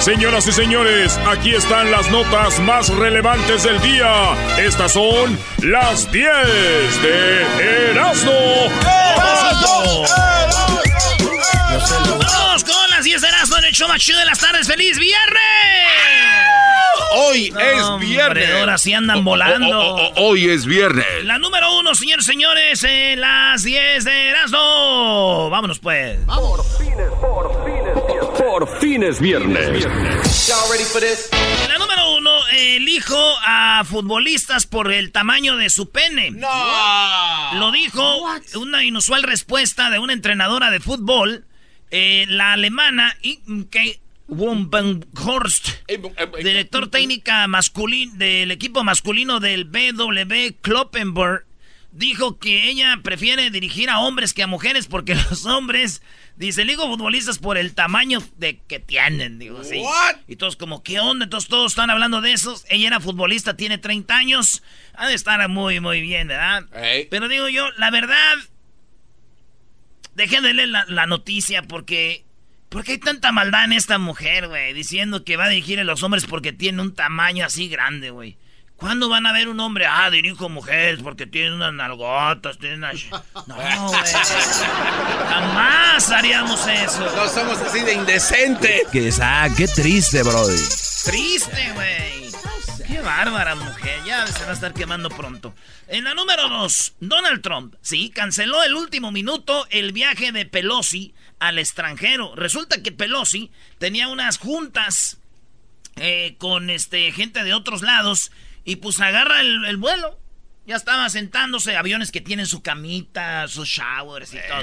Señoras y señores, aquí están las notas más relevantes del día. Estas son las 10 de Erasmo. ¡Erasmo! Vamos con las 10 de Erasmo en el show más chido de las tardes. ¡Feliz viernes! Hoy es viernes. Ahora sí andan volando. hoy es viernes. La número uno, señores señores, en las 10 de Erasmo. Vámonos pues. Vamos. Por fines, por fines. Por fines viernes. La número uno, elijo a futbolistas por el tamaño de su pene. No. Lo dijo una inusual respuesta de una entrenadora de fútbol, eh, la alemana Inke Wombenhorst, director técnica masculino del equipo masculino del BW Kloppenburg, dijo que ella prefiere dirigir a hombres que a mujeres porque los hombres Dice, digo futbolistas por el tamaño de que tienen, digo, sí. Y todos como, ¿qué onda? Entonces todos están hablando de eso. Ella era futbolista, tiene 30 años. Ha de estar muy, muy bien, ¿verdad? Pero digo yo, la verdad, dejen de leer la, noticia porque... ¿Por qué hay tanta maldad en esta mujer, güey? Diciendo que va a dirigir a los hombres porque tiene un tamaño así grande, güey. ¿Cuándo van a ver un hombre? Ah, dirijo mujeres porque tienen unas nalgotas, tienen unas... No, güey. Jamás haríamos eso. No somos así de indecente. Que, ah, qué triste, brody. Triste, güey. Qué bárbara mujer. Ya se va a estar quemando pronto. En la número dos, Donald Trump, sí, canceló el último minuto el viaje de Pelosi al extranjero. Resulta que Pelosi tenía unas juntas eh, con este, gente de otros lados y pues agarra el, vuelo. Ya estaba sentándose, aviones que tienen su camita, sus showers y todo.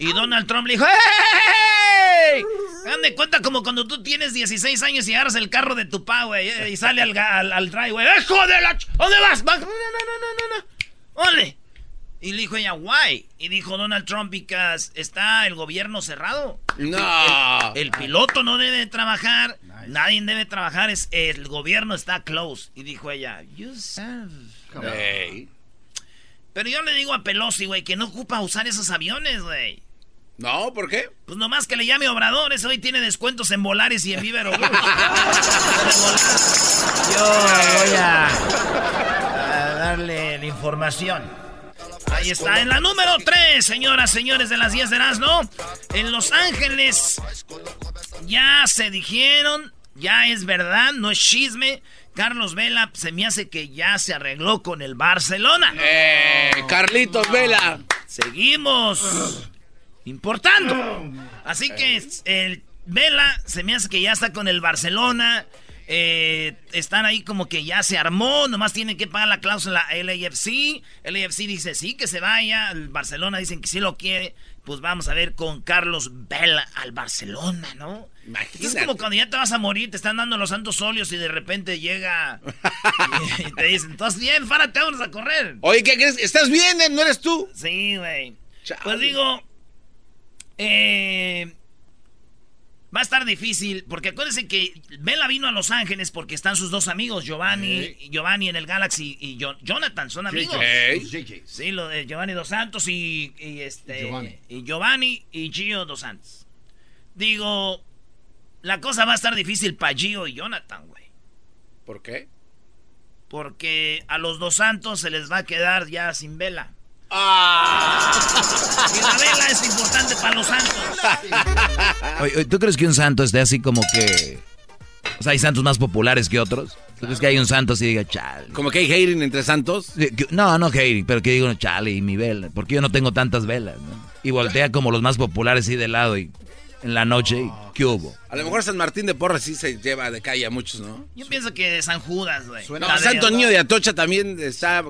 Y Donald Trump le dijo, ¡Hey! Dame cuenta como cuando tú tienes 16 años y agarras el carro de tu pa, güey, eh, y sale al, al, al drive, güey. ¡Hijo de la... ¿Dónde vas? No, no, no, no, no, no. ¡Ole! Y le dijo ella, why? Y dijo Donald Trump, because está el gobierno cerrado. No. El, piloto no debe trabajar, nadie debe trabajar, es el gobierno está close. Y dijo ella, you Pero yo le digo a Pelosi, güey, que no ocupa usar esos aviones, güey. No, ¿por qué? Pues nomás que le llame Obrador, ese hoy tiene descuentos en Volaris y en Vivero. yo voy a darle la información. Ahí está, en la número 3, señoras, señores de las 10 de ¿no? En Los Ángeles ya se dijeron, ya es verdad, no es chisme. Carlos Vela se me hace que ya se arregló con el Barcelona. ¡Eh! Carlitos Vela. Seguimos importando. Así que el Vela se me hace que ya está con el Barcelona. Eh, están ahí como que ya se armó, nomás tienen que pagar la cláusula LAFC. LAFC dice sí que se vaya, el Barcelona dicen que sí lo quiere. Pues vamos a ver con Carlos Vela al Barcelona, ¿no? Es como cuando ya te vas a morir, te están dando los santos óleos y de repente llega y, te dicen, ¿estás bien? Fárate, vamos a correr. Oye, ¿qué crees? ¿Estás bien? ¿No eres tú? Sí, güey. Pues digo, eh, Va a estar difícil, porque acuérdense que Vela vino a Los Ángeles porque están sus dos amigos, Giovanni, Giovanni en el Galaxy y Jonathan, son amigos. Sí, lo de Giovanni Dos Santos y, este Giovanni. y Giovanni y Gio Dos Santos. Digo, la cosa va a estar difícil para Gio y Jonathan, güey. ¿Por qué? Porque a los Dos Santos se les va a quedar ya sin Vela. Ah. Y la vela es importante para los santos. ¿Tú crees que un santo esté así como que... O sea, hay santos más populares que otros? ¿Tú crees que hay un santo así diga, chale? ¿Como que hay hating entre santos? No, no hating, pero que digo, chale, y mi vela. Porque yo no tengo tantas velas, Y voltea como los más populares y de lado y en la noche, ¿qué hubo? A lo mejor San Martín de Porres sí se lleva de calle a muchos, ¿no? Yo pienso que San Judas, güey. No, Santo Niño de Atocha también está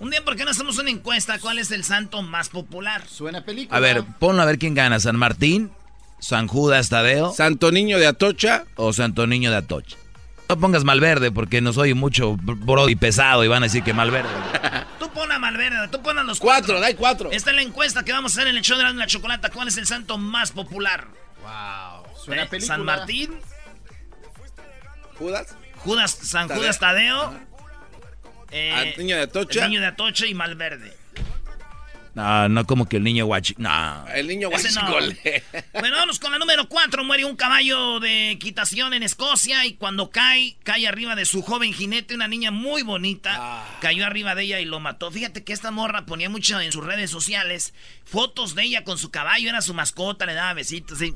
un día, ¿por qué no hacemos una encuesta? ¿Cuál es el santo más popular? Suena película. A ver, ponlo a ver quién gana. ¿San Martín? ¿San Judas Tadeo? ¿Santo Niño de Atocha? ¿O Santo Niño de Atocha? No pongas Malverde porque nos oye mucho bro y pesado y van a decir que Malverde. Tú pon a Malverde. Tú pones los cuatro. cuatro. dai cuatro. Esta es la encuesta que vamos a hacer en el show de la, la chocolata. ¿Cuál es el santo más popular? Wow. Suena ¿Eh? película. ¿San Martín? Judas. Judas, San Tadeo. Judas Tadeo. Eh, Al niño de Atocha. El niño de Atocha y Malverde. No, no como que el niño guachi. No. El niño Ese no. Bueno, vamos con la número 4. Muere un caballo de equitación en Escocia y cuando cae, cae arriba de su joven jinete, una niña muy bonita. Ah. Cayó arriba de ella y lo mató. Fíjate que esta morra ponía mucho en sus redes sociales fotos de ella con su caballo, era su mascota, le daba besitos, así,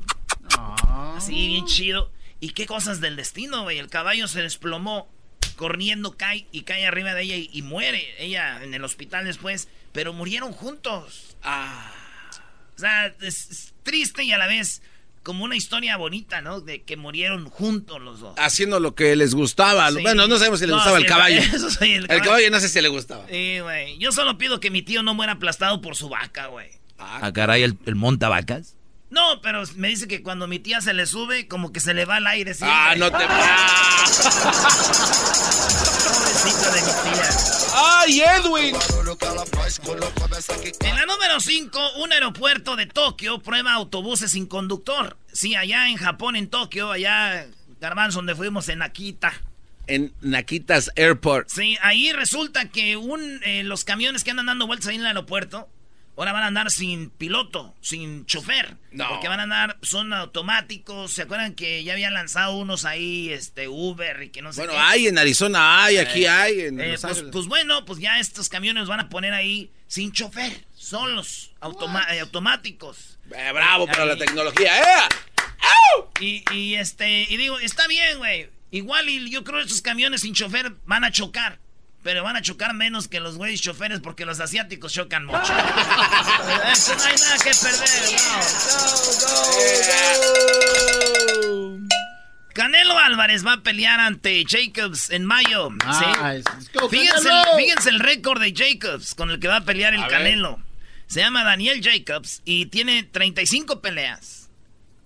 Ah. así bien chido. ¿Y qué cosas del destino, güey? El caballo se desplomó, corriendo cae y cae arriba de ella y, y muere. Ella en el hospital después, pero murieron juntos. Ah. O sea, es, es triste y a la vez como una historia bonita, ¿no? De que murieron juntos los dos. Haciendo lo que les gustaba. Sí. Bueno, no sabemos si le No, gustaba sí, el caballo. eso el el, caballo. no sé si le gustaba. Sí, güey. Yo solo pido que mi tío no muera aplastado por su vaca, güey. Ah, caray, el, el montabacas. No, pero me dice que cuando mi tía se le sube, como que se le va el aire. siempre. Ah, no te. Ah. Pobrecita de mi tía. ¡Ay, Edwin! En la número 5, un aeropuerto de Tokio prueba autobuses sin conductor. Sí, allá en Japón, en Tokio, allá, Garbanzo, donde fuimos en Akita. En Nakitas Airport. Sí, ahí resulta que un, eh, los camiones que andan dando vueltas ahí en el aeropuerto, ahora van a andar sin piloto, sin chofer. No. Porque van a andar, son automáticos. ¿Se acuerdan que ya habían lanzado unos ahí, este, Uber y que no sé Bueno, qué? hay en Arizona, hay, aquí hay, en Eh, pues, pues bueno, pues ya estos camiones van a poner ahí sin chofer, solos, automa- eh, automáticos. Eh, bravo para la tecnología, ¡eh! Y, y este, y digo, está bien, güey. Igual y yo creo que estos camiones sin chofer van a chocar. Pero van a chocar menos que los güeyes choferes porque los asiáticos chocan mucho. Eso no hay nada que perder, no. Canelo Álvarez va a pelear ante Jacobs en mayo. go, Fíjense, el récord de Jacobs con el que va a pelear el A ver. Canelo. Se llama Daniel Jacobs y tiene 35 peleas.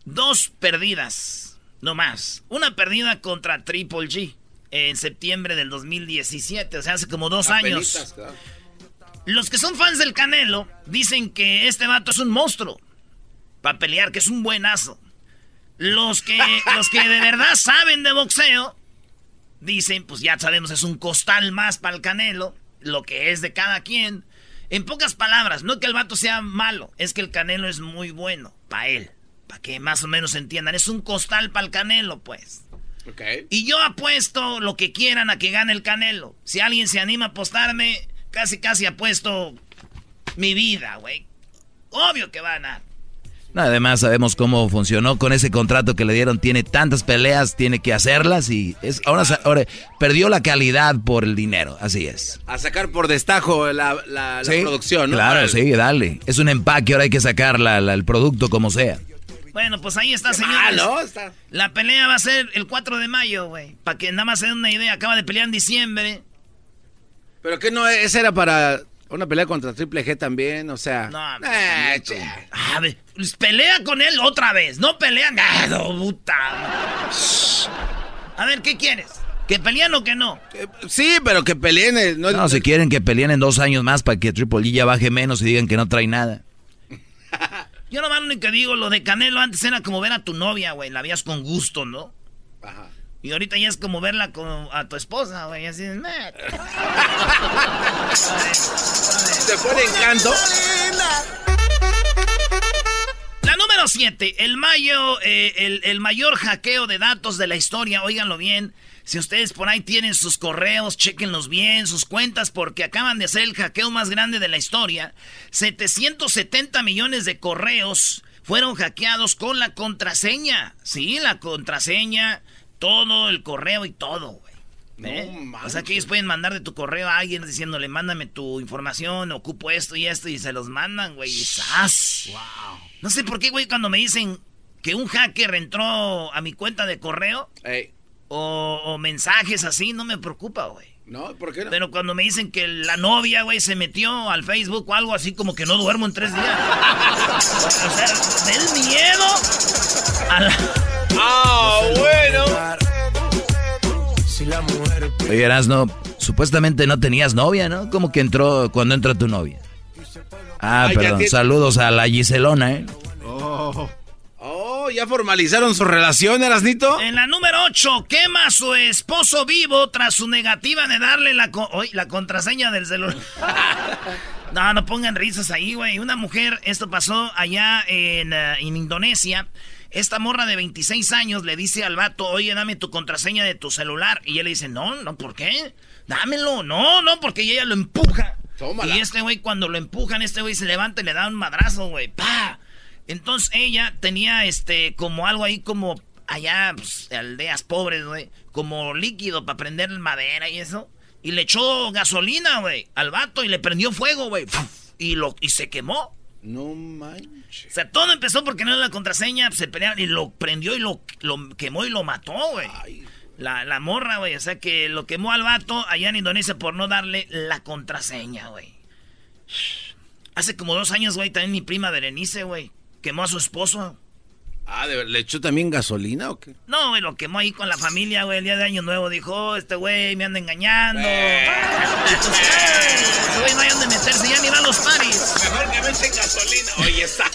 Dos perdidas, no más. Una perdida contra Triple G en septiembre del 2017, o sea, hace como dos años. Los que son fans del Canelo dicen que este vato es un monstruo para pelear, que es un buenazo. Los que, los que de verdad saben de boxeo dicen, pues ya sabemos, es un costal más para el Canelo, lo que es de cada quien. En pocas palabras, no que el vato sea malo, es que el Canelo es muy bueno para él, para que más o menos entiendan. Es un costal para el Canelo, pues. Y yo apuesto lo que quieran a que gane el Canelo. Si alguien se anima a apostarme, casi casi apuesto mi vida, güey. Obvio que va a ganar. No, además sabemos cómo funcionó con ese contrato que le dieron. Tiene tantas peleas, tiene que hacerlas y es ahora, ahora perdió la calidad por el dinero. Así es. A sacar por destajo la, la- la Sí, producción, ¿no? Claro, sí, dale. Es un empaque, ahora hay que sacar la- la- el producto como sea. Bueno, pues ahí está, Ah, señores. ¿no? Está... La pelea va a ser el 4 de mayo, güey. Para que nada más se den una idea. Acaba de pelear en diciembre. Pero que no, esa era para una pelea contra Triple G también, o sea... No, eh, che. A ver, pues pelea con él otra vez. No pelea nada, puta. A ver, ¿qué quieres? ¿Que peleen o que no? Eh, Sí, pero que peleen... eh, No, No, si quieren que peleen en dos años más para que Triple G ya baje menos y digan que no trae nada. Yo nomás lo único que digo, lo de Canelo antes era como ver a tu novia, güey. La veías con gusto, ¿no? Ajá. Y ahorita ya es como verla con, a tu esposa, güey. Así de. Se pone encanto. La número 7, el mayo, eh, el, el mayor hackeo de datos de la historia, óiganlo bien. Si ustedes por ahí tienen sus correos, chequenlos bien, sus cuentas, porque acaban de hacer el hackeo más grande de la historia. 770 millones de correos fueron hackeados con la contraseña. Sí, la contraseña, todo el correo y todo, güey. ¿Eh? No o sea que ellos pueden mandar de tu correo a alguien diciéndole, mándame tu información, ocupo esto y esto, y se los mandan, güey. y ¡zas! No sé por qué, güey, cuando me dicen que un hacker entró a mi cuenta de correo Ey, o, o mensajes así, no me preocupa, güey. ¿No? ¿Por qué no? Pero cuando me dicen que la novia, güey, se metió al Facebook o algo así, como que no duermo en tres días. o sea, del miedo a la... ¡Ah, bueno! Oye, Erasno, supuestamente no tenías novia, ¿no? Como que entró cuando entra tu novia. Ah, perdón. Saludos a la Giselona, ¿eh? Oh. Oh, ya formalizaron su relación, Erasnito. En la número 8, quema a su esposo vivo tras su negativa de darle la, la contraseña del celular. no, no pongan risas ahí, güey. Una mujer, esto pasó allá en, eh, en Indonesia. Esta morra de 26 años le dice al vato, oye, dame tu contraseña de tu celular. Y él le dice, no, no, ¿por qué? Dámelo. No, no, porque ella lo empuja. Y este güey, cuando lo empujan, este güey se levanta y le da un madrazo, güey. ¡Pa! Entonces ella tenía este como algo ahí como allá, pues, aldeas pobres, güey. Como líquido para prender madera y eso. Y le echó gasolina, güey, al vato y le prendió fuego, güey. Y, lo, y se quemó. No manches. O sea, todo empezó porque no era la contraseña, se pelearon y lo prendió y lo, lo quemó y lo mató, güey. La, la morra, güey. O sea que lo quemó al vato allá en Indonesia por no darle la contraseña, güey. Hace como dos años, güey, también mi prima Berenice, güey, quemó a su esposo. Ah, ¿le echó también gasolina o qué? No, güey, lo quemó ahí con la familia, güey, el día de Año Nuevo. Dijo, oh, este güey me anda engañando. Eh. Este güey no hay donde meterse, ya ni va a los paris. Mejor que me echen gasolina. Oye, está.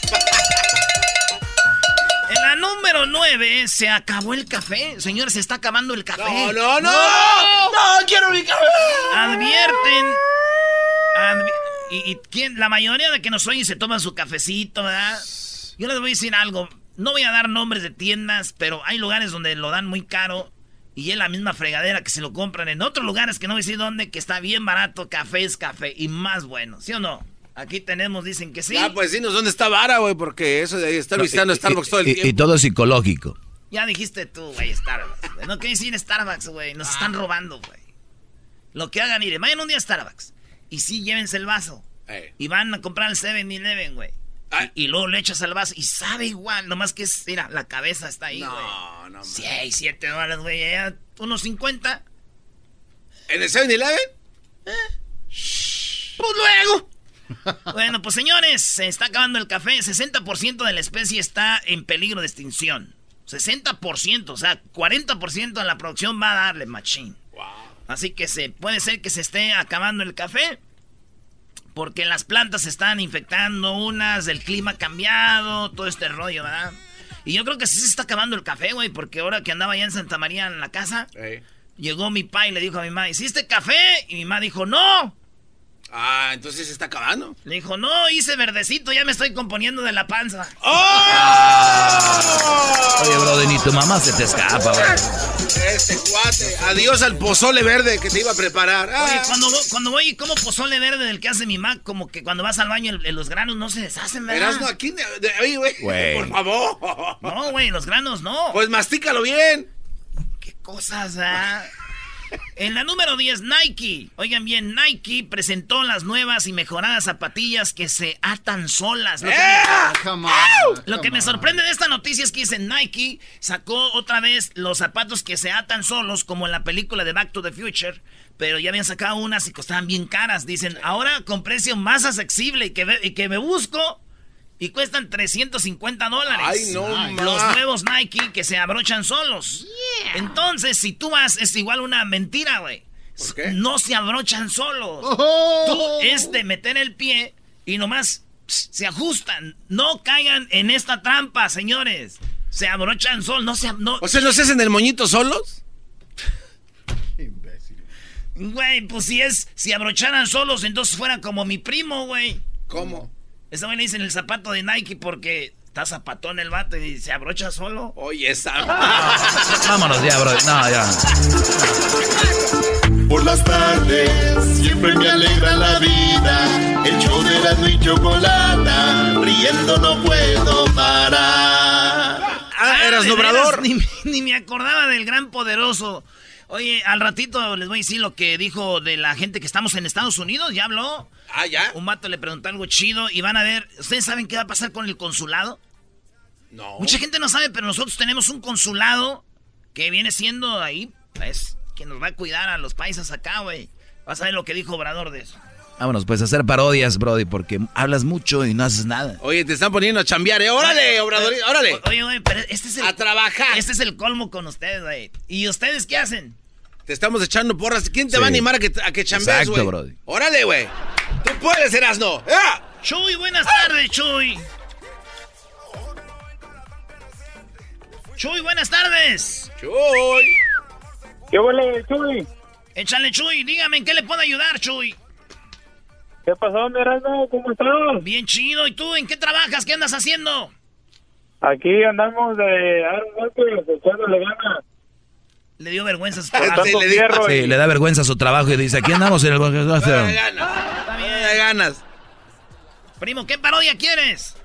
En la número 9 se acabó el café. Señores, se está acabando el café. No, no, no. No, quiero mi café. Advierten. y, ¿quién? la mayoría de que nos oyen se toman su cafecito, ¿verdad? Yo les voy a decir algo. No voy a dar nombres de tiendas, pero hay lugares donde lo dan muy caro. Y es la misma fregadera que se lo compran en otros lugares que no voy a decir dónde, que está bien barato. Café es café y más bueno. ¿Sí o no? Aquí tenemos, dicen que sí. Ah, pues dinos dónde está Vara, güey, porque eso de estar visitando Starbucks todo el tiempo. Y todo psicológico. Ya dijiste tú, güey, Starbucks. No quiero decir Starbucks, güey. Nos ah. están robando, güey. Lo que hagan, ir, vayan un día a Starbucks. Y sí, llévense el vaso. Eh. Y van a comprar el 7-Eleven, güey. Ah. Y, luego le echas al vaso y sabe igual, nomás que es, mira, la cabeza está ahí, güey. No, no, 6, 7 dólares, güey, ya unos 50. ¿En el 7-Eleven? ¿Eh? Pues luego. bueno, pues señores, se está acabando el café. 60% de la especie está en peligro de extinción. 60%, o sea, 40% de la producción va a darle machín. Así que se puede ser que se esté acabando el café. Porque las plantas se están infectando, unas, el clima ha cambiado, todo este rollo, ¿verdad? Y yo creo que sí se está acabando el café, güey, porque ahora que andaba allá en Santa María en la casa, llegó mi pa y le dijo a mi mamá, ¿hiciste café? Y mi mamá dijo, no. Ah, entonces se está acabando. Le dijo, no, hice verdecito, ya me estoy componiendo de la panza. ¡Oh! Oye, bro, ni tu mamá se te escapa, güey. Este cuate. Adiós al pozole verde que te iba a preparar. Oye, ah. cuando, cuando voy y como pozole verde del que hace mi mamá, como que cuando vas al baño los granos no se deshacen, ¿verdad? no, aquí, oye, güey, por favor. No, güey, los granos no. Pues mastícalo bien. Qué cosas, ¿ah? En la número 10, Nike. Oigan bien, Nike presentó las nuevas y mejoradas zapatillas que se atan solas. Lo que, me, lo que me sorprende de esta noticia es que dice Nike sacó otra vez los zapatos que se atan solos, como en la película de Back to the Future. Pero ya habían sacado unas y costaban bien caras. Dicen, ahora con precio más accesible y que, y que me busco y cuestan 350 dólares. Ay, no, Los nuevos Nike que se abrochan solos. Entonces, si tú vas, es igual una mentira, güey. No se abrochan solos. Oh. Tú es de meter el pie y nomás se ajustan. No caigan en esta trampa, señores. Se abrochan solos, no se... No... O sea, ¿no se hacen el moñito solos? Imbécil. Güey, pues si es... Si abrocharan solos, entonces fueran como mi primo, güey. ¿Cómo? Esa güey le dicen el zapato de Nike porque está zapatón el vato y se abrocha solo. Oye, esa. Vámonos ya, bro. No, ya. Por las tardes siempre me alegra la vida. El show de la y chocolata. Riendo no puedo parar. Ah, eras nombrador. Ni, ni me acordaba del gran poderoso. Oye, al ratito les voy a decir lo que dijo de la gente que estamos en Estados Unidos. ¿Ya habló? Ah, ya. Un vato le preguntó algo chido y van a ver. ¿Ustedes saben qué va a pasar con el consulado? No. Mucha gente no sabe, pero nosotros tenemos un consulado que viene siendo ahí, pues, que nos va a cuidar a los países acá, güey. Vas a ver lo que dijo Obrador de eso. Vámonos, pues a hacer parodias, Brody, porque hablas mucho y no haces nada. Oye, te están poniendo a chambear, ¿eh? ¡Órale, Obrador! ¡Órale! Oye, güey, pero este es el... A trabajar. Este es el colmo con ustedes, güey. ¿Y ustedes qué hacen? Te estamos echando porras. ¿Quién te va a animar a que, a que chambees, Exacto, güey? Brody. Órale, güey. Tú puedes, Erasno. ¡Ah! Chuy, buenas tardes, Chuy. Chuy, buenas tardes. Chuy. ¿Qué huele, Chuy? Échale, Chuy, dígame en qué le puedo ayudar, Chuy. ¿Qué pasó, mi Erasmo? ¿Cómo estás? Bien chido, ¿y tú en qué trabajas? ¿Qué andas haciendo? Aquí andamos de dar un golpe echándole ganas. Le dio vergüenza a su trabajo. Le dijo- fierro Sí, y- le da vergüenza su trabajo y dice, aquí andamos en el... No da ganas. Está bien. No da ganas. Primo, ¿qué parodia quieres?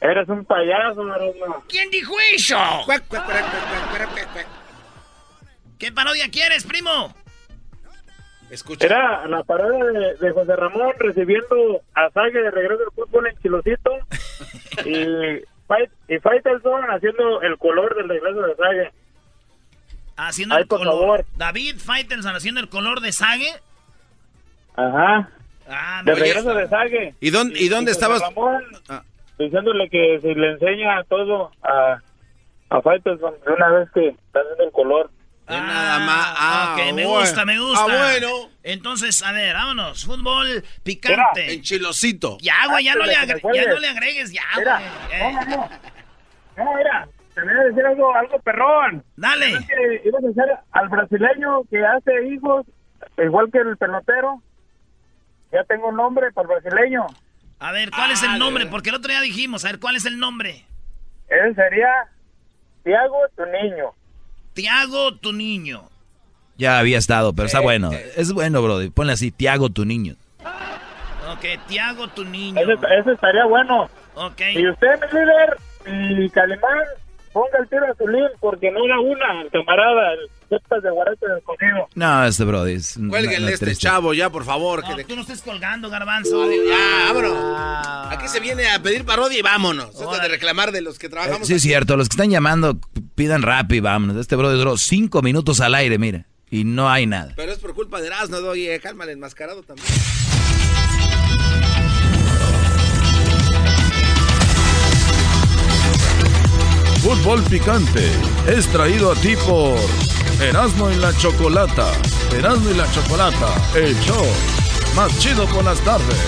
Eres un payaso, Erasmo. ¿Quién dijo eso? ¿Qué parodia quieres, primo? Escucha. Era la parodia de, de José Ramón recibiendo a Sague de regreso del fútbol en Chilocito y, Fight, y Faitelson haciendo el color del regreso de Sague. Haciendo Ay, el por color. favor. David Faitelson haciendo el color de Sage. Ajá. Ah, De regreso de Sague. ¿Y dónde, y dónde José estabas? Ramón Ah. diciéndole que si le enseña todo a, a Faitelson de una vez que está haciendo el color. Nada más. Ah, ok, me bueno. gusta, me gusta. Ah, bueno. Entonces, a ver, vámonos. Fútbol picante. En Chilocito. Ya, güey, ya, no le, ya no le agregues, ya, Mira, güey. no, Eh, no, no. No, mira, te voy a decir algo, algo perrón. Dale. Ibas a hacer al brasileño que hace hijos, igual que el pelotero. Ya tengo un nombre para el brasileño. A ver, ¿cuál es Ah, el nombre? Porque el otro día dijimos, a ver, ¿cuál es el nombre? Él sería Tiago, tu niño. Tiago, tu niño. Ya había estado, pero está bueno. Es bueno, Brody. Ponle así, Tiago, tu niño. Ok, Tiago, tu niño. Ese, ese estaría bueno. Ok. Y usted, mi líder, y Calimán, ponga el tiro a su link, porque no era una, el camarada, el de guarete. No, este Brody es... Cuélguenle este triste. chavo ya, por favor. No, que tú no estés colgando, garbanzo. Ya, vámonos. Ah. Aquí se viene a pedir parodia y vámonos. Esto Órale. de reclamar de los que Eh, trabajamos. Sí, es cierto. Los que están llamando, pidan rápido y vámonos. Este Brody duró cinco minutos al aire, mira. Y no hay nada. Pero es por culpa de Erasmo, Doggy. eh, Cálmale, enmascarado también. Fútbol picante es traído a ti por Erasmo y la Chocolata. Erasmo y la Chocolata, el show más chido por las tardes.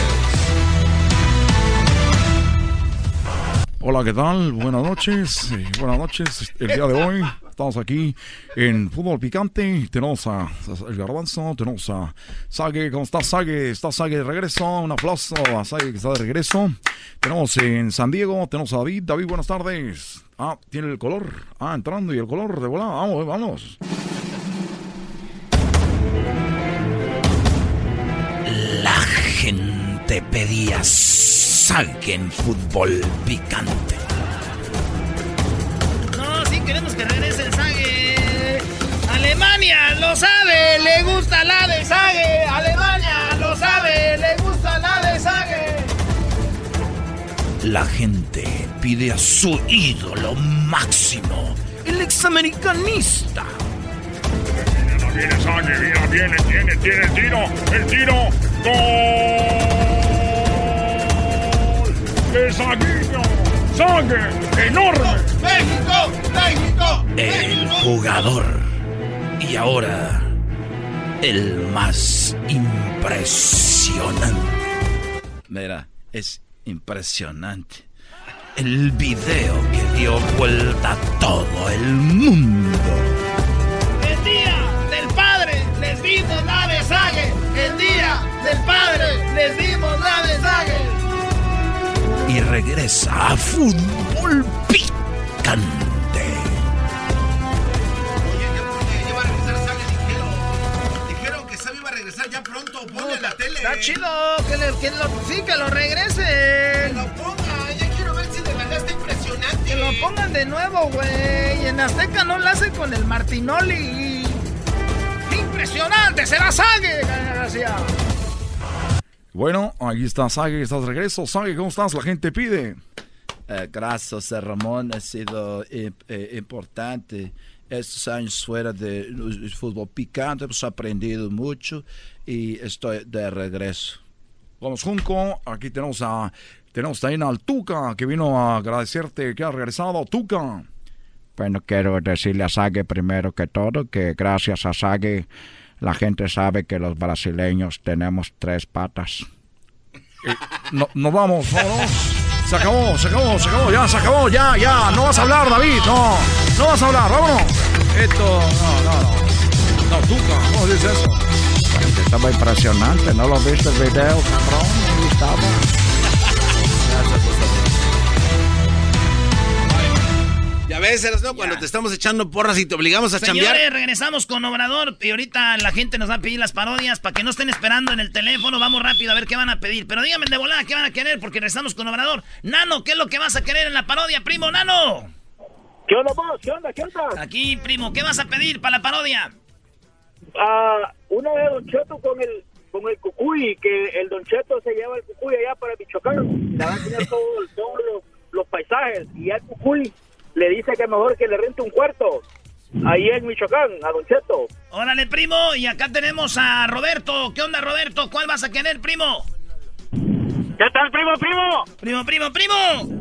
Hola, ¿qué tal? Buenas noches. eh, buenas noches. El día de hoy estamos aquí en Fútbol Picante. Tenemos a, el Garbanzo, tenemos a Sague. ¿Cómo está Sague? Está Sague de regreso. Un aplauso a Sague que está de regreso. Tenemos en San Diego, tenemos a David. David, buenas tardes. Ah, tiene el color. Ah, entrando y el color de volada. Vamos, vamos. La gente pedía saquen fútbol picante. No, sí queremos que regrese el Sage. Alemania lo sabe, le gusta la de Sage. Alemania lo sabe, le gusta la de Sage. La gente pide a su ídolo máximo, el examericanista. Viene Sague, viene, viene, tiene, tiene el tiro, el tiro, gol de Saguinho, Sague, enorme. ¡México! ¡México! El jugador. Y ahora, el más impresionante. Mira, es impresionante. El video que dio vuelta a todo el mundo. El día del padre les dimos la de Sage. El día del padre les dimos la de Sage. Y regresa a fútbol picante. Oye, ya, ya va a regresar Sague, dijeron. Dijeron que Sague iba a regresar ya pronto. Ponle la tele. Está chido, que, le- que lo, sí, que lo regresen. Lo ponga, Que lo pongan de nuevo, güey. En Azteca no lo hace con el Martinoli. Impresionante, será Sage, García. Bueno, aquí está Sague, estás de regreso. Sague, ¿cómo estás? La gente pide. Eh, gracias, Ramón. Ha sido eh, eh, importante estos años fuera del fútbol picante. Hemos aprendido mucho y estoy de regreso. Vamos junto. Aquí tenemos a tenemos también al Tuca que vino a agradecerte que ha regresado. Tuca. Bueno, quiero decirle a Sague primero que todo que gracias a Sague la gente sabe que los brasileños tenemos tres patas. No, nos vamos, vámonos. Se acabó, se acabó, se acabó, ya, se acabó, ya, ya. No vas a hablar, David, no. No vas a hablar, vámonos. Esto, no, no, no. No, tú, ¿cómo dices eso? Estaba impresionante, ¿no lo viste el video, cabrón? Ahí estaba. Ya ves, ¿no? Cuando te estamos echando porras y te obligamos a Señores, chambear. regresamos con Obrador y ahorita la gente nos va a pedir las parodias para que no estén esperando en el teléfono. Vamos rápido a ver qué van a pedir. Pero díganme de volada qué van a querer porque regresamos con Obrador. Nano, ¿qué es lo que vas a querer en la parodia, primo? Nano. ¿Qué onda, vos? ¿Qué onda? ¿Qué onda? Aquí, primo, ¿qué vas a pedir para la parodia? Ah, una de Don Cheto con el con el cucuy, que el Don Cheto se lleva el cucuy allá para Michoacán. Le va a tener todos los, los paisajes. Y al cucuy le dice que mejor que le rente un cuarto. Ahí en Michoacán, a Don Cheto. Órale, primo. Y acá tenemos a Roberto. ¿Qué onda, Roberto? ¿Cuál vas a querer, primo? ¿Qué tal, primo, primo? Primo, primo, primo.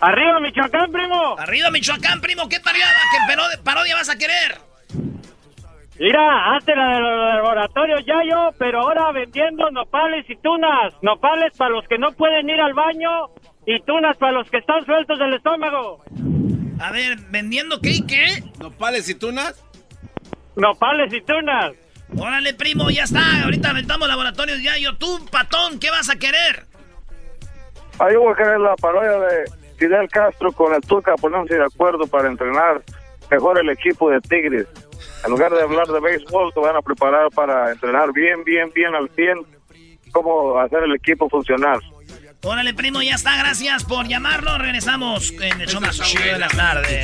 Arriba, Michoacán, primo. Arriba, Michoacán, primo. ¿Qué parodia, qué paro- parodia vas a querer? Mira, antes la de los laboratorios ya yo, pero ahora vendiendo nopales y tunas. Nopales para los que no pueden ir al baño y tunas para los que están sueltos del estómago. A ver, ¿vendiendo qué y qué? ¿Nopales y tunas? Nopales y tunas. Órale, primo, ya está. Ahorita aventamos laboratorios ya. Yo, tú, patón, ¿qué vas a querer? Ahí voy a querer la parodia de Fidel Castro con el Tuca ponerse de acuerdo para entrenar mejor el equipo de Tigres. En lugar de hablar de béisbol, te van a preparar para entrenar bien, bien, bien al 100 cómo hacer el equipo funcionar. Órale, primo, ya está. Gracias por llamarlo. Regresamos en el show más de la tarde.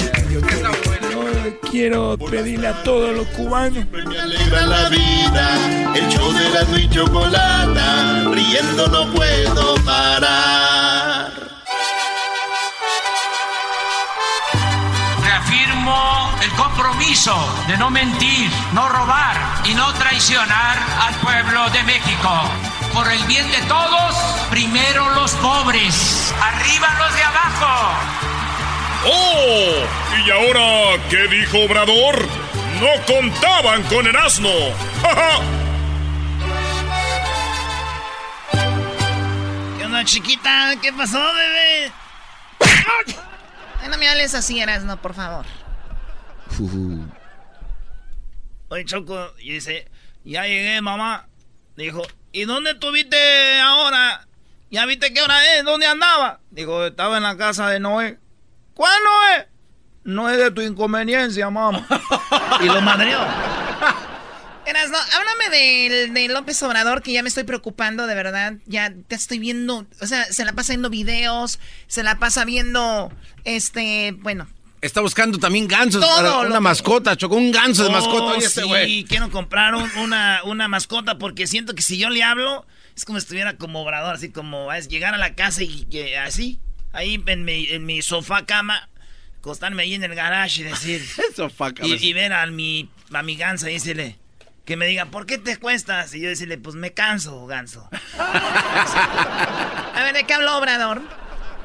Quiero pedirle a todos los cubanos. Me alegra la vida, el show de la y chocolata, riendo no puedo parar. Reafirmo el compromiso de no mentir, no robar y no traicionar al pueblo de México. Por el bien de todos, primero los pobres, arriba los de abajo. ¡Oh! ¿Y ahora qué dijo Obrador? No contaban con el asno. ¡Ja, ja! ¿Qué onda, chiquita? ¿Qué pasó, bebé? Ay, No me hables así, Erasno, por favor. Oye, Choco, y dice, ya llegué, mamá. Dijo, ¿y dónde estuviste ahora? ¿Ya viste qué hora es? ¿Dónde andaba? Dijo, estaba en la casa de Noé. ¿Cuál Noé? No es de tu inconveniencia, mamá. y lo madreó. Erasno, háblame de López Obrador, que ya me estoy preocupando, de verdad. Ya te estoy viendo, o sea, se la pasa viendo videos, se la pasa viendo, este, bueno, Está buscando también gansos Todo una mascota. Chocó un ganso de Oh, mascota. Oye, este sí, quiero comprar un- una, una mascota porque siento que si yo le hablo, es como si estuviera como obrador, así como es llegar a la casa y así, ahí en mi, en mi sofá cama, acostarme ahí en el garage y decir, Sofá, y, cabrón. y ver a mi, a mi ganso y decirle, que me diga, ¿por qué te cuestas? Y yo decirle, pues me canso, ganso. a ver, ¿de qué habló Obrador?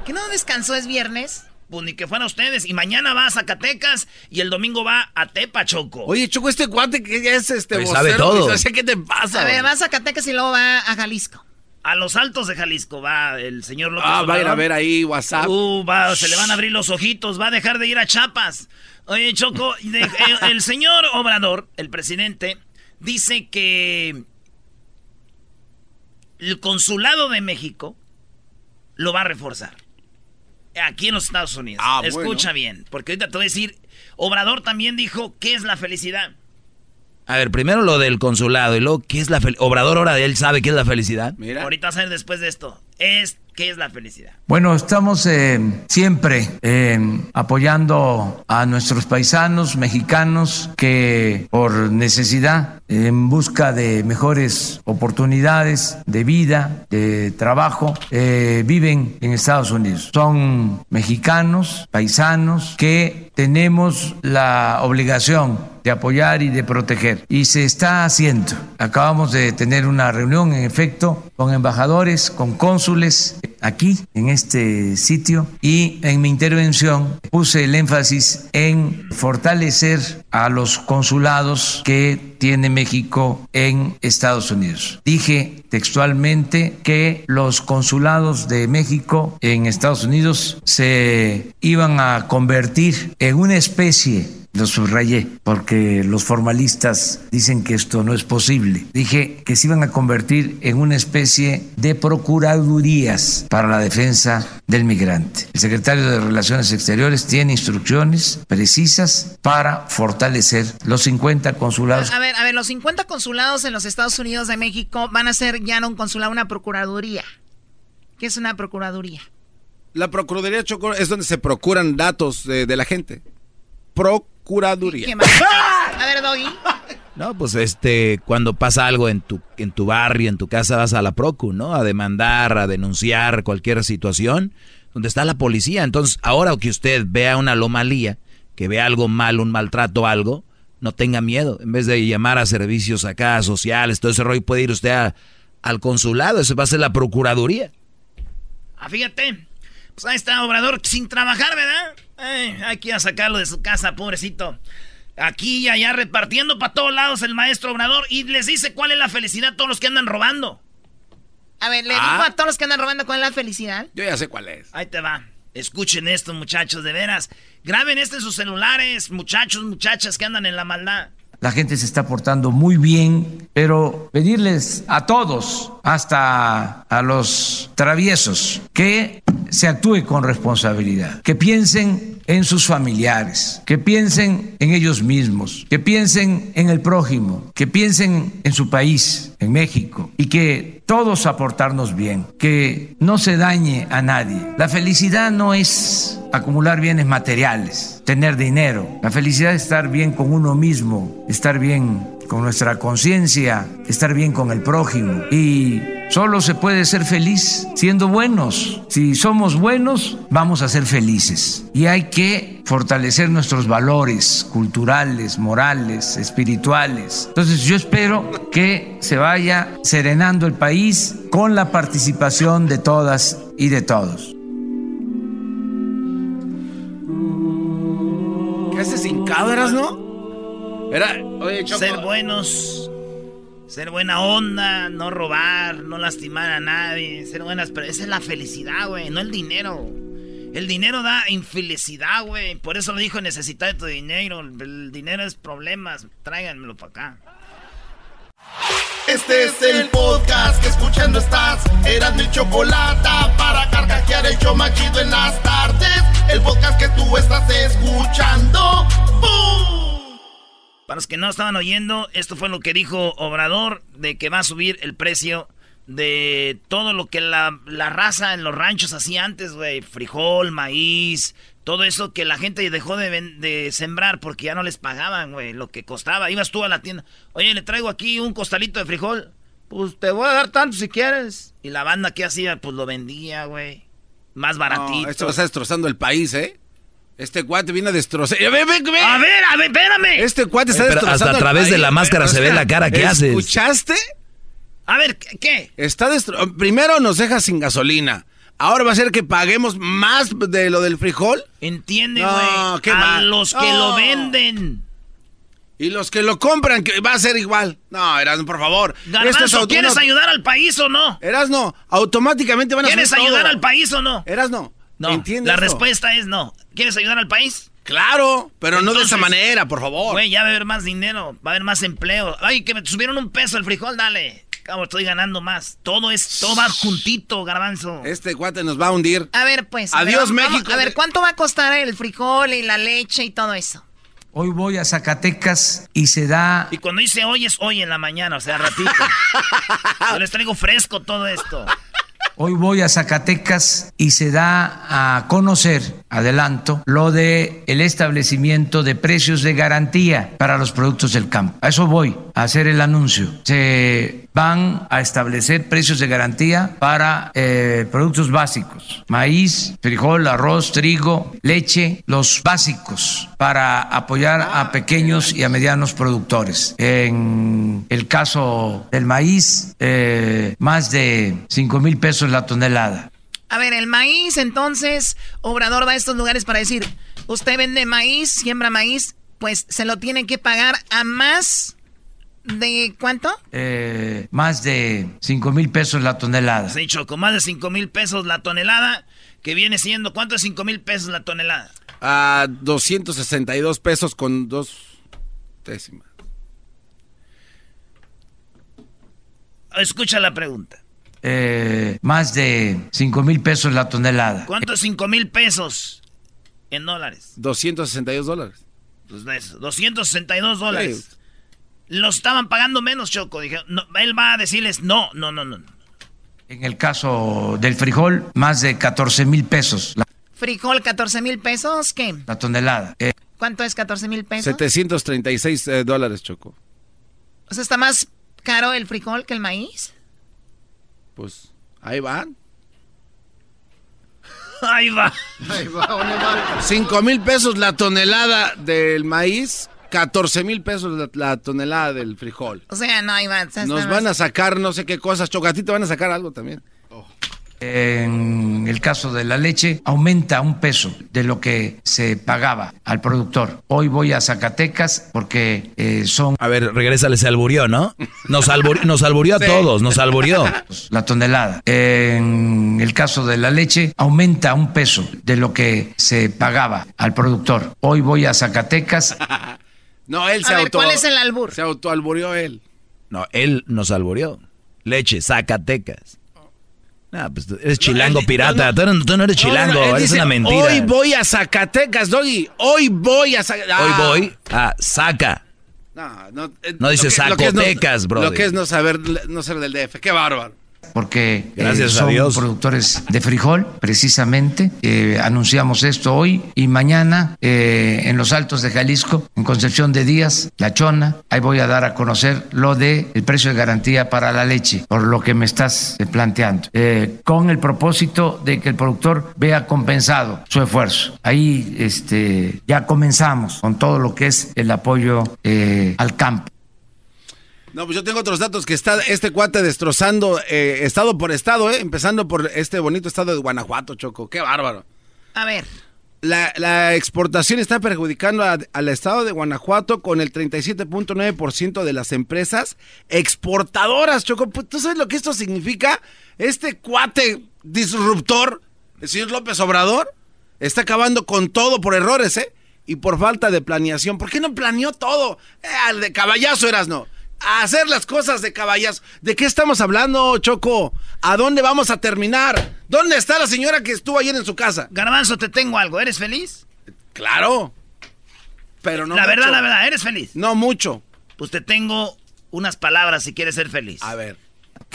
¿Que no descansó es viernes? Pues ni que fuera ustedes. Y mañana va a Zacatecas y el domingo va a Tepa, Choco. Oye, Choco, este cuate que ya es este Pues sabe todo. pues, ¿Qué te pasa? A ver, va a Zacatecas y luego va a Jalisco. A los altos de Jalisco va el señor López Ah, va a ir a ver ahí WhatsApp. Uh, va, se le van a abrir los ojitos, va a dejar de ir a Chiapas. Oye, Choco, de- el, el señor Obrador, el presidente, dice que el consulado de México lo va a reforzar. Aquí en los Estados Unidos. Ah, bueno. Escucha bien, porque ahorita te voy a decir, Obrador también dijo, ¿qué es la felicidad? A ver, primero lo del consulado y luego, ¿qué es la felicidad? Obrador ahora él sabe qué es la felicidad. Ahorita vas a ver después de esto. Es, ¿Qué es la felicidad? Bueno, estamos eh, siempre eh, apoyando a nuestros paisanos mexicanos que por necesidad, en busca de mejores oportunidades de vida, de trabajo, eh, viven en Estados Unidos. Son mexicanos, paisanos, que tenemos la obligación de apoyar y de proteger. Y se está haciendo. Acabamos de tener una reunión, en efecto, con embajadores, con cónsules aquí, en este sitio, y en mi intervención puse el énfasis en fortalecer a los consulados que tiene México en Estados Unidos. Dije textualmente que los consulados de México en Estados Unidos se iban a convertir en una especie lo subrayé porque los formalistas dicen que esto no es posible. Dije que se iban a convertir en una especie de procuradurías para la defensa del migrante. El secretario de Relaciones Exteriores tiene instrucciones precisas para fortalecer los 50 consulados. A ver, a ver, los 50 consulados en los Estados Unidos de México van a ser ya no un consulado, una procuraduría. ¿Qué es una procuraduría? La Procuraduría es donde se procuran datos de, de la gente. Procuraduría. ¿Qué más? A ver, Doggy. No, pues este, cuando pasa algo en tu, en tu barrio, en tu casa, vas a la Procu, ¿no? A demandar, a denunciar cualquier situación donde está la policía. Entonces, ahora que usted vea una anomalía, que vea algo mal, un maltrato, algo, no tenga miedo. En vez de llamar a servicios acá, sociales, todo ese rollo, puede ir usted a- al consulado, eso va a ser la procuraduría. Ah, fíjate. Pues ahí está Obrador sin trabajar, ¿verdad? Eh, hay que ir a sacarlo de su casa, pobrecito. Aquí y allá repartiendo para todos lados el maestro Obrador y les dice cuál es la felicidad a todos los que andan robando. A ver, le Ah. dijo a todos los que andan robando cuál es la felicidad. Yo ya sé cuál es. Ahí te va. Escuchen esto, muchachos, de veras. Graben esto en sus celulares, muchachos, muchachas que andan en la maldad. La gente se está portando muy bien, pero pedirles a todos, hasta a los traviesos, que se actúe con responsabilidad, que piensen en sus familiares, que piensen en ellos mismos, que piensen en el prójimo, que piensen en su país, en México, y que todos aportarnos bien, que no se dañe a nadie. La felicidad no es acumular bienes materiales, tener dinero. La felicidad es estar bien con uno mismo, estar bien con nuestra conciencia, estar bien con el prójimo. Y solo se puede ser feliz siendo buenos. Si somos buenos, vamos a ser felices. Y hay que fortalecer nuestros valores culturales, morales, espirituales. Entonces yo espero que se vaya serenando el país con la participación de todas y de todos. ¿Qué haces sin cabras, no? Era, oye, Choco. Ser buenos, ser buena onda, no robar, no lastimar a nadie, ser buenas, pero esa es la felicidad, güey, no el dinero. El dinero da infelicidad, güey. Por eso lo dijo necesitar de tu dinero. El dinero es problemas. Tráiganmelo para acá. Este es el podcast que escuchando estás. Eran mi chocolate para carcajear el show machido en las tardes. El podcast que tú estás escuchando. ¡Bum! Para los que no estaban oyendo, esto fue lo que dijo Obrador de que va a subir el precio de todo lo que la, la raza en los ranchos hacía antes, güey. Frijol, maíz, todo eso que la gente dejó de, de sembrar porque ya no les pagaban, güey, lo que costaba. Ibas tú a la tienda, oye, le traigo aquí un costalito de frijol. Pues te voy a dar tanto si quieres. Y la banda que hacía, pues lo vendía, güey. Más baratito. No, esto está destrozando el país, ¿eh? Este cuate viene a destrozar. ¡Ve, ve, ve! A ver, a ver, espérame. Este cuate está pero destrozando hasta a el través de la máscara se ve la cara que haces. ¿Escuchaste? A ver, ¿qué? Está destro... Primero nos deja sin gasolina. Ahora va a ser que paguemos más de lo del frijol. Entiende, No, güey. qué a mal. los que No. lo venden. Y los que lo compran, que va a ser igual. No, Erasmo, por favor. Garbanzo, Esto es ¿quieres ayudar al país o no? Erasmo, automáticamente van a ¿Quieres todo. ayudar al país o no? Erasmo, No, ¿entiendes la esto? respuesta es no. ¿Quieres ayudar al país? Claro, pero no de esa manera, por favor. Güey, ya va a haber más dinero, va a haber más empleo. Ay, que me subieron un peso el frijol, dale. Cabo, estoy ganando más. Todo es, todo va juntito, garbanzo. Este cuate nos va a hundir. A ver, pues. Adiós, vamos- México. A ver, ¿cuánto va a costar el frijol y la leche y todo eso? Hoy voy a Zacatecas y se da Y cuando dice hoy es hoy en la mañana, o sea, ratito. Yo les traigo fresco todo esto. Hoy voy a Zacatecas y se da a conocer, adelanto, lo de el establecimiento de precios de garantía para los productos del campo. A eso voy a hacer el anuncio. Se van a establecer precios de garantía para eh, productos básicos: maíz, frijol, arroz, trigo, leche, los básicos para apoyar a pequeños y a medianos productores. En el caso del maíz, eh, más de 5 mil pesos la tonelada. A ver, el maíz, entonces, Obrador va a estos lugares para decir, usted vende maíz, siembra maíz, pues se lo tiene que pagar a más de cuánto? Eh, más de 5 mil pesos la tonelada. Sí, Choco, más de 5 mil pesos la tonelada, que viene siendo, ¿cuánto es 5 mil pesos la tonelada? A 262 pesos con dos décimas. Escucha la pregunta. Eh, más de 5 mil pesos la tonelada. ¿Cuánto es 5 mil pesos en dólares? 262 dólares. Pues 262 dólares. Los estaban pagando menos, Choco. Dije, él va a decirles no, no, no, no. En el caso del frijol, más de 14 mil pesos. La, ¿Frijol 14 mil pesos? ¿Qué? La tonelada. Eh, ¿Cuánto es 14 mil pesos? 736 eh, dólares, Choco. O sea, ¿está más caro el frijol que el maíz? Pues ahí van. Ahí va. Ahí va, 5 mil pesos la tonelada del maíz, 14 mil pesos la, tonelada del frijol. O sea, no, ahí va. Nos van a sacar no sé qué cosas. Chocatito van a sacar algo también. En el caso de la leche, aumenta un peso de lo que se pagaba al productor. Hoy voy a Zacatecas porque eh, son... A ver, regrésale, se alburió, ¿no? Nos, nos alburió a todos, nos alburió. La tonelada. En el caso de la leche, aumenta un peso de lo que se pagaba al productor. Hoy voy a Zacatecas. no, él se a ver, ¿Cuál es el albur? Se autoalburió él. No, él nos alburió. Leche, Zacatecas. Ah, pues eres chilango pirata. tú, no, eres chilango, es una mentira. Hoy voy a Zacatecas, Doggy. Hoy voy a Zacatecas. Hoy ah. voy a Saca. No, no, eh, no dice Zacatecas, bro. Lo que es no saber, no ser del DF. Qué bárbaro porque eh, son productores de frijol, precisamente. Eh, anunciamos esto hoy y mañana eh, en los Altos de Jalisco, en Concepción de Díaz, La Chona. Ahí voy a dar a conocer lo de el precio de garantía para la leche, por lo que me estás planteando, con el propósito de que el productor vea compensado su esfuerzo. Ahí este, ya comenzamos con todo lo que es el apoyo al campo. No, pues yo tengo otros datos que está este cuate destrozando eh, estado por estado, eh, empezando por este bonito estado de Guanajuato, Choco. Qué bárbaro. A ver. La, exportación está perjudicando al estado de Guanajuato con el 37.9% de las empresas exportadoras, Choco. Pues, ¿Tú sabes lo que esto significa? Este cuate disruptor, el señor López Obrador, está acabando con todo por errores, ¿eh? Y por falta de planeación. ¿Por qué no planeó todo? Eh, al de caballazo eras, no a hacer las cosas de caballas. ¿De qué estamos hablando, Choco? ¿A dónde vamos a terminar? ¿Dónde está la señora que estuvo ayer en su casa? Garbanzo, te tengo algo. ¿Eres feliz? Claro. Pero no La verdad, la verdad, ¿eres feliz? No mucho. Pues te tengo unas palabras si quieres ser feliz. A ver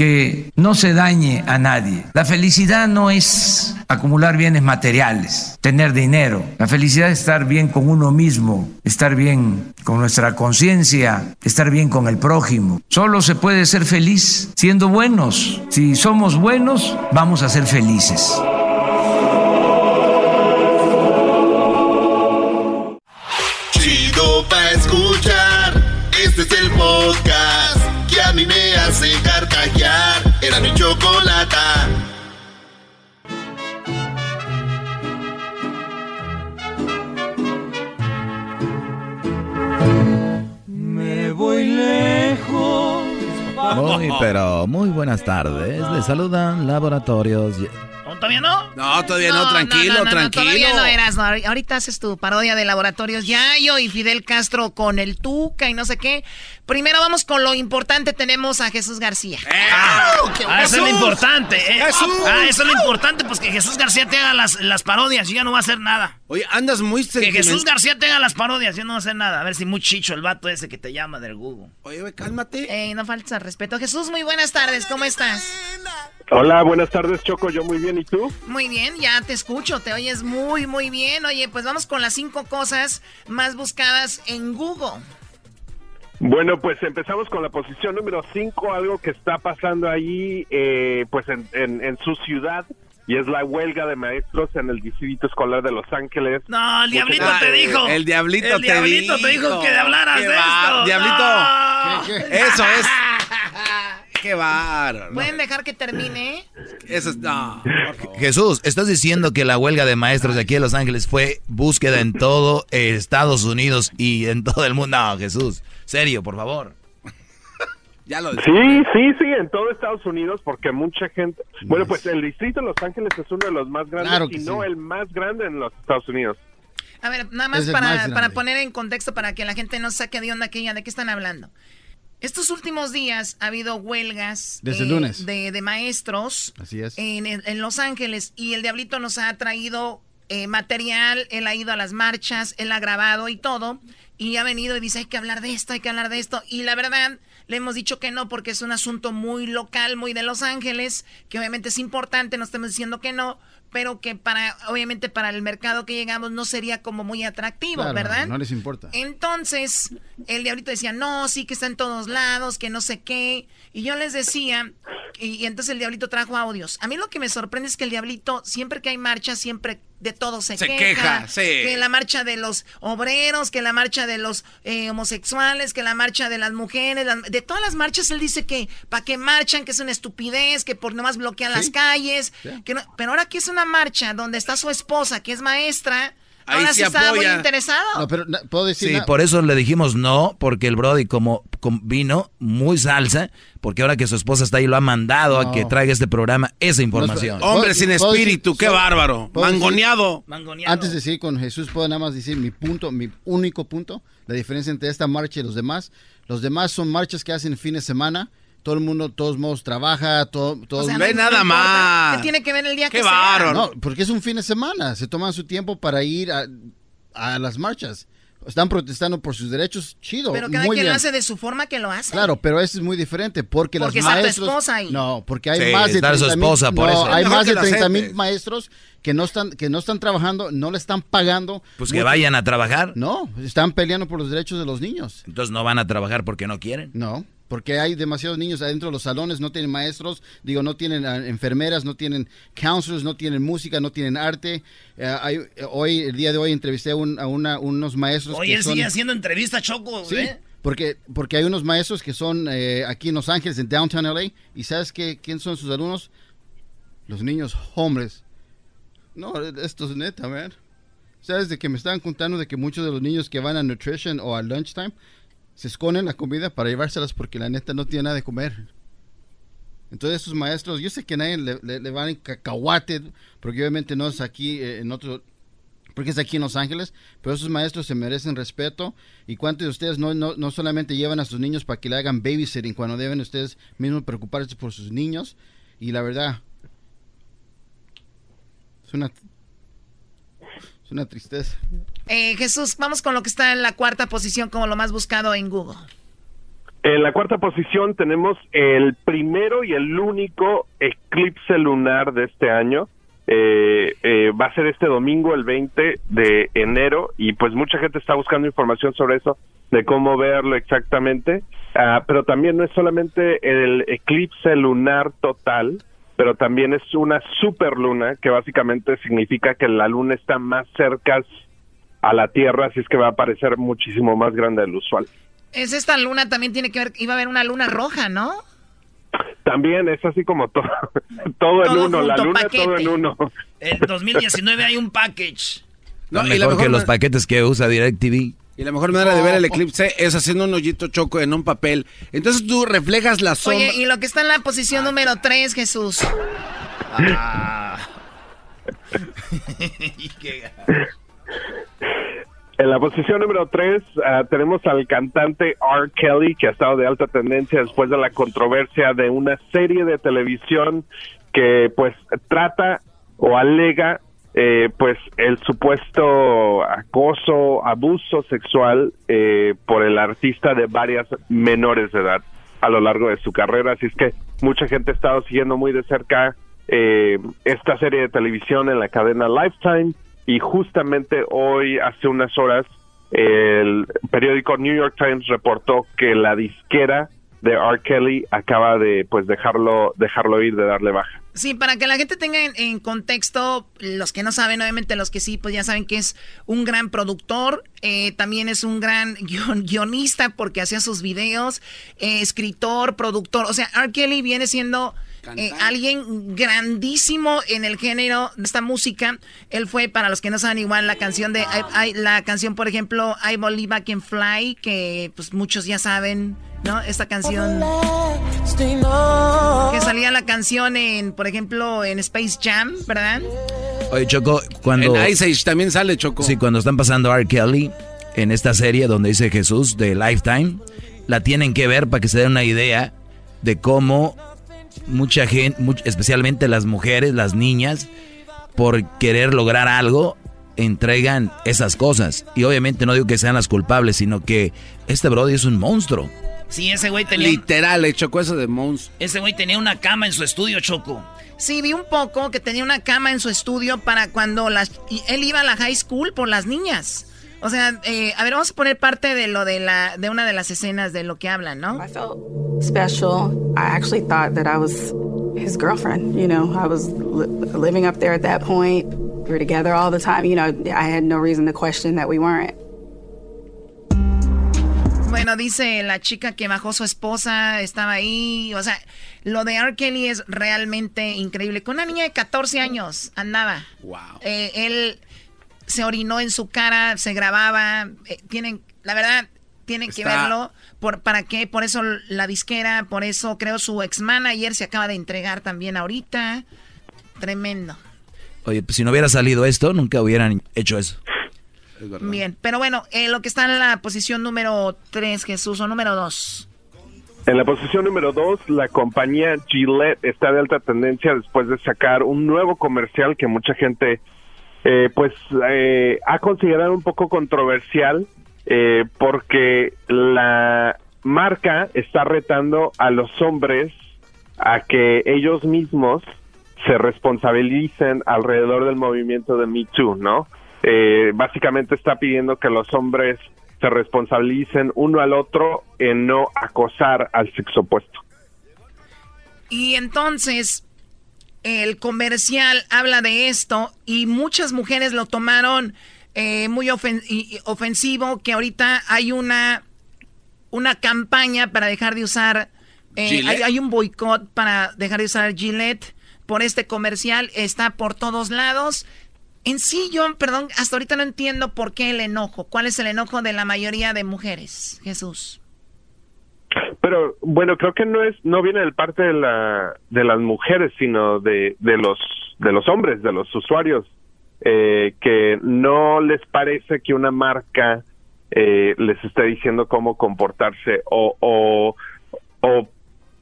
que no se dañe a nadie. La felicidad no es acumular bienes materiales, tener dinero. La felicidad es estar bien con uno mismo, estar bien con nuestra conciencia, estar bien con el prójimo. Solo se puede ser feliz siendo buenos. Si somos buenos, vamos a ser felices. Escuchar. Este es el podcast que hace carcajear. Era mi chocolata. Me voy lejos. Muy, pero muy buenas tardes. Le saludan laboratorios ¿Todavía no? No, todavía no, tranquilo, tranquilo. todavía no eras, no. Ahorita haces tu parodia de laboratorios Yayo y Fidel Castro con el Tuca y no sé qué. Primero vamos con lo importante, tenemos a Jesús García. Eh, ah, ah eso es lo importante. Eh. Ah, eso es lo importante, pues que Jesús García te haga las, las parodias y ya no va a hacer nada. Oye, andas muy Que Jesús García tenga las parodias y ya no va a hacer nada. A ver si muy chicho el vato ese que te llama del Google. Oye, cálmate. Ey, no falta respeto. Jesús, muy buenas tardes, ¿cómo estás? Hola, buenas tardes, Choco. Yo muy bien, ¿y tú? Muy bien, ya te escucho, te oyes muy, muy bien. Oye, pues vamos con las cinco cosas más buscadas en Google. Bueno, pues empezamos con la posición número cinco, algo que está pasando ahí, eh, pues en, en, su ciudad y es la huelga de maestros en el distrito escolar de Los Ángeles. No, el diablito te dijo. El diablito, el diablito te, dijo. que hablaras de esto. Diablito, eso es. qué bárbaro. ¿Pueden dejar que termine? Eso es, no. Jesús, estás diciendo que la huelga de maestros de aquí de Los Ángeles fue búsqueda en todo Estados Unidos y en todo el mundo. No, Jesús, serio, por favor. Ya lo Sí, sí, sí, en todo Estados Unidos, porque mucha gente... Bueno, pues el distrito de Los Ángeles es uno de los más grandes, Claro y no sí. el más grande en los Estados Unidos. A ver, nada más para poner en contexto para que la gente no saque de onda que ya de qué están hablando. Estos últimos días ha habido huelgas Desde el eh, lunes. De, de maestros Así es. en, en Los Ángeles y el Diablito nos ha traído eh, material, él ha ido a las marchas, él ha grabado y todo, y ha venido y dice hay que hablar de esto, hay que hablar de esto, y la verdad le hemos dicho que no porque es un asunto muy local, muy de Los Ángeles, que obviamente es importante, no estamos diciendo que no, pero que para, obviamente para el mercado que llegamos no sería como muy atractivo, Claro, ¿verdad? No les importa. Entonces, el diablito decía, no, sí que está en todos lados, que no sé qué. Y yo les decía, y, y entonces el diablito trajo audios. A mí lo que me sorprende es que el diablito, siempre que hay marcha, siempre de todo se, Se queja, sí. Que la marcha de los obreros, que la marcha de los eh, homosexuales, que la marcha de las mujeres, las- de todas las marchas él dice que para que marchan, que es una estupidez, que por nomás bloquean las calles. Que no- pero ahora que es una marcha donde está su esposa, que es maestra, Ahí ahora sí está muy interesado. No, pero na- puedo decir. Sí, por eso le dijimos no, porque el Brody como, com- vino muy salsa, porque ahora que su esposa está ahí lo ha mandado a que traiga este programa esa información. No, Hombre sin ¿Puedo decir- espíritu, qué bárbaro. ¿puedo decir- Mangoneado. Mangoneado. Antes de seguir con Jesús, puedo nada más decir mi punto, mi único punto, la diferencia entre esta marcha y los demás. Los demás son marchas que hacen fin de semana. Todo el mundo, todos modos, trabaja, todo, todo O sea, Ve no- nada no importa. más. ¿Qué tiene que ver el día Qué que sea? bárbaro. No, porque es un fin de semana. Se toman su tiempo para ir a, a las marchas. Están protestando por sus derechos. Chido. Pero cada muy quien bien. lo hace de su forma que lo hace. Claro, pero eso es muy diferente porque, Porque las está tu maestros... esposa ahí. No, porque hay Sí, más de está su 30 mil- esposa, por no, eso. hay más de que lo 30 mil maestros que no están que no están trabajando, no le están pagando. Pues que vayan a trabajar. No, están peleando por los derechos de los niños. Entonces no van a trabajar porque no quieren. No, porque hay demasiados niños adentro de los salones, no tienen maestros, digo, no tienen ah, enfermeras, no tienen counselors, no tienen música, no tienen arte. Hay- eh, hoy, el día de hoy, entrevisté a, un- a una- unos maestros que él son... sigue haciendo entrevistas, Choco, Sí, ¿eh? porque, porque hay unos maestros que son eh, aquí en Los Ángeles, en Downtown LA, y ¿sabes qué, quién son sus alumnos? Los niños hombres. No, esto es neta, man. ¿Sabes de que me estaban contando de que muchos de los niños que van a nutrition o a lunchtime se esconden la comida para llevárselas porque la neta no tiene nada de comer? Entonces esos maestros, yo sé que nadie le, le- van en cacahuate, porque obviamente no es aquí eh, en otro, porque es aquí en Los Ángeles, pero esos maestros se merecen respeto. ¿Y cuántos de ustedes no, no, no solamente llevan a sus niños para que le hagan babysitting cuando deben ustedes mismos preocuparse por sus niños? Y la verdad, es una, es una tristeza. Eh, Jesús, vamos con lo que está en la cuarta posición como lo más buscado en Google. En la cuarta posición tenemos el primero y el único eclipse lunar de este año. Eh, eh, va a ser este domingo, el 20 de enero, y pues mucha gente está buscando información sobre eso, de cómo verlo exactamente. Ah, pero también no es solamente el eclipse lunar total, pero también es una superluna, que básicamente significa que la luna está más cerca a la Tierra, así es que va a parecer muchísimo más grande del usual. Es esta luna también tiene que ver, iba a haber una luna roja, ¿no? También es así como todo, todo en Todo uno, la luna paquete. todo en uno. En 2019 hay un package. No, Mejor y la mejor que los paquetes que usa DirecTV. Y la mejor manera de ver el eclipse es haciendo un hoyito choco en un papel. Entonces tú reflejas la sombra. Oye, y lo que está en la posición número 3, Jesús. Ah. En la posición número 3 tenemos al cantante R. Kelly, que ha estado de alta tendencia después de la controversia de una serie de televisión que pues trata o alega eh, pues el supuesto acoso, abuso sexual eh, por el artista de varias menores de edad a lo largo de su carrera. Así es que mucha gente ha estado siguiendo muy de cerca eh, esta serie de televisión en la cadena Lifetime y justamente hoy, hace unas horas, el periódico New York Times reportó que la disquera de R. Kelly acaba de pues dejarlo dejarlo ir, de darle baja. Sí, para que la gente tenga en, contexto, los que no saben, obviamente los que sí, pues ya saben que es un gran productor, eh, también es un gran guionista porque hacía sus videos, eh, escritor, productor, o sea, R. Kelly viene siendo eh, alguien grandísimo en el género de esta música. Él fue, para los que no saben igual, la canción de, la canción, por ejemplo, I Believe I Can Fly, que pues muchos ya saben ¿no? Esta canción. Que salía la canción en, por ejemplo, en Space Jam, ¿verdad? Oye, Choco, cuando. En Ice Age también sale Choco. Sí, cuando están pasando R. Kelly en esta serie donde dice Jesús de Lifetime, la tienen que ver para que se den una idea de cómo mucha gente, especialmente las mujeres, las niñas, por querer lograr algo, entregan esas cosas. Y obviamente no digo que sean las culpables, sino que este Brody es un monstruo. Sí, ese güey tenía. Literal, le chocó eso de Mons. Ese güey tenía una cama en su estudio, Choco. Sí, vi un poco que tenía una cama en su estudio para cuando las. él iba a la high school por las niñas. O sea, eh, a ver, vamos a poner parte de lo de la de una de las escenas de lo que hablan, ¿no? I felt special. I actually thought that I was his girlfriend. You know, I was living up there at that point. We were together all the time. You know, I had no reason to question that we weren't. Bueno, dice la chica que bajó su esposa, estaba ahí. O sea, lo de R. Kelly es realmente increíble. Con una niña de 14 años andaba. Wow. Eh, él se orinó en su cara, se grababa. Eh, tienen, la verdad, tienen que verlo. Por, ¿Para qué? Por eso la disquera, por eso creo su ex manager se acaba de entregar también ahorita. Tremendo. Oye, pues si no hubiera salido esto, nunca hubieran hecho eso. Bien, pero bueno, eh, lo que está en la posición número 3, Jesús, o número 2. En la posición número 2, la compañía Gillette está de alta tendencia después de sacar un nuevo comercial que mucha gente eh, pues eh, ha considerado un poco controversial porque la marca está retando a los hombres a que ellos mismos se responsabilicen alrededor del movimiento de Me Too, ¿no? Eh, básicamente está pidiendo que los hombres se responsabilicen uno al otro en no acosar al sexo opuesto. Y entonces el comercial habla de esto y muchas mujeres lo tomaron eh, muy ofensivo, que ahorita hay una, una campaña para dejar de usar, eh, hay, hay, un boicot para dejar de usar Gillette por este comercial, está por todos lados. En sí, yo, perdón, hasta ahorita no entiendo por qué el enojo. ¿Cuál es el enojo de la mayoría de mujeres, Jesús? Pero bueno, creo que no es, no viene del parte de la, de las mujeres, sino de, de los, de los hombres, de los usuarios, eh, que no les parece que una marca eh, les esté diciendo cómo comportarse o, o,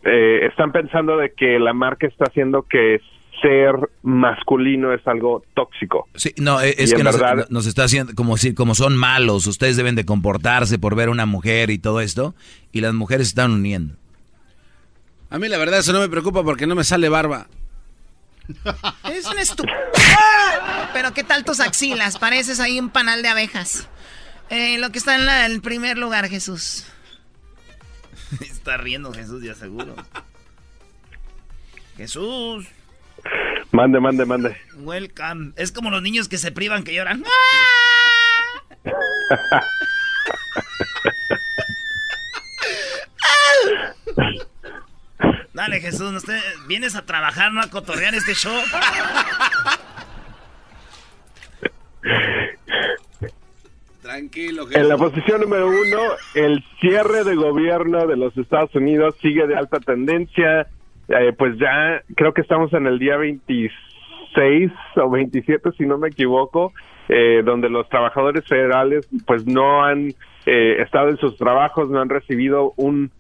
eh, están pensando de que la marca está haciendo que ser masculino es algo tóxico. Sí, no, e, es que nos, está haciendo como decir, como son malos, ustedes deben de comportarse por ver una mujer y todo esto, y las mujeres se están uniendo. A mí la verdad eso no me preocupa porque no me sale barba. Es un estúpido. Pero qué tal tus axilas, pareces ahí un panal de abejas. Eh, lo que está en el primer lugar, Jesús. está riendo Jesús, ya seguro. Jesús. Mande, mande, mande. Welcome. Es como los niños que se privan, que lloran. Dale, Jesús, usted vienes a trabajar, no a cotorrear este show. Tranquilo, Jesús. En la posición número uno, el cierre de gobierno de los Estados Unidos sigue de alta tendencia eh, pues ya creo que estamos en el día 26 o 27, si no me equivoco, eh, donde los trabajadores federales pues no han eh, estado en sus trabajos, no han recibido un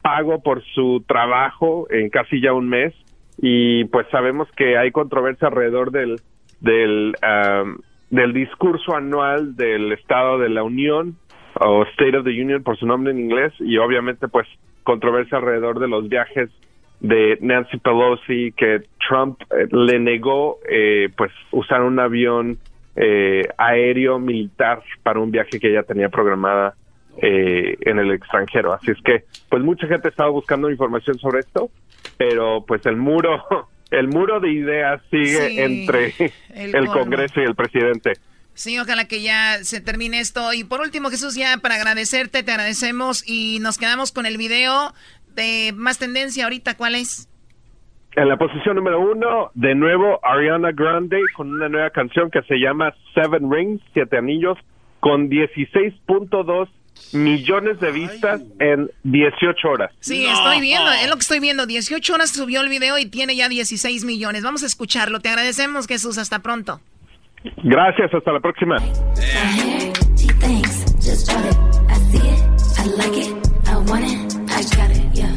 pago por su trabajo en casi ya un mes. Y pues sabemos que hay controversia alrededor del del del discurso anual del Estado de la Unión o State of the Union por su nombre en inglés y obviamente pues controversia alrededor de los viajes de Nancy Pelosi que Trump eh, le negó eh, pues usar un avión eh, aéreo militar para un viaje que ella tenía programada en el extranjero. Así es que pues mucha gente estaba buscando información sobre esto, pero pues el muro el muro de ideas sigue Sí, entre el. Congreso y el presidente. Sí, ojalá que ya se termine esto. Y por último, Jesús, ya para agradecerte, te agradecemos y nos quedamos con el video de más tendencia ahorita. ¿Cuál es? En la posición número uno, de nuevo Ariana Grande con una nueva canción que se llama Seven Rings, Siete Anillos, con 16.2 millones de vistas en 18 horas. Sí, estoy viendo, es lo que estoy viendo. 18 horas subió el video y tiene ya 16 millones. Vamos a escucharlo. Te agradecemos, Jesús. Hasta pronto. Gracias, hasta la próxima.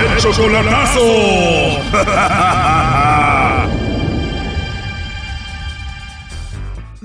El chocolatazo.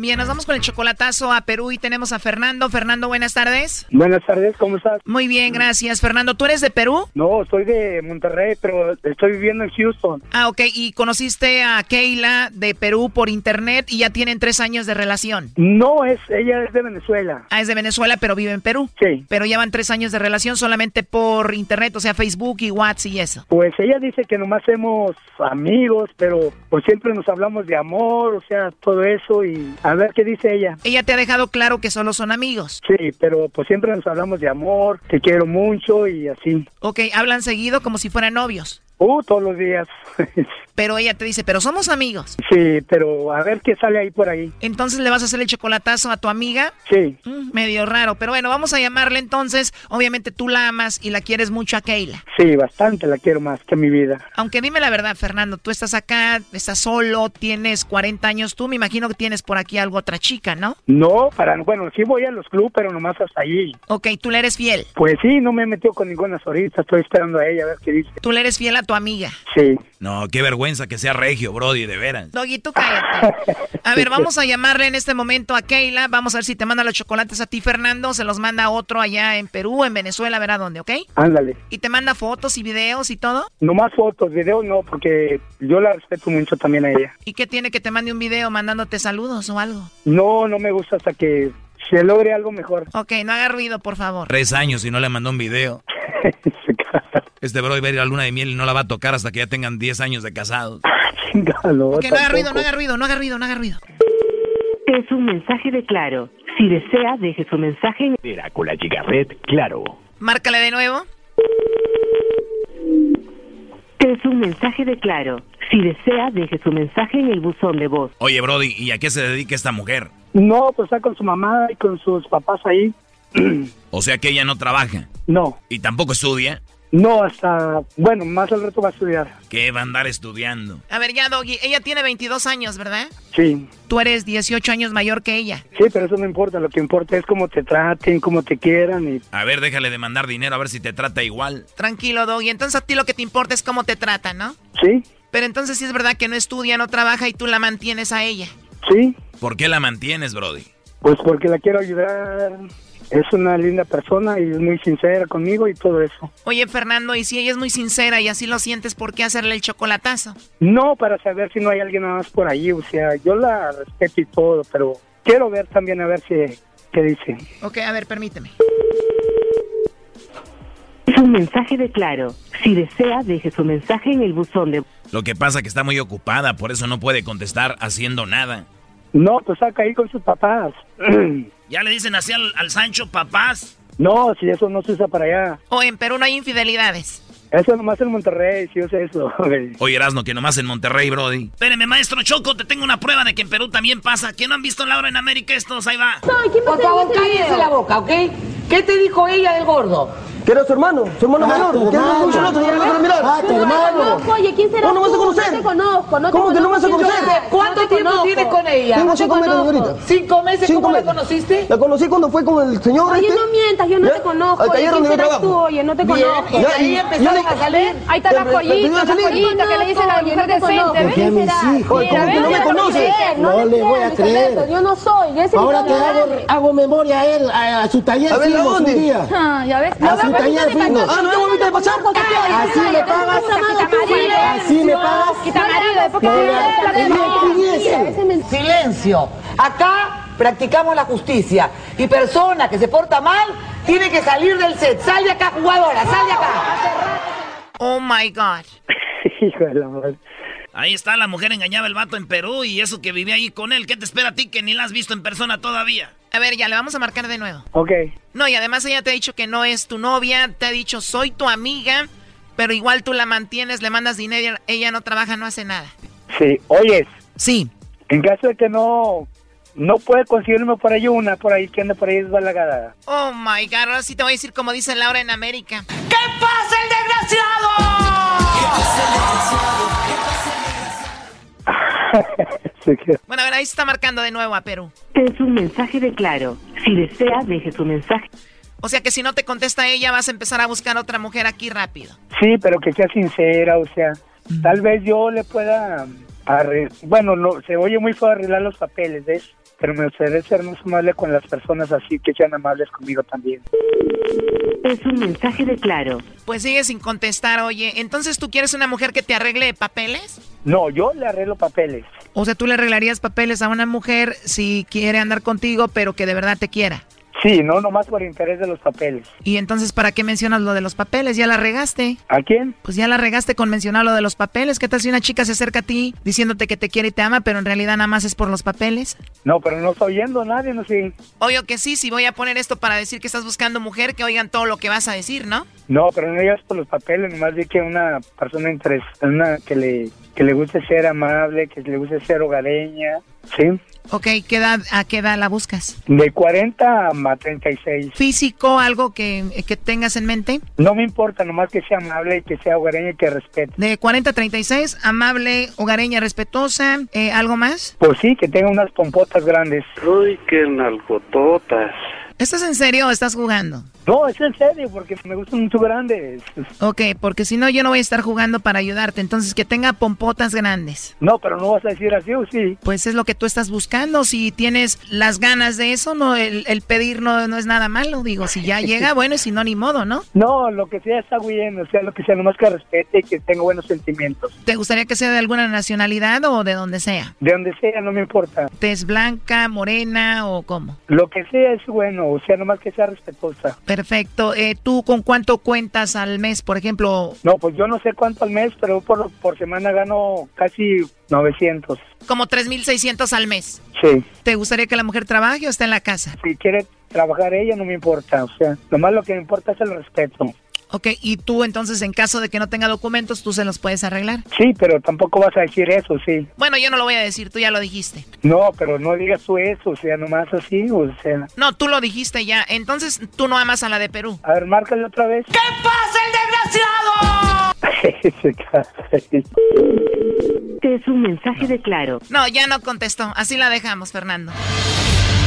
Bien, nos vamos con el chocolatazo a Perú y tenemos a Fernando. Fernando, buenas tardes. Buenas tardes, ¿cómo estás? Muy bien, gracias. Fernando, ¿tú eres de Perú? No, soy de Monterrey, pero estoy viviendo en Houston. Ah, ok. ¿Y conociste a Keila de Perú por internet y ya tienen tres años de relación? No, es ella es de Venezuela. Ah, es de Venezuela, pero vive en Perú. Sí. Pero llevan tres años de relación solamente por internet, o sea, Facebook y WhatsApp y eso. Pues ella dice que nomás somos amigos, pero pues siempre nos hablamos de amor, o sea, todo eso y a ver qué dice ella. Ella te ha dejado claro que solo son amigos. Sí, pero pues siempre nos hablamos de amor, te quiero mucho y así. Ok, hablan seguido como si fueran novios. Uh, todos los días. Pero ella te dice, pero somos amigos. sí, pero a ver qué sale ahí por ahí. Entonces le vas a hacer el chocolatazo a tu amiga. Sí. Mm, medio raro, pero bueno, vamos a llamarle entonces. Obviamente tú la amas y la quieres mucho a Keila. Sí, bastante la quiero más que mi vida. Aunque dime la verdad, Fernando, tú estás acá, estás solo, tienes 40 años, tú me imagino que tienes por aquí algo otra chica, ¿no? No, para bueno, sí voy a los clubes, pero nomás hasta allí. Ok, tú le eres fiel. Pues sí, no me he metido con ninguna ahorita, estoy esperando a ella a ver qué dice. Tú le eres fiel a tu amiga. Sí. No, qué vergüenza que sea regio, Brody, de veras. Doggy, tú cállate. A ver, vamos a llamarle en este momento a Keila. Vamos a ver si te manda los chocolates a ti, Fernando. Se los manda a otro allá en Perú, en Venezuela, verá dónde, ¿ok? Ándale. Y te manda fotos y videos y todo. Nomás fotos, videos no, porque yo la respeto mucho también a ella. ¿Y qué tiene que te mande un video mandándote saludos o algo? No, no me gusta hasta que se logre algo mejor. Ok, no haga ruido, por favor. Tres años y no le mandó un video. Este Brody va a ir a la luna de miel y no la va a tocar hasta que ya tengan 10 años de casados. no, Ok, no haga ruido, no haga ruido, no haga ruido, no haga ruido. Es un mensaje de Claro. Si desea, deje su mensaje en... Era con la chica Red, claro. Márcale de nuevo. Es un mensaje de Claro. Si desea, deje su mensaje en el buzón de voz. Oye, Brody, ¿y a qué se dedica esta mujer? No, pues está con su mamá y con sus papás ahí. O sea que ella no trabaja. No, Y tampoco estudia. No, hasta, bueno, más al rato va a estudiar. ¿Qué va a andar estudiando? A ver, ya, Doggy, ella tiene 22 años, ¿verdad? Sí, Tú eres 18 años mayor que ella. sí, pero eso no importa, lo que importa es cómo te traten, cómo te quieran y A ver, déjale de mandar dinero a ver si te trata igual. Tranquilo, Doggy. Entonces a ti lo que te importa es cómo te tratan, ¿no? Sí. Pero entonces sí es verdad que no estudia, no trabaja y tú la mantienes a ella. Sí, ¿Por qué la mantienes, Brody? pues porque la quiero ayudar. Es una linda persona y es muy sincera conmigo y todo eso. Oye, Fernando, y si ella es muy sincera y así lo sientes, ¿por qué hacerle el chocolatazo? No para saber si no hay alguien más por ahí, o sea, yo la respeto y todo, pero quiero ver también a ver si qué dice. Ok, a ver, permíteme. Es un mensaje de Claro. Si desea, deje su mensaje en el buzón de... Lo que pasa que está muy ocupada, por eso no puede contestar haciendo nada. No, pues saca ahí con sus papás. Ya le dicen así al, al Sancho, papás. no, si eso no se usa para allá. O en Perú no hay infidelidades. Eso nomás en Monterrey, si usa eso. Oye, Erasno, que nomás en Monterrey, Brody. Espéreme, maestro Choco, te tengo una prueba de que en Perú también pasa. ¿Que no han visto Laura en América estos? Ahí va. Por favor, cállese la boca, ¿ok? ¿Qué te dijo ella del gordo? Que era su hermano, su hermano Ah, menor. Que era hermano. mucho el otro, ya lo mirar. Ah, tu No, hermano. no, no. Oye, ¿quién será ¿Cómo no vas a conocer? No te conozco, no te ¿Cómo que no vas a conozco. conocer? ¿Cuánto No tiempo conozco. tienes con ella? Tengo No te cinco meses, señorita. ¿Cinco meses? ¿Cómo la conociste? La conocí cuando fue con el señor Oye, este. no mientas, yo no ¿Ya? te conozco. Al taller ¿quién donde yo trabajo. tú? Oye, no te Bien, conozco. y ahí empezaron a salir. Ahí está la joyita, la joyita que le dicen a la mujer decente. Porque a mis hijos, ¿cómo que no me conoces? No le voy a creer, Yo no soy. Ahora no que hago, memoria a él, a, su taller A ver, ¿a fuimos un dónde? día. Ya ves. A su taller fuimos. Ah, no, ¿me a pasar? Así me pagas. Así me pagas. Silencio. Acá practicamos la justicia. Y persona que se porta mal tiene que salir del set. Sal de acá, jugadora, sal de acá. Oh my God. Hijo de la madre. Ahí está, la mujer engañaba al vato en Perú y eso que vivía ahí con él. ¿Qué te espera a ti que ni la has visto en persona todavía? A ver, ya le vamos a marcar de nuevo. Ok. No, y además ella te ha dicho que no es tu novia, te ha dicho soy tu amiga, pero igual tú la mantienes, le mandas dinero, ella no trabaja, no hace nada. Sí, oyes. Sí. En caso de que no no puede conseguirme por ahí una, por ahí que anda por ahí desbalagada. Oh my God, ahora sí te voy a decir como dice Laura en América. ¿Qué pasa Bueno, a ver, ahí se está marcando de nuevo a Perú. Es un mensaje de Claro. Si desea, deje su mensaje. O sea que si no te contesta ella, vas a empezar a buscar otra mujer aquí rápido. Sí, pero que sea sincera, o sea, tal vez yo le pueda arre- bueno, no, se oye muy feo arreglar los papeles, ¿ves? Pero me gustaría ser más amable con las personas así, que sean amables conmigo también. Es un mensaje de Claro. Pues sigue sin contestar, oye. Entonces, ¿tú quieres una mujer que te arregle papeles? No, yo le arreglo papeles. O sea, tú le arreglarías papeles a una mujer si quiere andar contigo, pero que de verdad te quiera. Sí, no nomás por interés de los papeles. Y entonces, ¿para qué mencionas lo de los papeles? Ya la regaste. ¿A quién? Pues ya la regaste con mencionar lo de los papeles. ¿Qué tal si una chica se acerca a ti diciéndote que te quiere y te ama, pero en realidad nada más es por los papeles? No, pero no está oyendo a nadie, no sé. Obvio que sí, si voy a poner esto para decir que estás buscando mujer, que oigan todo lo que vas a decir, ¿no? No, pero no es por los papeles, nomás vi que una persona una que le que le guste ser amable, que le guste ser hogareña, ¿sí? Ok, ¿qué edad, ¿a qué edad la buscas? De 40 a 36. ¿Físico, algo que, que tengas en mente? No me importa, nomás que sea amable, que sea hogareña y que respete. De 40 a 36, amable, hogareña, respetuosa, eh, ¿algo más? Pues sí, que tenga unas pompotas grandes. Uy, qué nalgototas. ¿Estás en serio o estás jugando? No, es en serio, porque me gustan mucho grandes. Ok, porque si no yo no voy a estar jugando para ayudarte, entonces que tenga pompotas grandes. No, pero no vas a decir así o sí. Pues es lo que tú estás buscando, si tienes las ganas de eso, no el, el pedir no, no es nada malo, digo, si ya llega, bueno, y si no, ni modo, ¿no? No, lo que sea está bien, o sea, lo que sea, nomás que respete y que tenga buenos sentimientos. ¿Te gustaría que sea de alguna nacionalidad o de donde sea? De donde sea, no me importa. ¿Tez blanca, morena o cómo? Lo que sea es bueno, o sea, nomás que sea respetuosa. Perfecto. Eh, ¿Tú con cuánto cuentas al mes, por ejemplo? No, pues yo no sé cuánto al mes, pero por, por semana gano casi 900. Como 3.600 al mes. Sí. ¿Te gustaría que la mujer trabaje o esté en la casa? Si quiere trabajar ella, no me importa, o sea, nomás lo que me importa es el respeto. Ok, y tú entonces en caso de que no tenga documentos, tú se los puedes arreglar. Sí, pero tampoco vas a decir eso, sí. Bueno, yo no lo voy a decir, tú ya lo dijiste. No, pero no digas tú eso, o sea, nomás así, o sea. No, tú lo dijiste ya. Entonces tú no amas a la de Perú. A ver, márcale otra vez. ¿Qué pasa el desgraciado? Es un mensaje de Claro. No, ya no contestó. Así la dejamos, Fernando.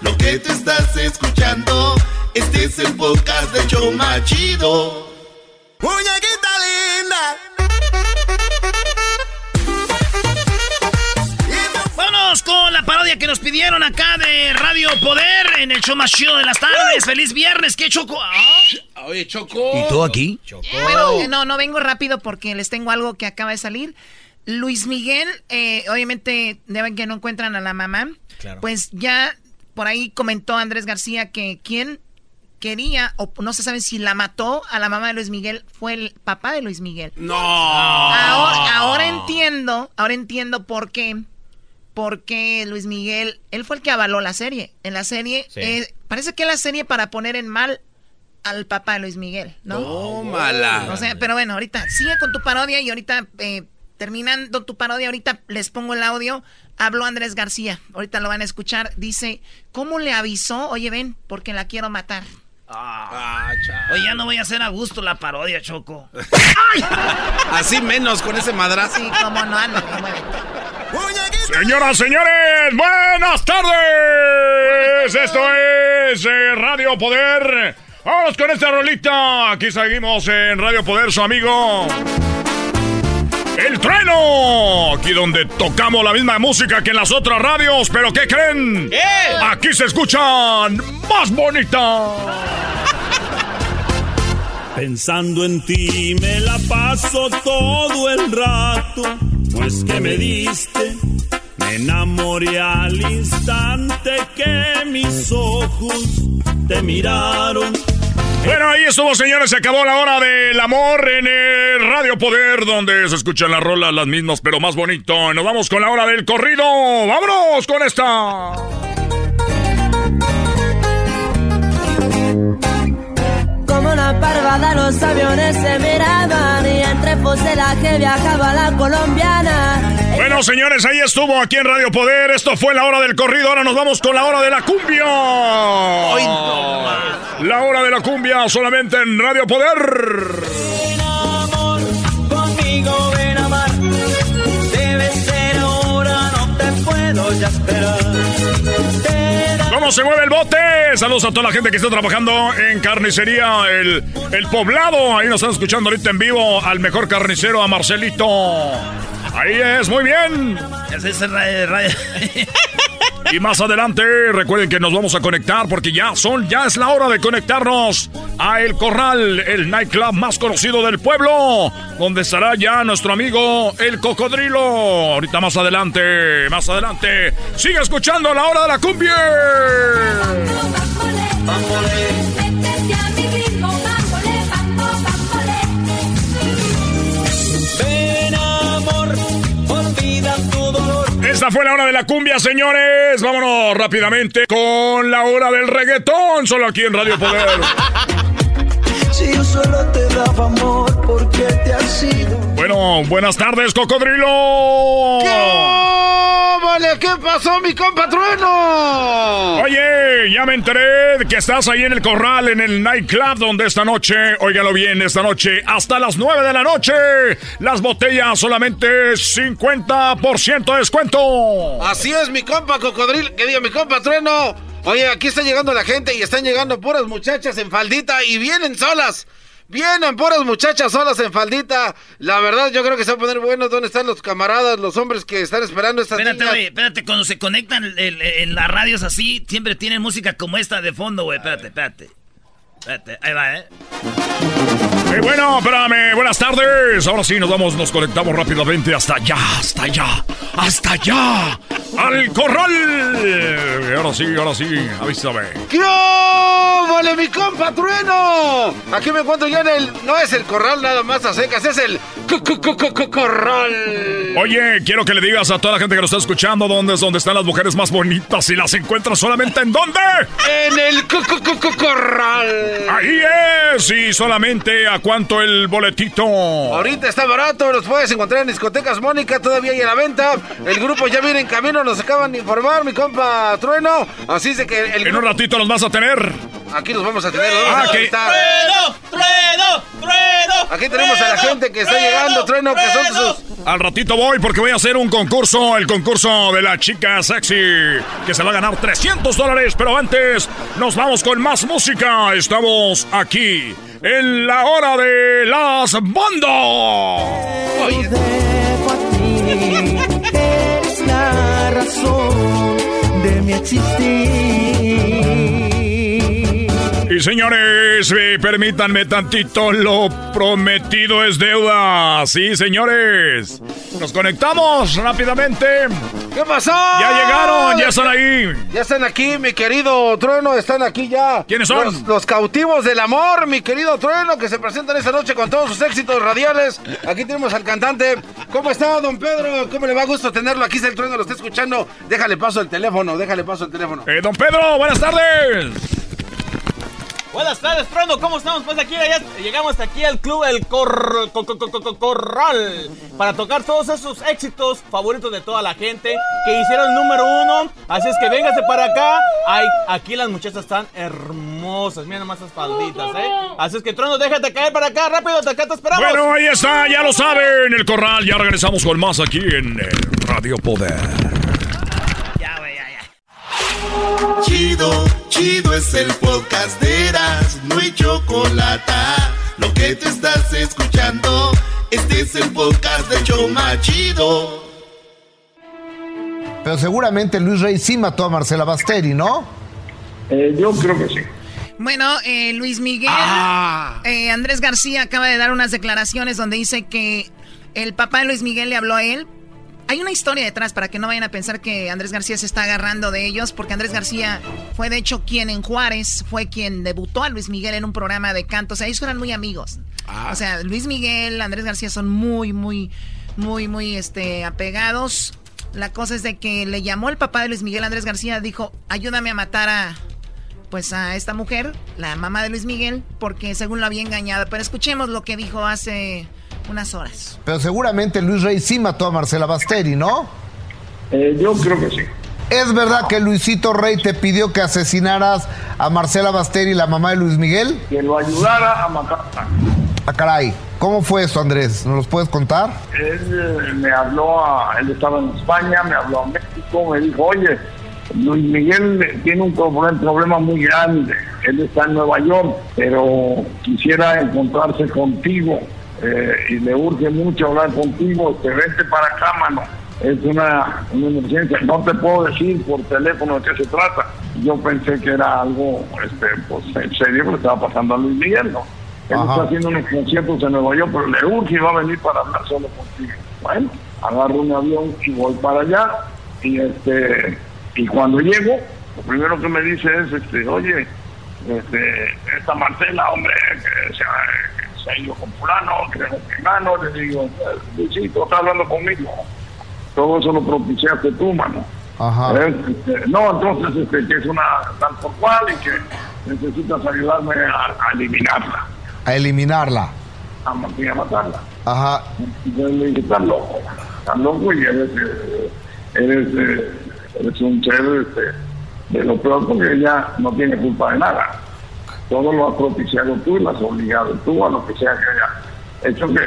Lo que te estás escuchando, este es el podcast de Choma Chido. Muñequita linda. Vámonos con la parodia que nos pidieron acá de Radio Poder en el show más chido de las tardes. ¡Feliz viernes! ¡Qué choco! Ah. Oye, Choco. ¿Y tú aquí? Bueno, eh, no, no vengo rápido porque les tengo algo que acaba de salir. Luis Miguel, eh, obviamente, deben que no encuentran a la mamá. Claro. Pues ya por ahí comentó Andrés García que quién quería, o no se sabe si la mató a la mamá de Luis Miguel, fue el papá de Luis Miguel. No. Ahora, ahora entiendo, ahora entiendo por qué. Porque Luis Miguel, él fue el que avaló la serie. En la serie, Sí. eh, parece que la serie para poner en mal al papá de Luis Miguel, ¿no? Tómala. O sea, pero bueno, ahorita sigue con tu parodia y ahorita eh, terminando tu parodia, ahorita les pongo el audio. Habló Andrés García, ahorita lo van a escuchar. Dice, ¿cómo le avisó? Oye, ven, porque la quiero matar. Ah, Oye, ya no voy a hacer a gusto la parodia, Choco. Así menos con ese madrazo. Sí, cómo no, anda, Señoras, señores, buenas tardes. Esto es eh, Radio Poder. Vamos con esta rolita. Aquí seguimos en Radio Poder, su amigo. El trueno. Aquí donde tocamos la misma música que en las otras radios. Pero ¿qué creen? Aquí se escuchan más bonitas. Pensando en ti me la paso todo el rato, pues que me diste, me enamoré al instante que mis ojos te miraron. Bueno, ahí estuvo, señores. Se acabó la hora del amor en el Radio Poder, donde se escuchan las rolas las mismas, pero más bonito. Nos vamos con la hora del corrido. ¡Vámonos con esta! Como una parvada los aviones se miraban y entre fuselaje viajaba la colombiana. Bueno, señores, ahí estuvo aquí en Radio Poder. Esto fue la hora del corrido. Ahora nos vamos con la hora de la cumbia. La hora de la cumbia solamente en Radio Poder. Conmigo ven a amar, debe ser ahora, no te puedo ya esperar. ¿Cómo se mueve el bote? Saludos a toda la gente que está trabajando en carnicería El, el Poblado. Ahí nos están escuchando ahorita en vivo al mejor carnicero, a Marcelito. Ahí es, muy bien. Y más adelante, recuerden que nos vamos a conectar porque ya son, ya es la hora de conectarnos a El Corral, el nightclub más conocido del pueblo, donde estará ya nuestro amigo El Cocodrilo. Ahorita más adelante, más adelante, sigue escuchando la hora de la cumbia. Esta fue la hora de la cumbia, señores. Vámonos rápidamente con la hora del reggaetón, solo aquí en Radio Poder. Si yo solo te daba amor, ¿por qué te has ido? Bueno, buenas tardes, cocodrilo. vale! ¿Qué pasó, mi compa Trueno? Oye, ya me enteré de que estás ahí en el corral, en el nightclub, donde esta noche, óigalo bien, esta noche, hasta las 9 de la noche, las botellas solamente 50% de descuento. Así es, mi compa Cocodrilo, que diga mi compa Trueno. Oye, aquí está llegando la gente y están llegando puras muchachas en faldita y vienen solas. Vienen puras muchachas solas en faldita. La verdad, yo creo que se va a poner bueno. ¿Dónde están los camaradas, los hombres que están esperando estas Espérate, niñas? güey, espérate, cuando se conectan en, en las radios así, siempre tienen música como esta de fondo, güey. Espérate, espérate. Espérate, ahí va, ¿eh? Eh, bueno, espérame, buenas tardes. Ahora sí, nos vamos, nos conectamos rápidamente hasta allá, hasta allá, hasta allá, al corral. Ahora sí, ahora sí, avísame. ¿Qué vale, mi compa Trueno? Aquí me encuentro yo en el... No es el corral nada más a secas, es el... co- co- co- co- co- corral. Oye, quiero que le digas a toda la gente que nos está escuchando dónde es donde están las mujeres más bonitas y las encuentras solamente en dónde. En el co- co- co- co- corral. Ahí es, y solamente a cuánto el boletito. Ahorita está barato, los puedes encontrar en discotecas Mónica, todavía hay a la venta. El grupo ya viene en camino, nos acaban de informar, mi compa Trueno. Así es de que el En un ratito los vas a tener. Aquí los vamos a tener, los Ah, a que-. ¡Trueno! ¡Trueno! ¡Trueno! Aquí tenemos a la gente que está llegando, Trueno, que son sus... Al ratito voy porque voy a hacer un concurso, el concurso de la chica sexy, que se va a ganar 300 dólares, pero antes nos vamos con más música. Estamos aquí en la hora de las bandas. eres la razón de mi existir. Y señores, eh, permítanme tantito, lo prometido es deuda. Sí, señores. Nos conectamos rápidamente. ¿Qué pasó? Ya llegaron, ya están ahí. Ya están aquí, mi querido Trueno, están aquí ya. ¿Quiénes son? Los, los cautivos del amor, mi querido Trueno, que se presentan esta noche con todos sus éxitos radiales. Aquí tenemos al cantante. ¿Cómo está, don Pedro? ¿Cómo le va a gusto tenerlo? Aquí está el Trueno, lo está escuchando. Déjale paso el teléfono, déjale paso el teléfono. Eh, don Pedro, buenas tardes. Buenas tardes, Trueno. ¿Cómo estamos? Pues aquí ya llegamos aquí al club El Cor- Co- Co- Co- Co- Corral para tocar todos esos éxitos favoritos de toda la gente que hicieron número uno. Así es que véngase para acá. Ay, aquí las muchachas están hermosas. Mira nomás esas falditas, ¿eh? Así es que, Trueno, déjate caer para acá rápido. Acá te esperamos. Bueno, ahí está, ya lo saben, el corral. Ya regresamos con más aquí en eh, Radio Poder. Chido, chido es el podcast de Eras, no hay chocolate. Lo que te estás escuchando, este es el podcast de Choma Chido. Pero seguramente Luis Rey sí mató a Marcela Basteri, ¿no? yo creo que sí. Bueno, eh, Luis Miguel, Ah. eh, Andrés García acaba de dar unas declaraciones donde dice que el papá de Luis Miguel le habló a él. Hay una historia detrás para que no vayan a pensar que Andrés García se está agarrando de ellos, porque Andrés García fue de hecho quien en Juárez fue quien debutó a Luis Miguel en un programa de canto. O sea, ellos eran muy amigos. O sea, Luis Miguel, Andrés García son muy, muy, muy, muy este, apegados. La cosa es de que le llamó el papá de Luis Miguel, Andrés García, dijo, ayúdame a matar a, pues a esta mujer, la mamá de Luis Miguel, porque según lo había engañado. Pero escuchemos lo que dijo hace unas horas. Pero seguramente Luis Rey sí mató a Marcela Basteri, ¿no? yo creo que sí. ¿Es verdad que Luisito Rey te pidió que asesinaras a Marcela Basteri, la mamá de Luis Miguel? Que lo ayudara a matar. Ah, caray. ¿Cómo fue eso, Andrés? ¿Nos los puedes contar? Él eh, me habló, a, él estaba en España, me habló a México, me dijo, oye, Luis Miguel tiene un pro- un problema muy grande. Él está en Nueva York, pero quisiera encontrarse contigo eh, y le urge mucho hablar contigo. Te vente para acá, mano. Es una, una emergencia. No te puedo decir por teléfono de qué se trata. Yo pensé que era algo este, pues, en serio que le estaba pasando a Luis Miguel, ¿no? Él Ajá. está haciendo unos conciertos en Nueva York, pero le urge y va a venir para hablar solo contigo. Bueno, agarro un avión y voy para allá. Y este y cuando llego, lo primero que me dice es, este, oye, este, esta Marcela, hombre, que se, se ha ido con fulano, que que gano, le digo, Luisito, está hablando conmigo. Todo eso lo propiciaste tú, mano. Ajá. Eh, este, no, entonces este, que es una tal por cual y que necesitas ayudarme a, a eliminarla, A eliminarla. a, a matarla. Ajá. Entonces le dije, estás loco, estás loco y eres, eh, eres, eh, eres un ser este, de lo peor porque ella no tiene culpa de nada. Todo lo has propiciado tú y lo has obligado tú a lo que sea que haya hecho que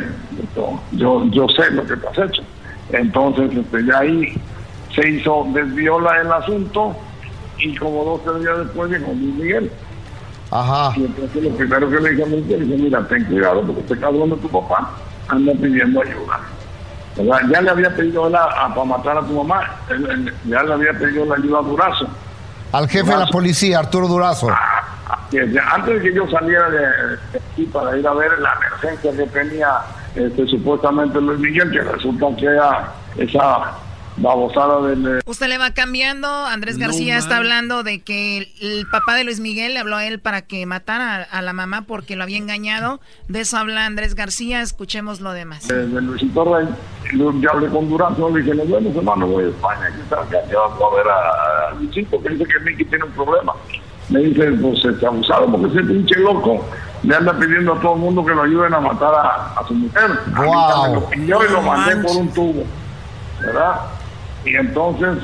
yo, yo sé lo que tú has hecho. Entonces este, ya ahí se hizo, desvió la, el asunto y como dos tres días después llegó Luis Miguel. Ajá. Y entonces lo primero que le dije a mi hijo, dije, mira, ten cuidado porque este cabrón de tu papá anda pidiendo ayuda. ¿Verdad? Ya le había pedido él a, a- para matar a tu mamá, él- él- ya le había pedido la ayuda a Durazo. Al jefe de la policía, Arturo Durazo. Antes de que yo saliera de, de aquí para ir a ver la emergencia que tenía este, supuestamente Luis Miguel, que resulta que era esa babosada del... Usted le va cambiando. Andrés No García está hablando de que el, el papá de Luis Miguel le habló a él para que matara a, a la mamá porque lo había engañado. De eso habla Andrés García. Escuchemos lo demás. de, de Luisito Rey, y luego ya hablé con Durazo, le dije, nos vemos hermano, voy a España, aquí está, ya, vamos a ver a, a Luisito, que dice que Mickey tiene un problema. Me dice, pues este abusado porque ese pinche loco le anda pidiendo a todo el mundo que lo ayuden a matar a, a su mujer. A mí Wow. lo y lo mandé por un tubo, ¿verdad? Y entonces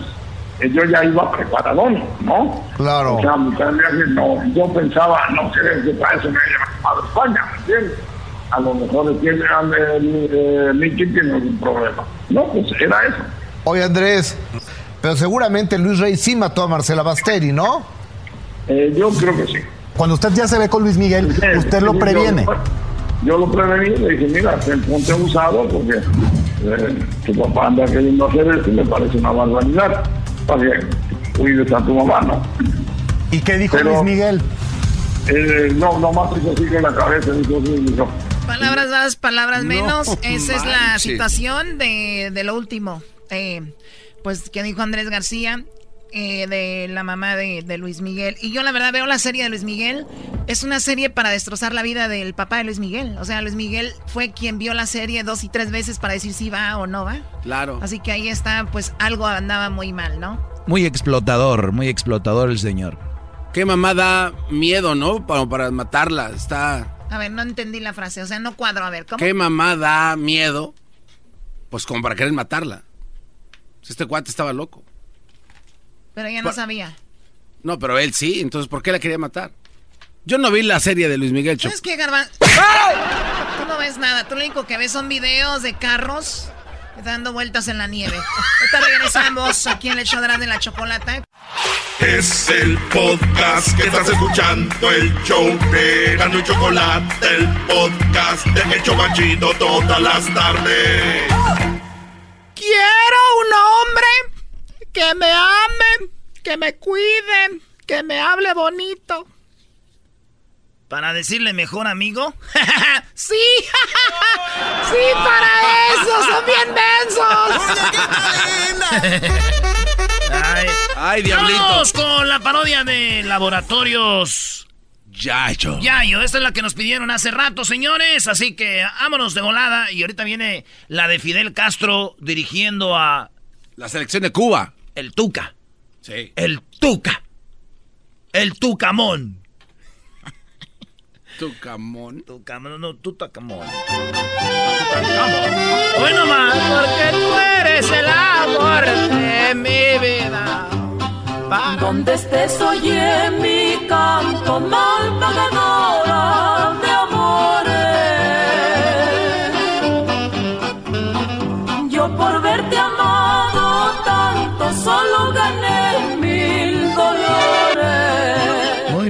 yo ya iba preparadón, ¿no? Claro. O sea, del viaje, no, yo pensaba, no sé, que para eso me llamado a España, ¿me entiendes? A lo mejor tiene, eh, tiene algún problema. No, pues era eso. Oye, Andrés, pero seguramente Luis Rey sí mató a Marcela Basteri, ¿no? Eh, yo creo que sí. Cuando usted ya se ve con Luis Miguel, usted lo previene. Yo, yo lo prevení, le dije, mira, ten- ponte abusado porque eh, tu papá anda queriendo hacer esto y me parece una barbaridad. Para que cuides a tu mamá, ¿no? ¿Y qué dijo Pero- Luis Miguel? Eh, no, nomás hizo así con la cabeza. Dijo, sí, dijo. Palabras más, palabras No menos. Esa es la situación de, de lo último. Eh, pues que dijo Andrés García eh, de la mamá de, de Luis Miguel. Y yo la verdad veo la serie de Luis Miguel. Es una serie para destrozar la vida del papá de Luis Miguel. O sea, Luis Miguel fue quien vio la serie dos y tres veces para decir si va o no va. Claro. Así que ahí está, pues algo andaba muy mal, ¿no? Muy explotador, muy explotador el señor. Qué mamá da miedo, ¿no? Para, para matarla. Está. A ver, no entendí la frase. O sea, no cuadro. A ver, ¿cómo? ¿Qué mamá da miedo? Pues como para querer matarla. Este cuate estaba loco. Pero ella no sabía. No, pero él sí, entonces ¿por qué la quería matar? Yo no vi la serie de Luis Miguel Choco. ¿Sabes qué, Garbanzo? Tú no ves nada. Tú lo único que ves son videos de carros dando vueltas en la nieve. Ahorita regresamos aquí en el show de la- chocolata. Es el podcast que estás escuchando, el show de Gano y Chocolate, el podcast de El Chocachito todas las tardes. Quiero un hombre que me ame, que me cuide, que me hable bonito. Para decirle mejor amigo. ¡Sí! ¡Sí, para eso! ¡Son bien densos! Ay, Ay, diablito. Vamos con la parodia de Laboratorios Yayo. Yayo. Esta es la que nos pidieron hace rato, señores. Así que vámonos de volada. Y ahorita viene la de Fidel Castro dirigiendo a. La selección de Cuba. El Tuca. Sí. El Tuca. El Tucamón. Tucamón. Tucamón, no, Tutacamón. Hoy nomás, porque tú eres el amor de mi vida. Donde estés oye mi canto mal pagadora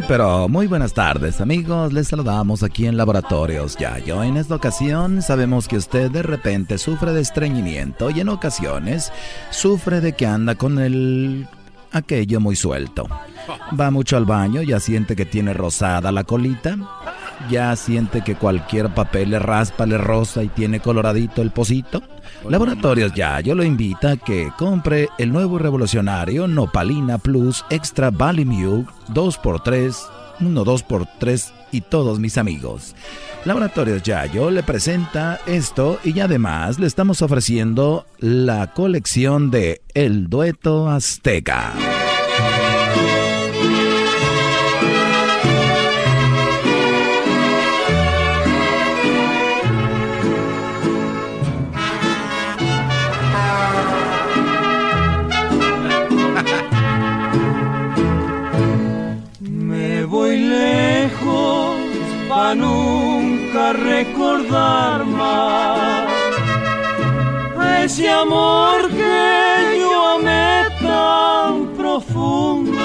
pero muy buenas tardes amigos, les saludamos aquí en Laboratorios Yayo. En esta ocasión sabemos que usted de repente sufre de estreñimiento y en ocasiones sufre de que anda con el aquello muy suelto. Va mucho al baño, ya siente que tiene rosada la colita, ya siente que cualquier papel le raspa, le rosa y tiene coloradito el pocito. Laboratorios Yayo lo invita a que compre el nuevo revolucionario Nopalina Plus Extra Valimu 2x3, 1 2x3 y todos mis amigos. Laboratorios Yayo le presenta esto y además le estamos ofreciendo la colección de El Dueto Azteca. Me voy lejos pa' recordar más a ese amor que yo amé tan profundo.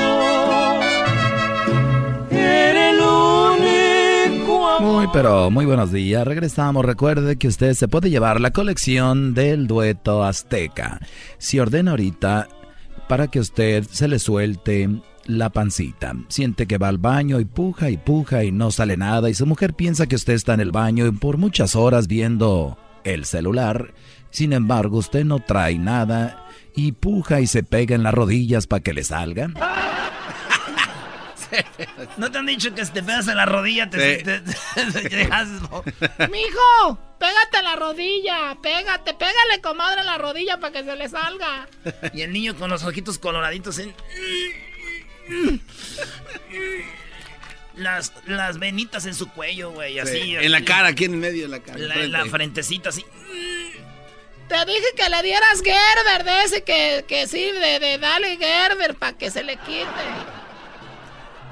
Era el único amor. Muy pero muy buenos días. Regresamos. Recuerde que usted se puede llevar la colección del dueto azteca. Si ordena ahorita para que usted se le suelte la pancita. Siente que va al baño y puja y puja y no sale nada y su mujer piensa que usted está en el baño y por muchas horas viendo el celular. Sin embargo, usted no trae nada y puja y se pega en las rodillas para que le salga. ¿No te han dicho que si te pegas en la rodilla te, Sí. te- te- te dejas- Mijo, pégate a la rodilla, pégate, pégale comadre a la rodilla para que se le salga. Y el niño con los ojitos coloraditos en... Las, las venitas en su cuello, güey, así. Sí, así. En la cara, aquí en medio de la cara. La, frente. la frentecita así. Te dije que le dieras Gerber de ese que, que sirve de dale Gerber para que se le quite.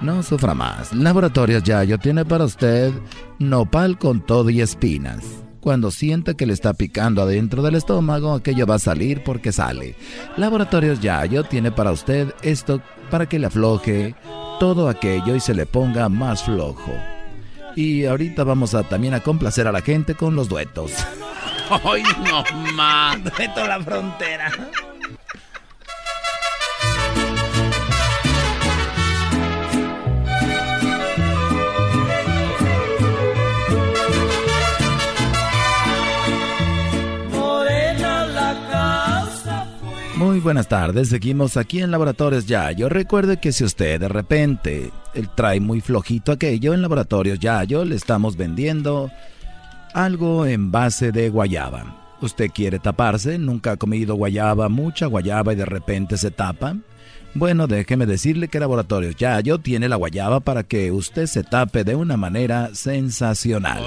No sufra más. Laboratorios Yayo tiene para usted nopal con todo y espinas. Cuando sienta que le está picando adentro del estómago, aquello va a salir porque sale. Laboratorios Yayo tiene para usted esto para que le afloje todo aquello y se le ponga más flojo. Y ahorita vamos a también a complacer a la gente con los duetos. Ay, no más. Dueto la frontera. Muy buenas tardes, seguimos aquí en Laboratorios Yayo. Recuerde que si usted de repente trae muy flojito aquello en Laboratorios Yayo, le estamos vendiendo algo en base de guayaba. ¿Usted quiere taparse? ¿Nunca ha comido guayaba, mucha guayaba y de repente se tapa? Bueno, déjeme decirle que Laboratorios Yayo tiene la guayaba para que usted se tape de una manera sensacional.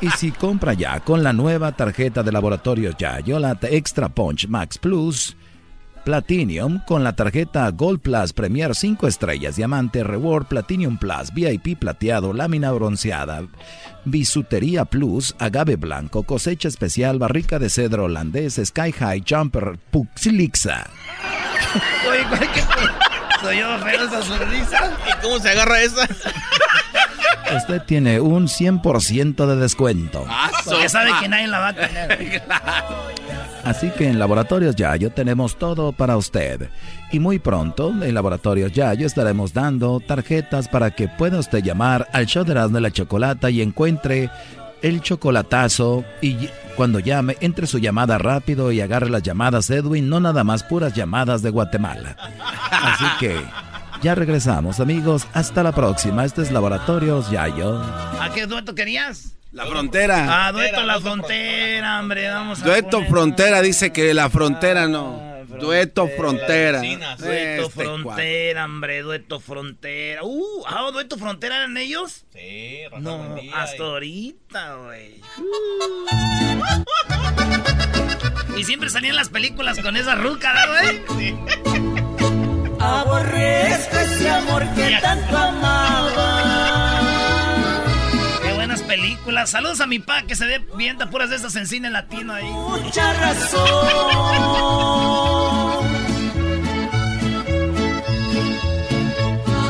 Y si compra ya con la nueva tarjeta de Laboratorios Yayo, la Extra Punch Max Plus, Platinum con la tarjeta Gold Plus Premier 5 estrellas, Diamante Reward Platinum Plus, VIP plateado, lámina bronceada, Bisutería Plus, Agave blanco, cosecha especial, barrica de cedro holandés, Sky High Jumper, Puxilixa. Oye, ¿cuál que soy yo feo esa sonrisa? ¿Y cómo se agarra esa? Usted tiene un 100% de descuento. Porque sabe que nadie la va a tener. Así que en Laboratorios Yayo tenemos todo para usted. Y muy pronto en Laboratorios Yayo estaremos dando tarjetas para que pueda usted llamar al show de Erasmo y la Chocolata y encuentre el chocolatazo y cuando llame, entre su llamada rápido y agarre las llamadas Edwin, no nada más puras llamadas de Guatemala. Así que ya regresamos amigos, hasta la próxima. Este es Laboratorios Yayo. ¿A qué dueto querías? La frontera. Ah, dueto la frontera, hombre, vamos a Dueto poner- frontera dice que la frontera no. Dueto frontera. Dueto Este frontera, hombre, dueto frontera. Uh, ah, dueto frontera eran ellos? Sí, No, hasta ahorita, güey. Y siempre salían las películas con esa ruca, ¿no, güey? Aborrezco ese amor que tanto amaba. Qué buenas películas. Saludos a mi pa que se ve viendo puras de esas en cine latino ahí. Mucha razón.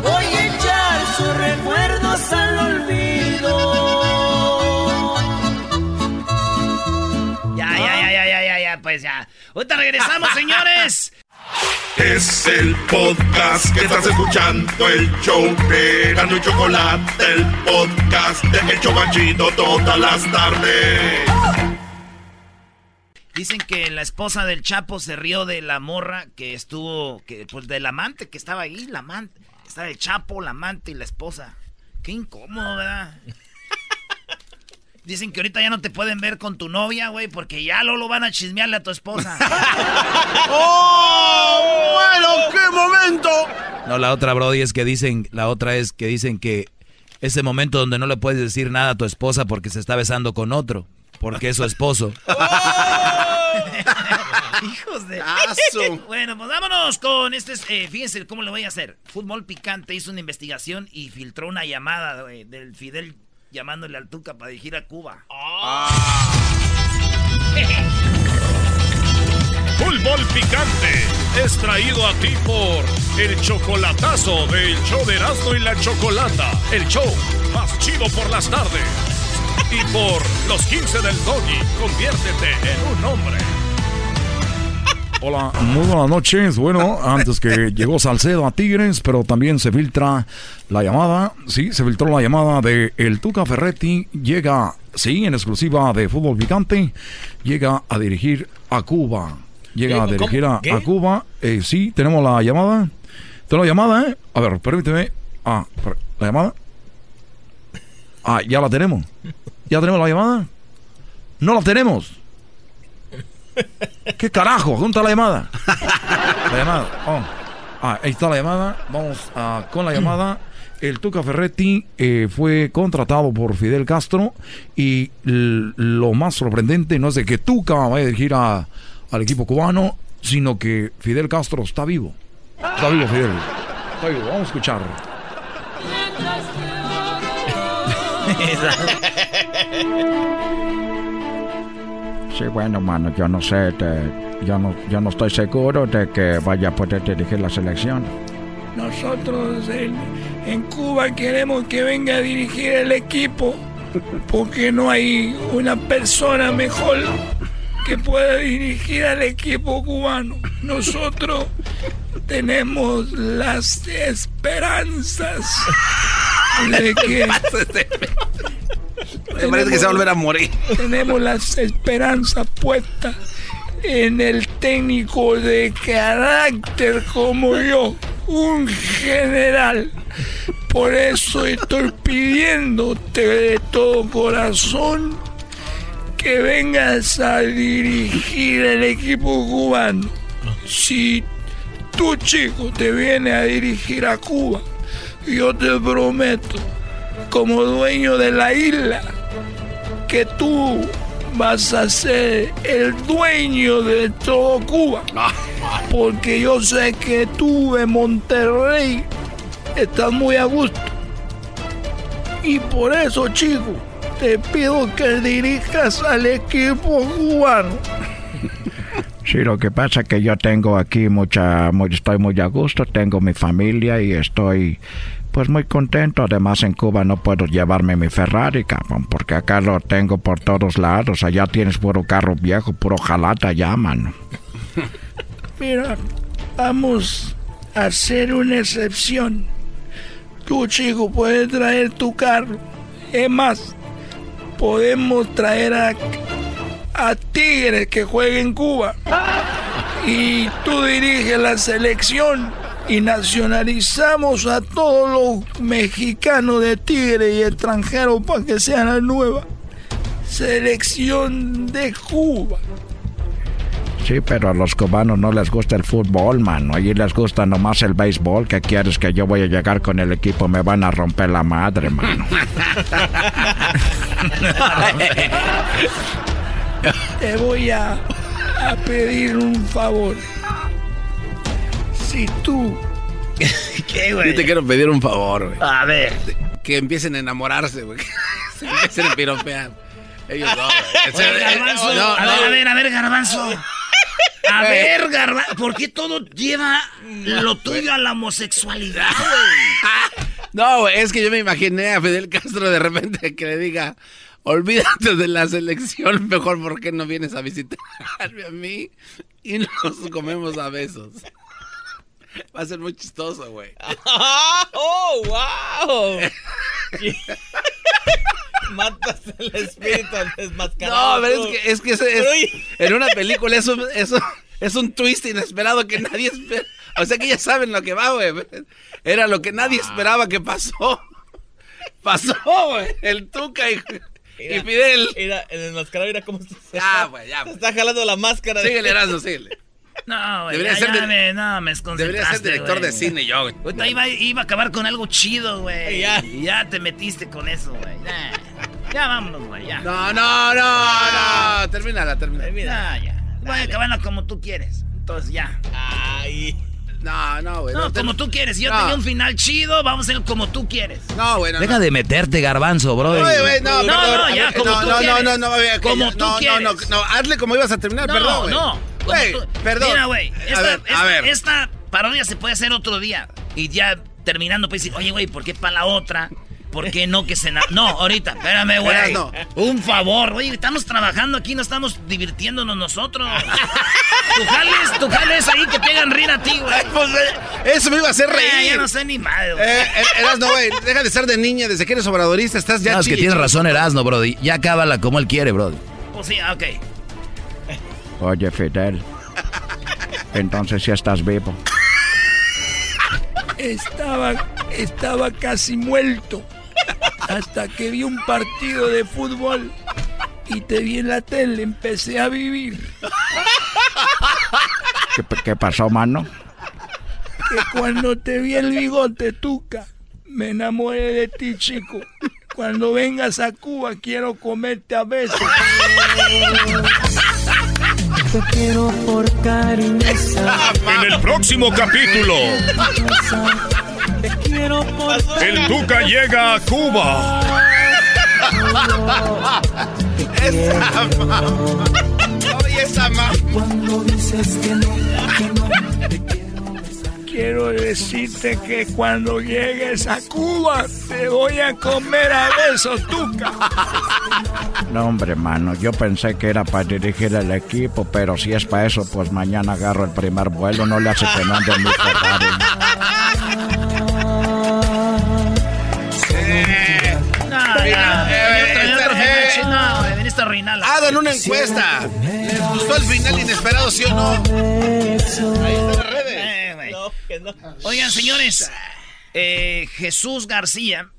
Voy a echar sus recuerdos al olvido. Ya, ya, ya, ya, ya, ya, ya, pues ya. Ahorita regresamos, señores. Es el podcast que estás escuchando, el show de y Chocolate, el podcast de El Chocachito todas las tardes. Dicen que la esposa del Chapo se rió de la morra que estuvo, que pues del amante que estaba ahí, la amante. Está el Chapo, la amante y la esposa. Qué incómodo, ¿verdad? Dicen que ahorita ya no te pueden ver con tu novia, güey, porque ya lo lo van a chismearle a tu esposa. ¡Oh! ¡Bueno, qué momento! No, la otra, Brody, es que dicen, la otra es que dicen que ese momento donde no le puedes decir nada a tu esposa porque se está besando con otro, porque es su esposo. Hijos de... Bueno, pues vámonos con este... eh, fíjense cómo lo voy a hacer. Fútbol Picante hizo una investigación y filtró una llamada del Fidel llamándole al Tuca para dirigir a Cuba. Fútbol Picante es traído a ti por el chocolatazo del show de Erasmo y la Chocolata, el show más chido por las tardes. Y por los 15 del Doggy, conviértete en un hombre. Hola, muy buenas noches. Bueno, antes que llegó Salcedo a Tigres, pero también se filtra la llamada. Sí, se filtró la llamada de El Tuca Ferretti. Llega, sí, en exclusiva de Fútbol Picante. Llega a dirigir a Cuba. Llega a dirigir a, Cuba. Eh, sí, tenemos la llamada. Tenemos la llamada, ¿eh? A ver, permíteme. Ah, la llamada. Ah, ya la tenemos. ¿Ya tenemos la llamada? No la tenemos. ¿Qué carajo? ¿Dónde está la llamada? La llamada. Oh. Ah, ahí está la llamada. Vamos ah, con la llamada. El Tuca Ferretti eh, fue contratado por Fidel Castro y lo más sorprendente no es de que Tuca vaya a dirigir a- al equipo cubano, sino que Fidel Castro está vivo. Está vivo Fidel. Está vivo. Vamos a escuchar. Sí, bueno, mano, yo no sé, te- yo, no, yo no estoy seguro de que vaya a poder dirigir la selección. Nosotros en, en Cuba queremos que venga a dirigir el equipo porque no hay una persona mejor que pueda dirigir al equipo cubano. Nosotros tenemos las esperanzas de que Me parece que se va a volver a morir. tenemos las esperanzas puestas en el técnico de carácter como yo, un general. Por eso estoy pidiéndote de todo corazón que vengas a dirigir el equipo cubano. Si tu chico te viene a dirigir a Cuba, yo te prometo, como dueño de la isla, que tú vas a ser el dueño de todo Cuba. Porque yo sé que tú en Monterrey estás muy a gusto. Y por eso, chico, te pido que dirijas al equipo cubano. Sí, lo que pasa es que yo tengo aquí mucha, muy- estoy muy a gusto, tengo mi familia y estoy pues muy contento. Además en Cuba no puedo llevarme mi Ferrari, cabrón, porque acá lo tengo por todos lados. Allá tienes puro carro viejo, puro jalata ya, mano. Mira, vamos a hacer una excepción. Tú, chico, puedes traer tu carro. Es más, podemos traer a, a Tigres que juegue en Cuba. Y tú diriges la selección y nacionalizamos a todos los mexicanos de Tigre y extranjeros para que sean la nueva selección de Cuba. Sí, pero a los cubanos no les gusta el fútbol, mano. Allí les gusta nomás el béisbol. ¿Qué quieres que yo voy a llegar con el equipo? Me van a romper la madre, mano. Te voy a, a pedir un favor. Si tú ¿Qué, Yo te quiero pedir un favor, güey. A ver. Que empiecen a enamorarse, güey. Se empiecen a piropear. Ellos no, güey. Oye, eh, Garbanzo, no, a no. ver, a ver, a ver, Garbanzo. A ver, Garbanzo, ¿por qué todo lleva lo tuyo a la homosexualidad, güey? No, güey, es que yo me imaginé a Fidel Castro de repente que le diga, olvídate de la selección, mejor porque no vienes a visitarme a mí y nos comemos a besos. Va a ser muy chistoso, güey. ¡Oh, wow! Matas el espíritu al No, desmascarado. pero es que, es que es- en una película eso, eso es un twist inesperado que nadie espera. O sea que ya saben lo que va, güey. Era lo que nadie esperaba que pasó. Pasó, güey. El Tuca y, y Fidel. Mira, el desmascarado, mira cómo se, se Ya, está, güey, ya, se está jalando la máscara. de- Síguele, Erasmo, síguele. No, güey, Debería ya, ser ya de- me, no, me Debería ser director güey. de cine yo, güey. Ahorita iba, iba a acabar con algo chido, güey. Ya. Y ya te metiste con eso, güey. Ya, ya vámonos, güey, ya. No, no, no, no. Termínala, termínala. Ya, ya. Voy a acabarla como tú quieres. Entonces, ya. Ay. No, no, güey. No, te- como tú quieres. Yo No. tenía un final chido, vamos a hacer como tú quieres. No, güey, no. Deja de meterte, garbanzo, bro. Oye, güey, no, No, no, ya, como no, tú no, quieres. no, no, no, que Como ya- tú no, quieres. No, no, no, hazle como ibas a terminar, No, perdón, güey. no. como Güey, tú- perdón. Mira, güey. A Esta, ver, esta- a ver. esta parodia se puede hacer otro día. Y ya terminando, pues decir, oye, güey, ¿por qué para la otra? ¿Por qué no que se... na- No, ahorita, espérame, güey. No. Un favor, güey. Estamos trabajando aquí, no estamos divirtiéndonos nosotros. tu jales, tu jales ahí que te hagan reír a ti, güey. Pues, eh, eso me iba a hacer Eh, reír. ya no sé ni madre, güey. Eh, eh, eras, no, güey, deja de ser de niña, desde que eres obradorista, estás ya No, es que tienes razón, Erasno, brody. Ya cábala como él quiere, brody. Pues sí, ok. Oye, Fidel. Entonces sí estás vivo. estaba, estaba casi muerto hasta que vi un partido de fútbol y te vi en la tele, empecé a vivir. ¿Qué, qué pasó, mano? Que cuando te vi el bigote, Tuca, me enamoré de ti, chico. Cuando vengas a Cuba quiero comerte a besos. Te quiero por cariñosa. En el próximo capítulo, Te quiero por el Tuca llega a Cuba. Esa mamá. Oye, esa mamá. Cuando dices que no, que no, te quiero Quiero decirte que cuando llegues a Cuba te voy a comer a besos, Tuca. No, hombre, mano. Yo pensé que era para dirigir el equipo, pero si es para eso, pues mañana agarro el primer vuelo. No le hace que no ande mi Ferrari. Hagan una encuesta. gustó el final inesperado, sí o no? Ahí está la redes. Oigan, señores, eh, Jesús García,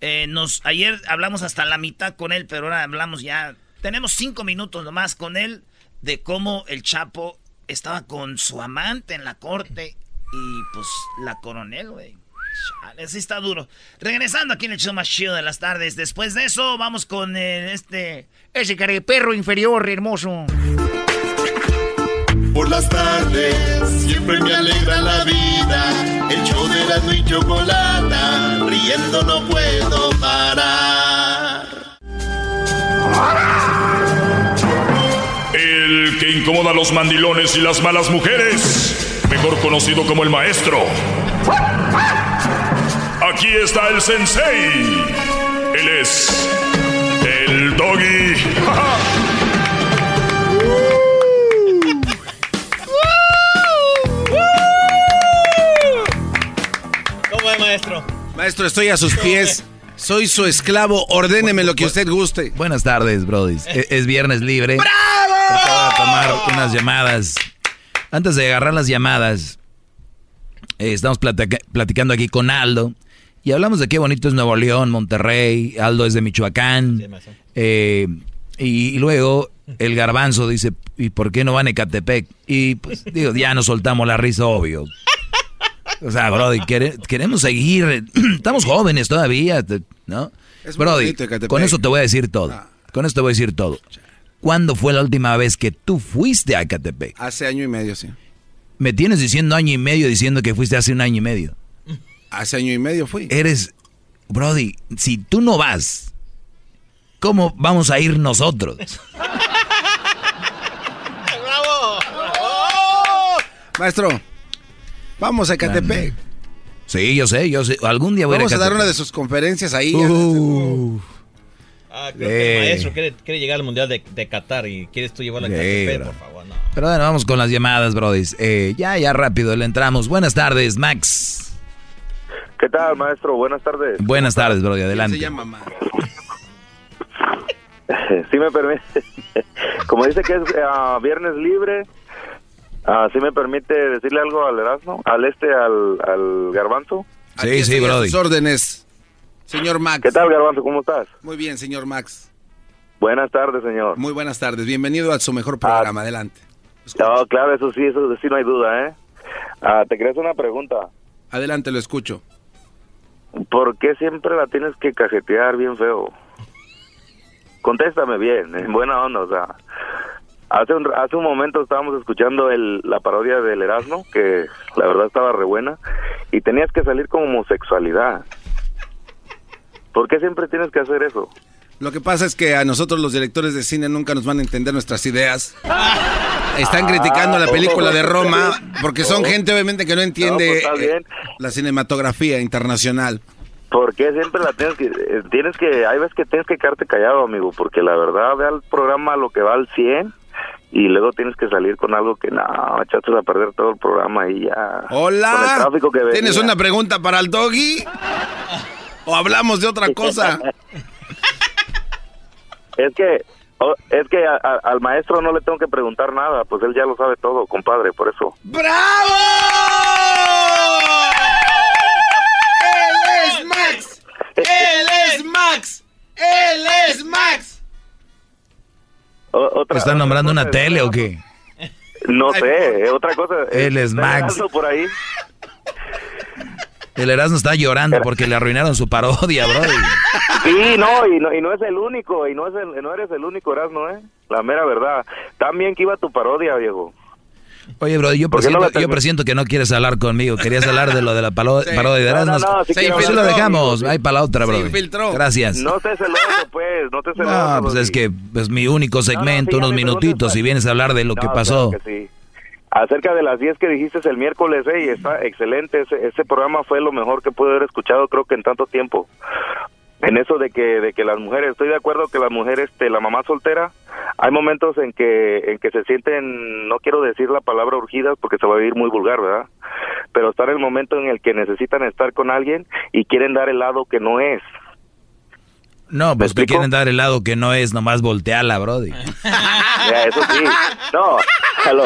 eh, nos ayer hablamos hasta la mitad con él, pero ahora hablamos ya. Tenemos cinco minutos nomás con él de cómo el Chapo estaba con su amante en la corte y pues la coronel, güey. Chale, sí está duro. Regresando aquí en el show más chido de las tardes. Después de eso, vamos con eh, este. Ese perro inferior, hermoso. Por las tardes siempre me alegra la vida. El show de la y chocolata. Riendo no puedo parar. El que incomoda a los mandilones y las malas mujeres. Mejor conocido como el maestro. Aquí está el sensei. Él es el doggy. ¿Cómo es, maestro? Maestro, estoy a sus pies. Soy su esclavo. Ordéneme lo que usted guste. Buenas tardes, Brody. Es, es viernes libre. ¡Bravo! Voy a tomar unas llamadas. Antes de agarrar las llamadas, eh, estamos platica- platicando aquí con Aldo. Y hablamos de qué bonito es Nuevo León, Monterrey. Aldo es de Michoacán. Eh, y, y luego el garbanzo dice, ¿y por qué no van a Ecatepec? Y pues digo, ya nos soltamos la risa, obvio. O sea, Brody, quere- queremos seguir. Estamos jóvenes todavía, ¿no? Es Brody, Ecatepec. con eso te voy a decir todo. Ah. Con eso te voy a decir todo. ¿Cuándo fue la última vez que tú fuiste a Ecatepec? Hace año y medio, sí. Me tienes diciendo año y medio diciendo que fuiste hace un año y medio. Hace año y medio fui. Eres, Brody, si tú no vas, ¿cómo vamos a ir nosotros? ¡Bravo! Maestro, vamos a Ecatepec. Sí, yo sé, yo sé. Algún día voy Vamos a a dar una de sus conferencias ahí. Uh, Ah, creo que el Eh. maestro quiere, quiere llegar al Mundial de, de Qatar y quieres tú llevarlo a Sí, Ecatepec, bro. por favor. No. Pero bueno, vamos con las llamadas, Brody. Eh, ya, ya rápido le entramos. Buenas tardes, Max. ¿Qué tal, maestro? Buenas tardes. Buenas tardes, Brody. Adelante. Sí me permite. Como dice que es ah, viernes libre, ah, ¿sí me permite decirle algo al Erasmo? ¿Al este, al, al Garbanzo? Aquí estoy a sus órdenes, señor Max. ¿Qué tal, Garbanzo? ¿Cómo estás? Muy bien, señor Max. Buenas tardes, señor. Muy buenas tardes. Bienvenido a su mejor programa. Adelante. No, claro, eso sí, eso sí no hay duda, ¿eh? Ah, te quería hacer una pregunta. Adelante, lo escucho. ¿Por qué siempre la tienes que cajetear bien feo? Contéstame bien, en buena onda, o sea. Hace un, hace un momento estábamos escuchando el, la parodia del Erasmo, que la verdad estaba re buena, y tenías que salir con homosexualidad. ¿Por qué siempre tienes que hacer eso? Lo que pasa es que a nosotros los directores de cine nunca nos van a entender nuestras ideas. Están criticando la película de Roma porque son gente obviamente que no entiende No, pues, eh, la cinematografía internacional. ¿Por qué siempre la tienes que, eh, tienes que, hay veces que tienes que quedarte callado, amigo, porque la verdad ve al programa lo que va al 100 y luego tienes que salir con algo que no, echaste a perder todo el programa y ya. Con el Hola, tráfico que venía. ¿tienes una pregunta para el doggy? ¿O hablamos de otra cosa? Es que, es que a- a- al maestro no le tengo que preguntar nada, pues él ya lo sabe todo, compadre, por eso. ¡Bravo! ¡Él es Max! ¡Él es Max! ¡Él es Max! Otra, ¿Están nombrando una tele o qué? No sé, otra cosa. Él es ¿está Max. Erasmo por ahí. El Erasmo está llorando porque le arruinaron su parodia, Brody. Sí, no, y no, y no es el único, y no, es el, no eres el único, Erasmo, ¿eh? La mera verdad. También que iba tu parodia, viejo. Oye, Brody, yo ¿Por qué no presiento, la yo presiento que no quieres hablar conmigo. Querías hablar de lo de la parodia de No, Erasmo. no, no, sí Sí, pues sí lo dejamos. Hay para la otra, infiltró. Gracias. No estés celoso, pues, no estés celoso. No, pues es que es mi único segmento, sí, unos minutitos, y vienes a hablar de lo No, que claro pasó. que sí. Acerca de las 10 que dijiste el miércoles, eh, y está excelente. Ese, ese programa fue lo mejor que pude haber escuchado, creo que en tanto tiempo. En eso de que de que las mujeres, estoy de acuerdo que las mujeres, este, la mamá soltera, hay momentos en que en que se sienten, no quiero decir la palabra urgidas porque se va a ir muy vulgar, ¿verdad? Pero está en el momento en el que necesitan estar con alguien y quieren dar el lado que no es. No, pues te quieren dar el lado que no es, nomás voltearla, brody. Ya, eso sí. No, hello.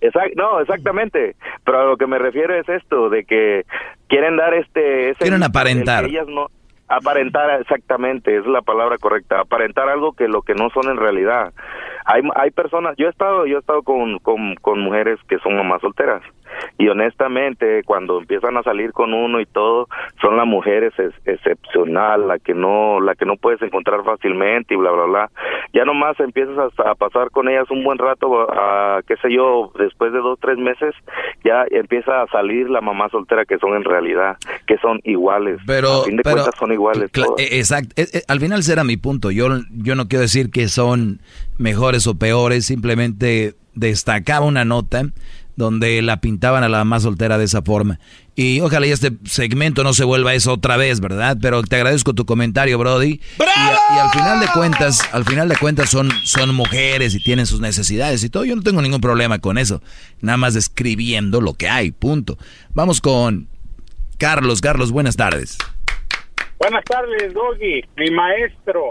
Exact- no, exactamente. Pero a lo que me refiero es esto, de que quieren dar este... Ese Quieren aparentar. que ellas no... Aparentar, exactamente, es la palabra correcta. Aparentar algo que lo que no son en realidad. Hay, hay personas, yo he estado, yo he estado con, con, con mujeres que son mamás solteras. Y honestamente, cuando empiezan a salir con uno y todo, son las mujeres ex- excepcional, la que no, la que no puedes encontrar fácilmente y bla bla bla. Ya nomás empiezas a, a pasar con ellas un buen rato, a, qué sé yo, después de dos tres meses, ya empieza a salir la mamá soltera que son en realidad, que son iguales. Pero, a fin de pero- cuentas son iguales. Eh, Exacto. Eh, eh, Al final será mi punto. Yo, yo no quiero decir que son mejores o peores, simplemente destacaba una nota donde la pintaban a la más soltera de esa forma. Y ojalá y este segmento no se vuelva eso otra vez, ¿verdad? Pero te agradezco tu comentario, Brody. Y, a- y al final de cuentas, al final de cuentas son, son mujeres y tienen sus necesidades y todo. Yo no tengo ningún problema con eso. Nada más describiendo lo que hay, punto. Vamos con Carlos. Carlos, buenas tardes. Buenas tardes, Doggy, mi maestro.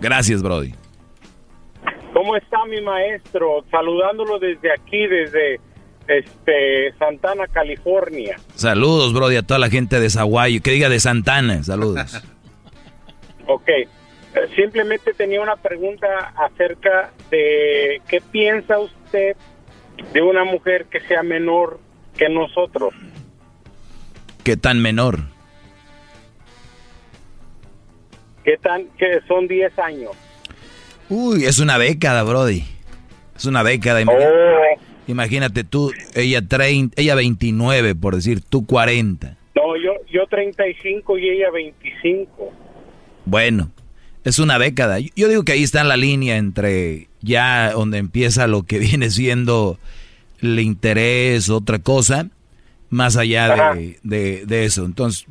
Gracias, Brody. ¿Cómo está mi maestro? Saludándolo desde aquí, desde este Santana, California. Saludos, Brody, a toda la gente de Zaguayo. Que diga de Santana. Saludos. Ok. Simplemente tenía una pregunta acerca de qué piensa usted de una mujer que sea menor que nosotros. ¿Qué tan menor? ¿Qué tan que son 10 años? Uy, es una década, Brody. Es una década. Oh. Imagínate tú, ella 30, ella 29, por decir, tú 40. No, yo yo 35 y ella 25. Bueno, es una década. Yo- digo que ahí está la línea entre ya donde empieza lo que viene siendo el interés, otra cosa, más allá de, de- de eso. Entonces,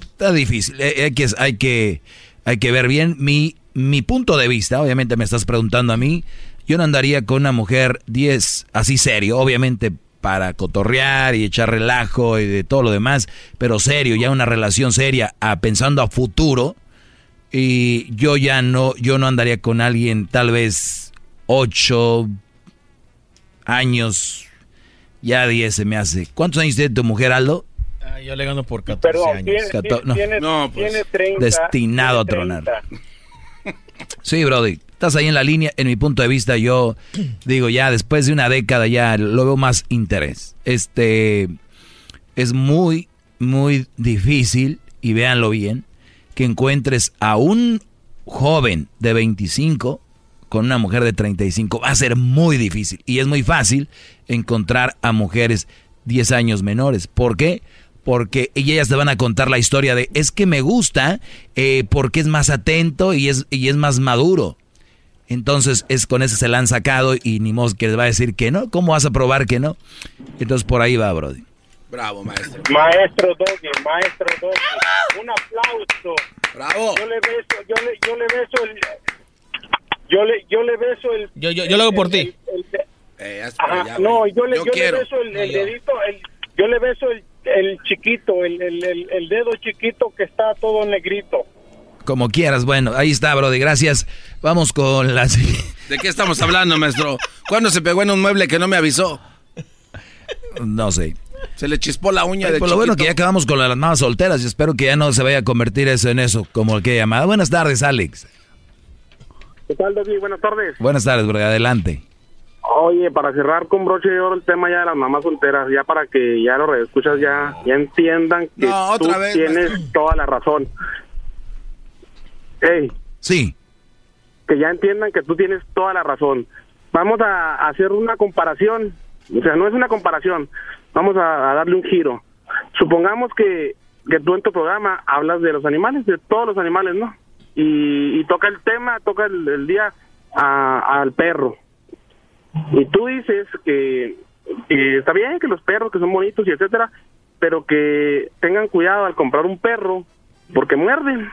está difícil. Eh, Hay que, hay que, hay que ver bien mi, mi punto de vista. Obviamente me estás preguntando a mí. Yo no andaría con una mujer 10 así serio, obviamente para cotorrear y echar relajo y de todo lo demás, pero serio, ya una relación seria, a, pensando a futuro. Y yo ya no, yo no andaría con alguien tal vez 8 años, ya 10 se me hace. ¿Cuántos años tiene tu mujer, Aldo? Ah, yo le gano por 14 Perdón, años. tiene, Cato- no. tiene- No, pues, tiene 30. destinado a tronar. 30. Sí, Brody, estás ahí en la línea. En mi punto de vista, yo digo ya después de una década ya lo veo más interés. Este es muy, muy difícil y véanlo bien que encuentres a un joven de 25 con una mujer de 35. Va a ser muy difícil y es muy fácil encontrar a mujeres 10 años menores. ¿Por qué? Porque ellas te van a contar la historia de es que me gusta eh, porque es más atento y es, y es más maduro. Entonces es con ese se la han sacado y ni modo que les va a decir que no. ¿Cómo vas a probar que no? Entonces por ahí va, Brody. Bravo, maestro. Maestro Doggy, maestro Doggy. Un aplauso. Bravo. Yo le beso, yo le, yo le beso el. Yo le, yo le beso el. Yo, yo, yo lo hago por ti. Eh, no, yo le, Yo yo le beso el, el dedito, el, yo le beso el, el chiquito, el, el, el, el dedo chiquito que está todo negrito. Como quieras. Bueno, ahí está, Brody. Gracias. Vamos con la siguiente. ¿De qué estamos hablando, maestro? ¿Cuándo se pegó en un mueble que no me avisó? No sé. Se le chispó la uña Ay, de por lo bueno que ya acabamos con las mamás solteras y espero que ya no se vaya a convertir eso en eso, como que llamada. Buenas tardes, Alex. ¿Qué tal, Doggy? Buenas tardes. Buenas tardes, Brody. Adelante. Oye, para cerrar con broche de oro el tema ya de las mamás solteras, ya para que ya los escuchas ya, ya entiendan que No, otra tú vez, tienes maestro. toda la razón. Ey, Sí. que ya entiendan que tú tienes toda la razón. Vamos a hacer una comparación, o sea, no es una comparación, vamos a, a darle un giro. Supongamos que, que tú en tu programa hablas de los animales, de todos los animales, ¿no? Y, y toca el tema, toca el, el día a- al perro. Y tú dices que, que está bien, que los perros que son bonitos y etcétera, pero que tengan cuidado al comprar un perro porque muerden.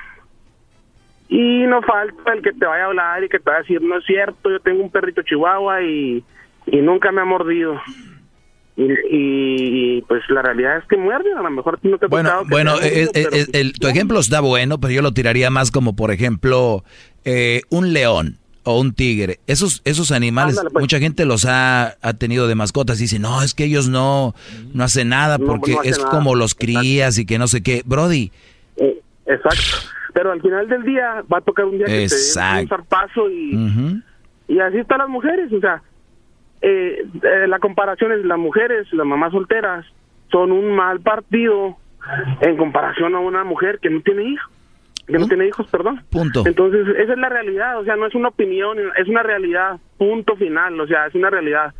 Y no falta el que te vaya a hablar y que te vaya a decir, no es cierto, yo tengo un perrito chihuahua y, y nunca me ha mordido. Y, y, pues la realidad es que muerden, a lo mejor no te ha Bueno, que bueno, pero- el- tu ejemplo está bueno, pero yo lo tiraría más como, por ejemplo, eh, un león o un tigre. Esos, esos animales, Ándale, pues. mucha gente los ha, ha tenido de mascotas y dice, no, es que ellos no, no hacen nada No, porque no es nada. como los crías y que no sé qué. Brody, Eh, exacto. Pero al final del día va a tocar un día que te Exacto. un zarpazo y, y así están las mujeres. O sea, eh, eh, la comparación es las mujeres, las mamás solteras, son un mal partido en comparación a una mujer que no tiene hijos. Que no tiene hijos, perdón. Punto. Entonces, esa es la realidad. O sea, no es una opinión, es una realidad. Punto final. O sea, es una realidad.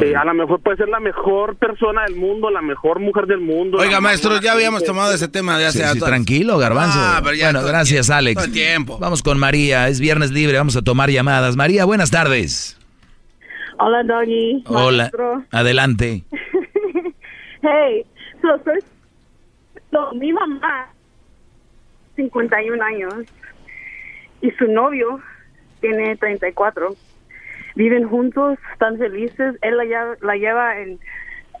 Eh, a lo mejor puede ser la mejor persona del mundo, la mejor mujer del mundo. Oiga, maestro, ya habíamos tomado ese tema de hace Sí, tranquilo, garbanzo. Ah, pero ya bueno, gracias, tiempo, Alex. todo el tiempo. Vamos con María, es viernes libre, vamos a tomar llamadas. María, buenas tardes. Hola, Doggy. Hola, maestro. adelante. Hey, so, first, so, mi mamá, 51 años, y su novio tiene 34. Viven juntos, están felices. Él la lleva, la lleva en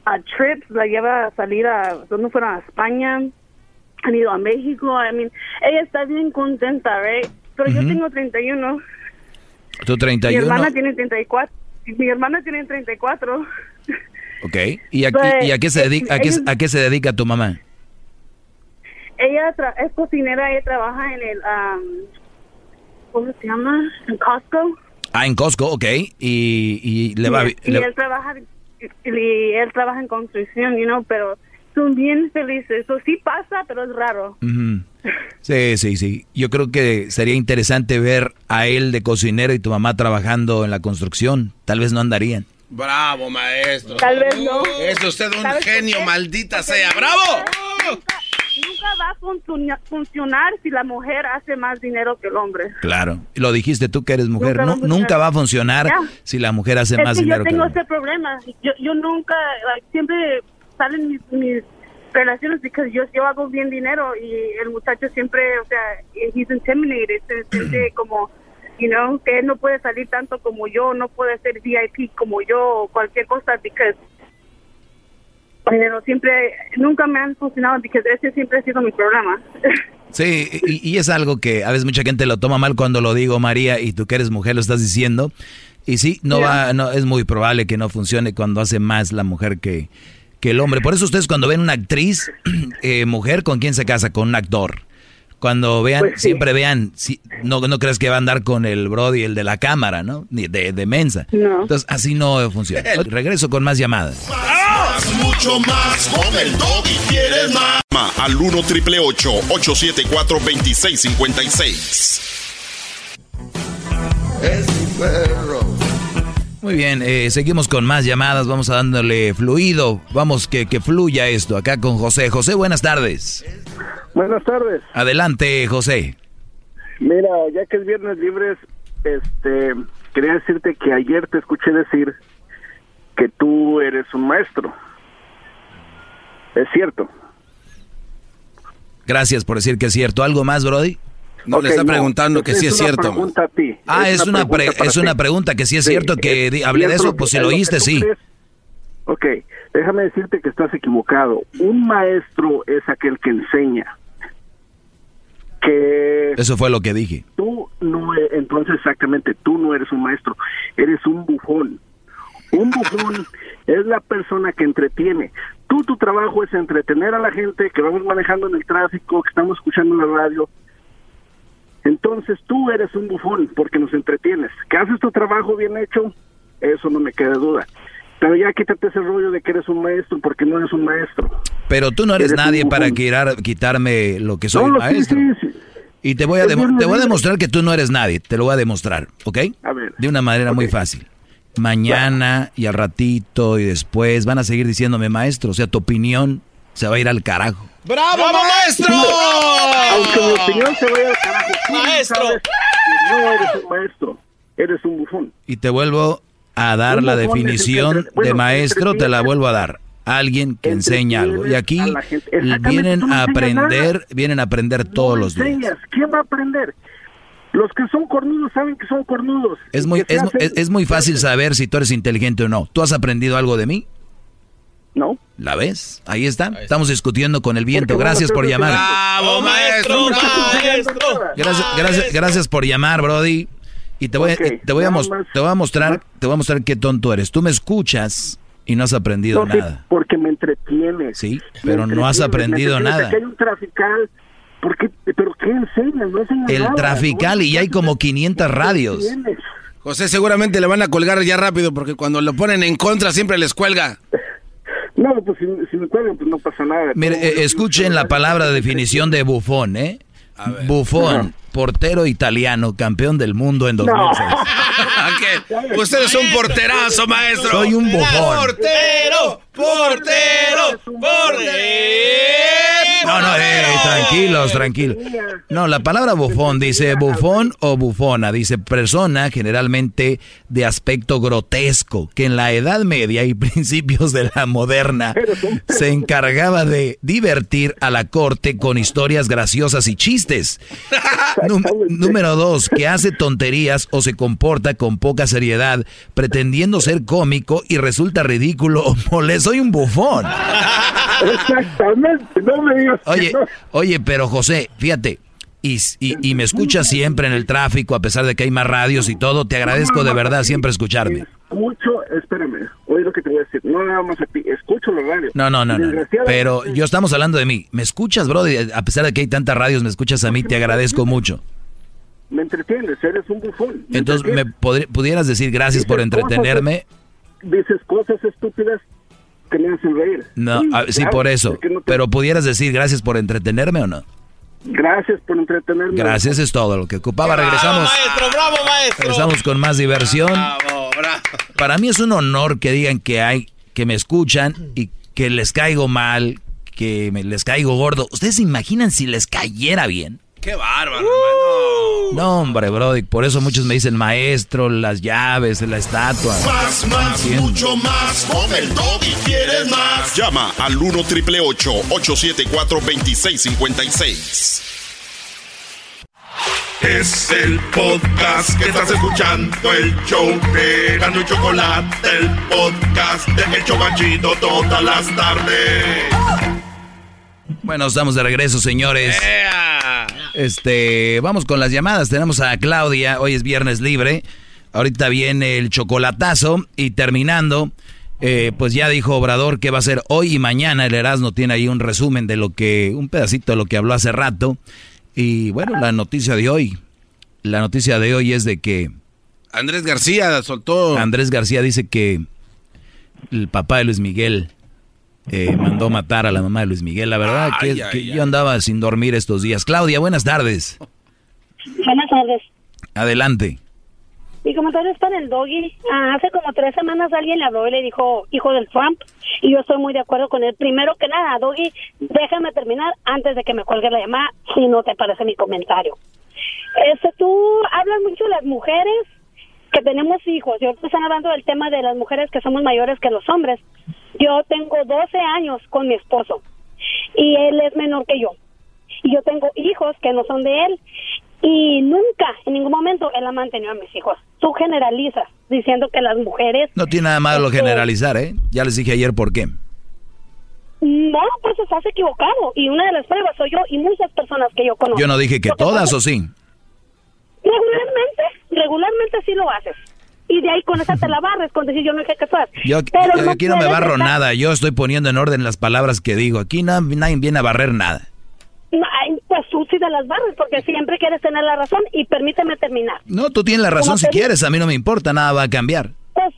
a trips, la lleva a salir a, donde fueron a España, han ido a México. I mean, ella está bien contenta, right? Pero yo Ujú. tengo 31. Tú Mi 31, hermana tiene 34. Mi hermana tiene 34. ok. ¿Y, aquí, Pues, ¿y a, qué se dedica, a, qué, ellos- a qué se dedica tu mamá? Ella tra- es cocinera, ella trabaja en el, um, ¿cómo se llama? En Costco. Ah, en Costco, ok. Y, y le va... y, le- él trabaja, y, y él trabaja en construcción, you know, pero son bien felices. Eso sí pasa, pero es raro. Sí, sí, sí. Yo creo que sería interesante ver a él de cocinero y tu mamá trabajando en la construcción. Tal vez no andarían. Bravo, maestro. Tal vez no. Es usted un ¿Sabes por genio, maldita sea. nunca- ¡Bravo! Nunca, va a funciona- funcionar si la mujer hace más dinero que el hombre. Claro. Lo dijiste tú que eres mujer. Nunca va a. Nunca va a funcionar si la mujer hace es más que dinero yo que tengo el hombre. ese problema. Yo, yo nunca, like, siempre salen mis, mis relaciones porque yo, yo hago bien dinero y el muchacho siempre, o sea, he's intimidated, se siente como, you know, que él no puede salir tanto como yo, no puede ser VIP como yo o cualquier cosa porque dinero siempre, nunca me han funcionado porque ese siempre ha sido mi problema. Sí, y, y es algo que a veces mucha gente lo toma mal cuando lo digo, María, y tú que eres mujer lo estás diciendo. Y sí, no va, no, es muy probable que no funcione cuando hace más la mujer que, que el hombre. Por eso ustedes cuando ven una actriz, eh, mujer, ¿con quién se casa? Con un actor. Cuando vean, Pues sí. siempre vean, si, no, no crees que va a andar con el Brody, el de la cámara, ¿no? Ni de, de mensa. No. Entonces, así no funciona. Regreso con más llamadas. Mucho más con el doggy. ¿Quieres más? Llama al 1 triple 874 2656. Es mi perro. Muy bien, eh, seguimos con más llamadas, vamos a dándole fluido, vamos que, que fluya esto, acá con José. José, buenas tardes. Buenas tardes. Adelante, José. Mira, ya que es viernes libres, este, quería decirte que ayer te escuché decir que tú eres un maestro. Es cierto. Gracias por decir que es cierto. ¿Algo más, Brody? No, le está preguntando que sí es cierto. pregunta a ti. Ah, es, una, pre- pregunta para es una pregunta que sí es Sí, cierto que es di- hablé de eso, pues que- si lo que oíste, sí. crees. Ok, déjame decirte que estás equivocado. Un maestro es aquel que enseña. Que Eso fue lo que dije. tú no, e- entonces exactamente, tú no eres un maestro, eres un bufón. Un bufón es la persona que entretiene. Tú, tu trabajo es entretener a la gente que vamos manejando en el tráfico, que estamos escuchando en la radio. Entonces tú eres un bufón porque nos entretienes. Que haces tu trabajo bien hecho, eso no me queda duda. Pero ya quítate ese rollo de que eres un maestro porque no eres un maestro. Pero tú no eres, nadie para quitar- quitarme lo que soy No, maestro. sí, sí. Y te voy, a Es demo- bien te voy a libre. demostrar que tú no eres nadie. Te lo voy a demostrar, ¿ok? A ver. De una manera muy fácil. Mañana y al ratito y después van a seguir diciéndome maestro. O sea, tu opinión se va a ir al carajo. ¡Bravo, maestro! Aunque mi opinión se vaya al carajo, Maestro. no eres un maestro, eres un bufón. Y te vuelvo a dar la definición entre- bueno, de maestro, te la vuelvo a dar. Alguien que enseña algo. Y aquí vienen a aprender, nada. vienen a aprender todos los días. ¿quién va a aprender? Los que son cornudos saben que son cornudos. Es muy, es, hacen- es- es muy fácil saber si tú eres inteligente o no. ¿Tú has aprendido algo de mí? No. ¿La ves? Ahí está. Estamos discutiendo con el viento. Gracias por llamar. ¡Bravo, maestro! ¡Maestro! Gracias, gracias, gracias por llamar, Brody. Y te voy, a- Ok, te voy a, más. te voy a mostrar, te voy a mostrar qué tonto eres. Tú me escuchas y no has aprendido No, sí, nada. porque me entretienes. Sí, pero no has aprendido nada. Aquí hay un trafical. ¿Por qué? ¿Pero qué enseñas? No enseñas El nada. trafical y ya hay como 500 radios. Tienes. José, seguramente le van a colgar ya rápido porque cuando lo ponen en contra siempre les cuelga. No, pues si, si me cuelgan, pues no pasa nada. Mire, eh, escuchen la palabra de definición de bufón, ¿eh? Bufón, portero italiano, campeón del mundo en 2006. ¿Qué? Usted es un porterazo, maestro. Soy un bufón. Portero, portero, portero. No, no, eh, tranquilos, tranquilos. No, la palabra bufón dice bufón o bufona, dice persona generalmente de aspecto grotesco, que en la Edad Media y principios de la moderna se encargaba de divertir a la corte con historias graciosas y chistes. Nú- número dos, que hace tonterías o se comporta con poca seriedad, pretendiendo ser cómico y resulta ridículo o molesto. Soy un bufón. Exactamente, no me digas. Oye, oye, pero José, fíjate, y, y, y me escuchas siempre en el tráfico, a pesar de que hay más radios y todo, te agradezco de verdad siempre escucharme. Escucho, espérame, oye lo que te voy a decir. No nada más a ti, escucho la radio. No, no, no, no. Pero yo estamos hablando de mí. ¿Me escuchas, bro? A pesar de que hay tantas radios, me escuchas a mí, te agradezco mucho. Me entretienes, eres un bufón. Entonces, ¿me pudieras decir gracias por entretenerme? Dices cosas estúpidas que me hacen reír. No, ah, sí, claro, por eso. es que no te- Pero pudieras decir gracias por entretenerme o no? Gracias por entretenerme. Gracias es todo lo que ocupaba. Regresamos. Maestro, bravo, maestro. Regresamos con más diversión. Bravo, bravo. Para mí es un honor que digan que hay, que me escuchan y que les caigo mal, que me, les caigo gordo. ¿Ustedes se imaginan si les cayera bien? Qué bárbaro, No, hombre, Brody, por eso muchos me dicen maestro, las llaves, la estatua. Más, más, mucho más. Con el y quieres más. Llama al 1 triple 874 2656. Es el podcast que estás escuchando, el show de Gano y Chocolate, el podcast de El Chocachito todas las tardes. Bueno, estamos de regreso, señores. Este, vamos con las llamadas. Tenemos a Claudia, hoy es viernes libre. Ahorita viene el chocolatazo y terminando, eh, pues ya dijo Obrador que va a ser hoy y mañana. El Erasmo tiene ahí un resumen de lo que, un pedacito de lo que habló hace rato. Y bueno, la noticia de hoy, la noticia de hoy es de que Andrés García soltó. Andrés García dice que el papá de Luis Miguel eh, mandó matar a la mamá de Luis Miguel. La verdad que, Ay, ay, que ay. yo andaba sin dormir estos días. Claudia, buenas tardes. Buenas tardes. Adelante. Mi comentario es para el doggy. Ah, hace como tres semanas alguien le habló y le dijo hijo del Trump y yo estoy muy de acuerdo con él. Primero que nada, doggy, déjame terminar antes de que me cuelgue la llamada si no te parece mi comentario. Este, tú hablas mucho de las mujeres que tenemos hijos y ahorita están hablando del tema de las mujeres que somos mayores que los hombres. Yo tengo 12 años con mi esposo y él es menor que yo. Y yo tengo hijos que no son de él y nunca, en ningún momento, él ha mantenido a mis hijos. Tú generalizas diciendo que las mujeres... No tiene nada malo Este- generalizar, ¿eh? Ya les dije ayer por qué. No, pues estás equivocado. Y una de las pruebas soy yo y muchas personas que yo conozco. Yo no dije que todas pasa- o sí. Regularmente, regularmente sí lo haces. Y de ahí con esa te la barres, con decir yo no que tú haces. Yo, Pero yo- aquí no me barro estar- nada. Yo estoy poniendo en orden las palabras que digo. Aquí na- nadie viene a barrer nada. No, Pues tú sí te las barres porque siempre quieres tener la razón y permíteme terminar. No, tú tienes la razón Como si te quieres. A mí no me importa. Nada va a cambiar. Pues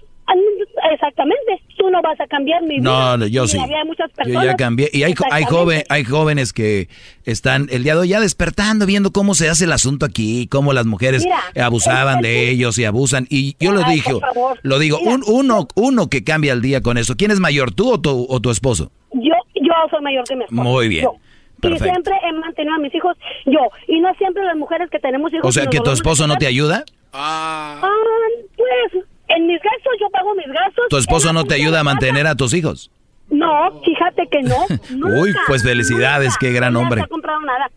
exactamente, tú no vas a cambiar mi vida. No, yo sí. de muchas Yo personas. ya cambié. Y hay, hay, joven, hay jóvenes que están el día de hoy ya despertando, viendo cómo se hace el asunto aquí, cómo las mujeres Mira, abusaban de ellos y abusan. Y yo lo dije, lo digo, un, uno, uno que cambia el día con eso. ¿Quién es mayor, tú o tu, o tu esposo? Yo, yo soy mayor que mi esposo. Muy bien. Yo. Y Perfecto. siempre he mantenido a mis hijos yo. Y no siempre las mujeres que tenemos hijos. O sea, que tu esposo no te ayuda. Ah, pues, en mis gastos yo pago mis gastos. ¿Tu esposo no te ayuda a mantener a tus hijos? No, fíjate que no. Uy, nunca, pues felicidades, nunca. qué gran No hombre. ha comprado nada.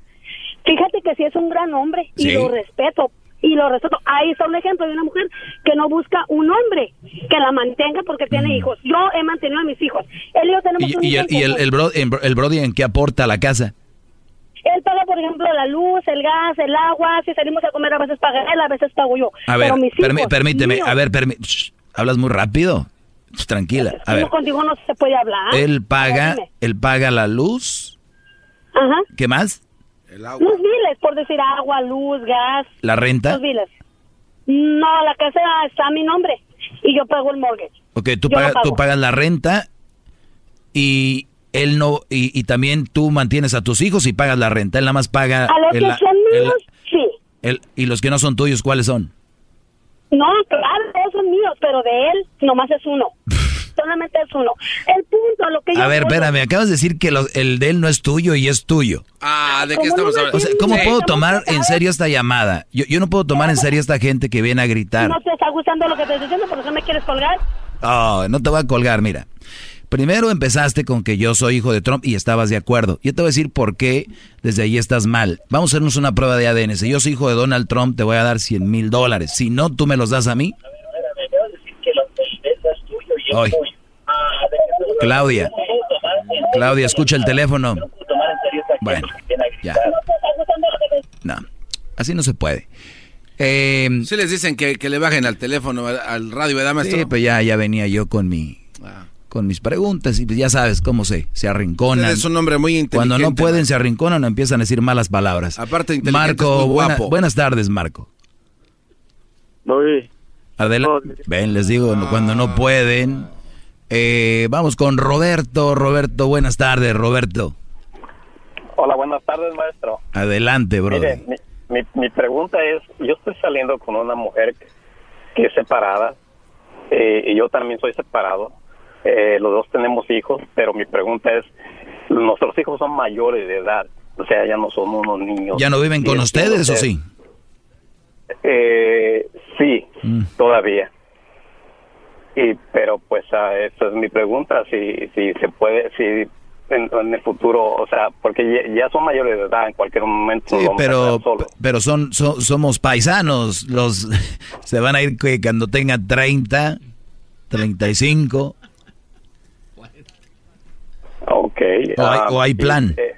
Fíjate que sí es un gran hombre y Sí. lo respeto. y lo respeto. Ahí está un ejemplo de una mujer que no busca un hombre que la mantenga porque tiene hijos. Yo he mantenido a mis hijos. Él y yo tenemos ¿Y, un y hijo el, y el, el, bro- en- el Brody en qué aporta a la casa? Él paga, por ejemplo, la luz, el gas, el agua. Si salimos a comer, a veces paga él, a veces pago yo. A ver, Pero mis hijos, permíteme, míos, a ver, permi- Shh, hablas muy rápido. Shh, Tranquila, a ver. no, contigo no se puede hablar. Él paga, ver, él paga la luz. Ajá. ¿Qué más? Los biles, por decir agua, luz, gas. ¿La renta? Los biles. No, la casa está a mi nombre y yo pago el mortgage. Ok, tú, tú pagas la renta y él no, y, y también tú mantienes a tus hijos y pagas la renta. Él nada más paga. A los el- que son el- míos, sí. el- y los que no son tuyos, ¿cuáles son? No, claro, todos son míos, pero de él nomás es uno. Solamente es uno. El punto, a lo que yo A ver, voy- espérame, acabas de decir que lo- el de él no es tuyo y es tuyo. Ah, ¿de qué estamos O sea, ¿cómo Sí. puedo tomar en serio esta llamada? Yo, yo no puedo tomar en serio a esta gente que viene a gritar. No te está gustando lo que te estoy diciendo, por eso me quieres colgar. Oh, no te voy a colgar, mira. Primero empezaste con que yo soy hijo de Trump y estabas de acuerdo. Yo te voy a decir por qué desde ahí estás mal. Vamos a hacernos una prueba de ADN. Si yo soy hijo de Donald Trump, te voy a dar 100 mil dólares. Si no, tú me los das a mí. Hoy. Claudia. Claudia, escucha el teléfono. Bueno, ya. No, así no se puede. Eh, Sí les dicen que, que le bajen al teléfono, al- al radio, ¿verdad, maestro? Sí, pues ya, ya venía yo con mi con mis preguntas y pues ya sabes cómo se, se arrinconan. Usted es un hombre muy Cuando no inteligente, pueden se arrinconan o empiezan a decir malas palabras. Aparte inteligente, Marco, es muy buena- guapo. buenas tardes, Marco. Muy Adelante. Ven, les digo, cuando no pueden. Eh, vamos con Roberto. Roberto, buenas tardes, Roberto. Hola, buenas tardes, maestro. Adelante, bro. Mire, mi, mi, mi pregunta es, yo estoy saliendo con una mujer que es separada eh, y yo también soy separado. Eh, los dos tenemos hijos, pero mi pregunta es, nuestros hijos son mayores de edad, o sea, ya no son unos niños. ¿Ya no viven con ustedes o sí? Eh, sí, Mm. todavía. Y, pero pues ah, esa es mi pregunta, si, si se puede, si en, en el futuro, o sea, porque ya, ya son mayores de edad, en cualquier momento Sí, pero, pero son, so- somos paisanos. Los se van a ir que cuando tengan 30, 35. Ok. O hay- ah, o hay sí, plan. eh,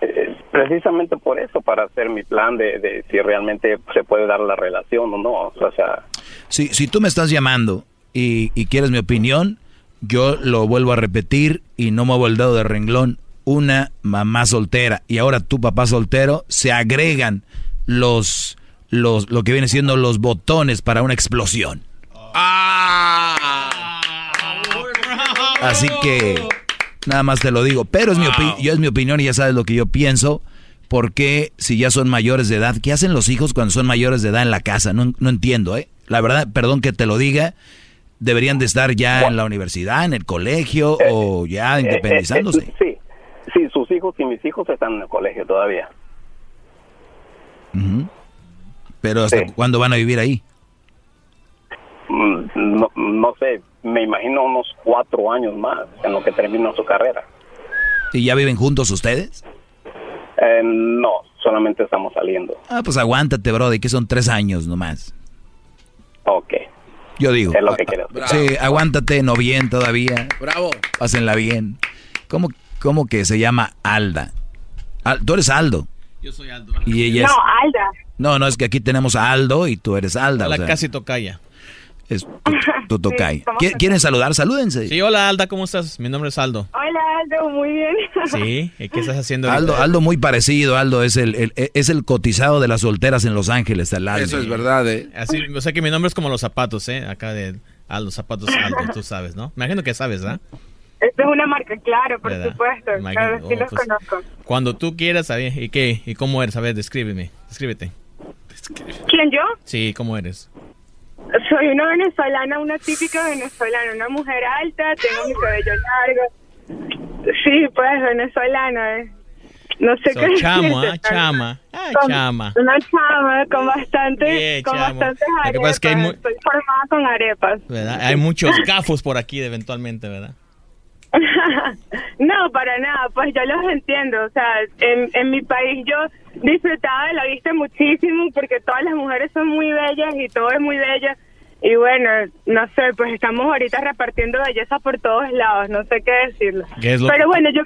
eh, precisamente por eso, para hacer mi plan de, de si realmente se puede dar la relación o no. O sea, Si, si tú me estás llamando y, y quieres mi opinión, yo lo vuelvo a repetir y no muevo el dedo de renglón. Una mamá soltera y ahora tu papá soltero, se agregan los, los, lo que viene siendo los botones para una explosión. Así que nada más te lo digo. Pero es mi, opi- yo es mi opinión y ya sabes lo que yo pienso. Porque si ya son mayores de edad, ¿qué hacen los hijos cuando son mayores de edad en la casa? No, no entiendo, ¿eh? La verdad, perdón que te lo diga, deberían de estar ya en la universidad, en el colegio o ya independizándose. Eh, eh, sí, sí, sus hijos y mis hijos están en el colegio todavía. Pero ¿hasta cuándo van a vivir ahí? Mm, No, no sé, me imagino unos cuatro años más en lo que termina su carrera. ¿Y ya viven juntos ustedes? Eh, no, solamente estamos saliendo. Ah, pues aguántate, brother, que son tres años nomás. Ok. Yo digo. Es lo que quiero Sí, aguántate, no bien todavía. Bravo. Pásenla bien. ¿Cómo, cómo que se llama Alda? Al- tú eres Aldo. Yo soy Aldo. Y ella es... No, Alda. No, no, es que aquí tenemos a Aldo y tú eres Alda. o La sea, casi tocaya. Es tu, tu tocaya. somos ¿Qui- ¿Quieren saludar? Salúdense. Sí, hola Alda, ¿cómo estás? Mi nombre es Aldo. Hola, Aldo, muy bien. Sí, ¿y ¿qué estás haciendo? Aldo, ahorita? Aldo muy parecido, Aldo es el, el- es el cotizado de las solteras en Los Ángeles, el Aldo. Eso es verdad, ¿eh? Así, o sea que mi nombre es como los zapatos, ¿eh? Acá de Aldo, zapatos Aldo, tú sabes, ¿no? Me imagino que sabes, ¿ah? Esto es una marca, claro, por ¿Verdad? supuesto. Imagino. Claro, sí Oh, los pues, conozco. Cuando tú quieras, ¿sabes? ¿Y qué? ¿Y cómo eres? A ver, descríbeme. Descríbete. ¿Quién yo? Sí, ¿cómo eres? Soy una venezolana, una típica venezolana, una mujer alta, tengo mi cabello largo. Sí, pues venezolana, ¿eh? No sé So, qué chamo, decirte, ¿ah? Chama. Ah, Con- chama. Una chama con bastante, con chamo. bastantes que arepas. pasa es que hay mu- Estoy formada con arepas. ¿Verdad? Hay muchos gafos por aquí eventualmente, ¿verdad? no, para nada, pues yo los entiendo. O sea, en, en mi país yo disfrutaba de la vista muchísimo porque todas las mujeres son muy bellas y todo es muy bella. Y bueno, no sé, pues estamos ahorita repartiendo belleza por todos lados, no sé qué decirlo. ¿Qué es lo Pero bueno, yo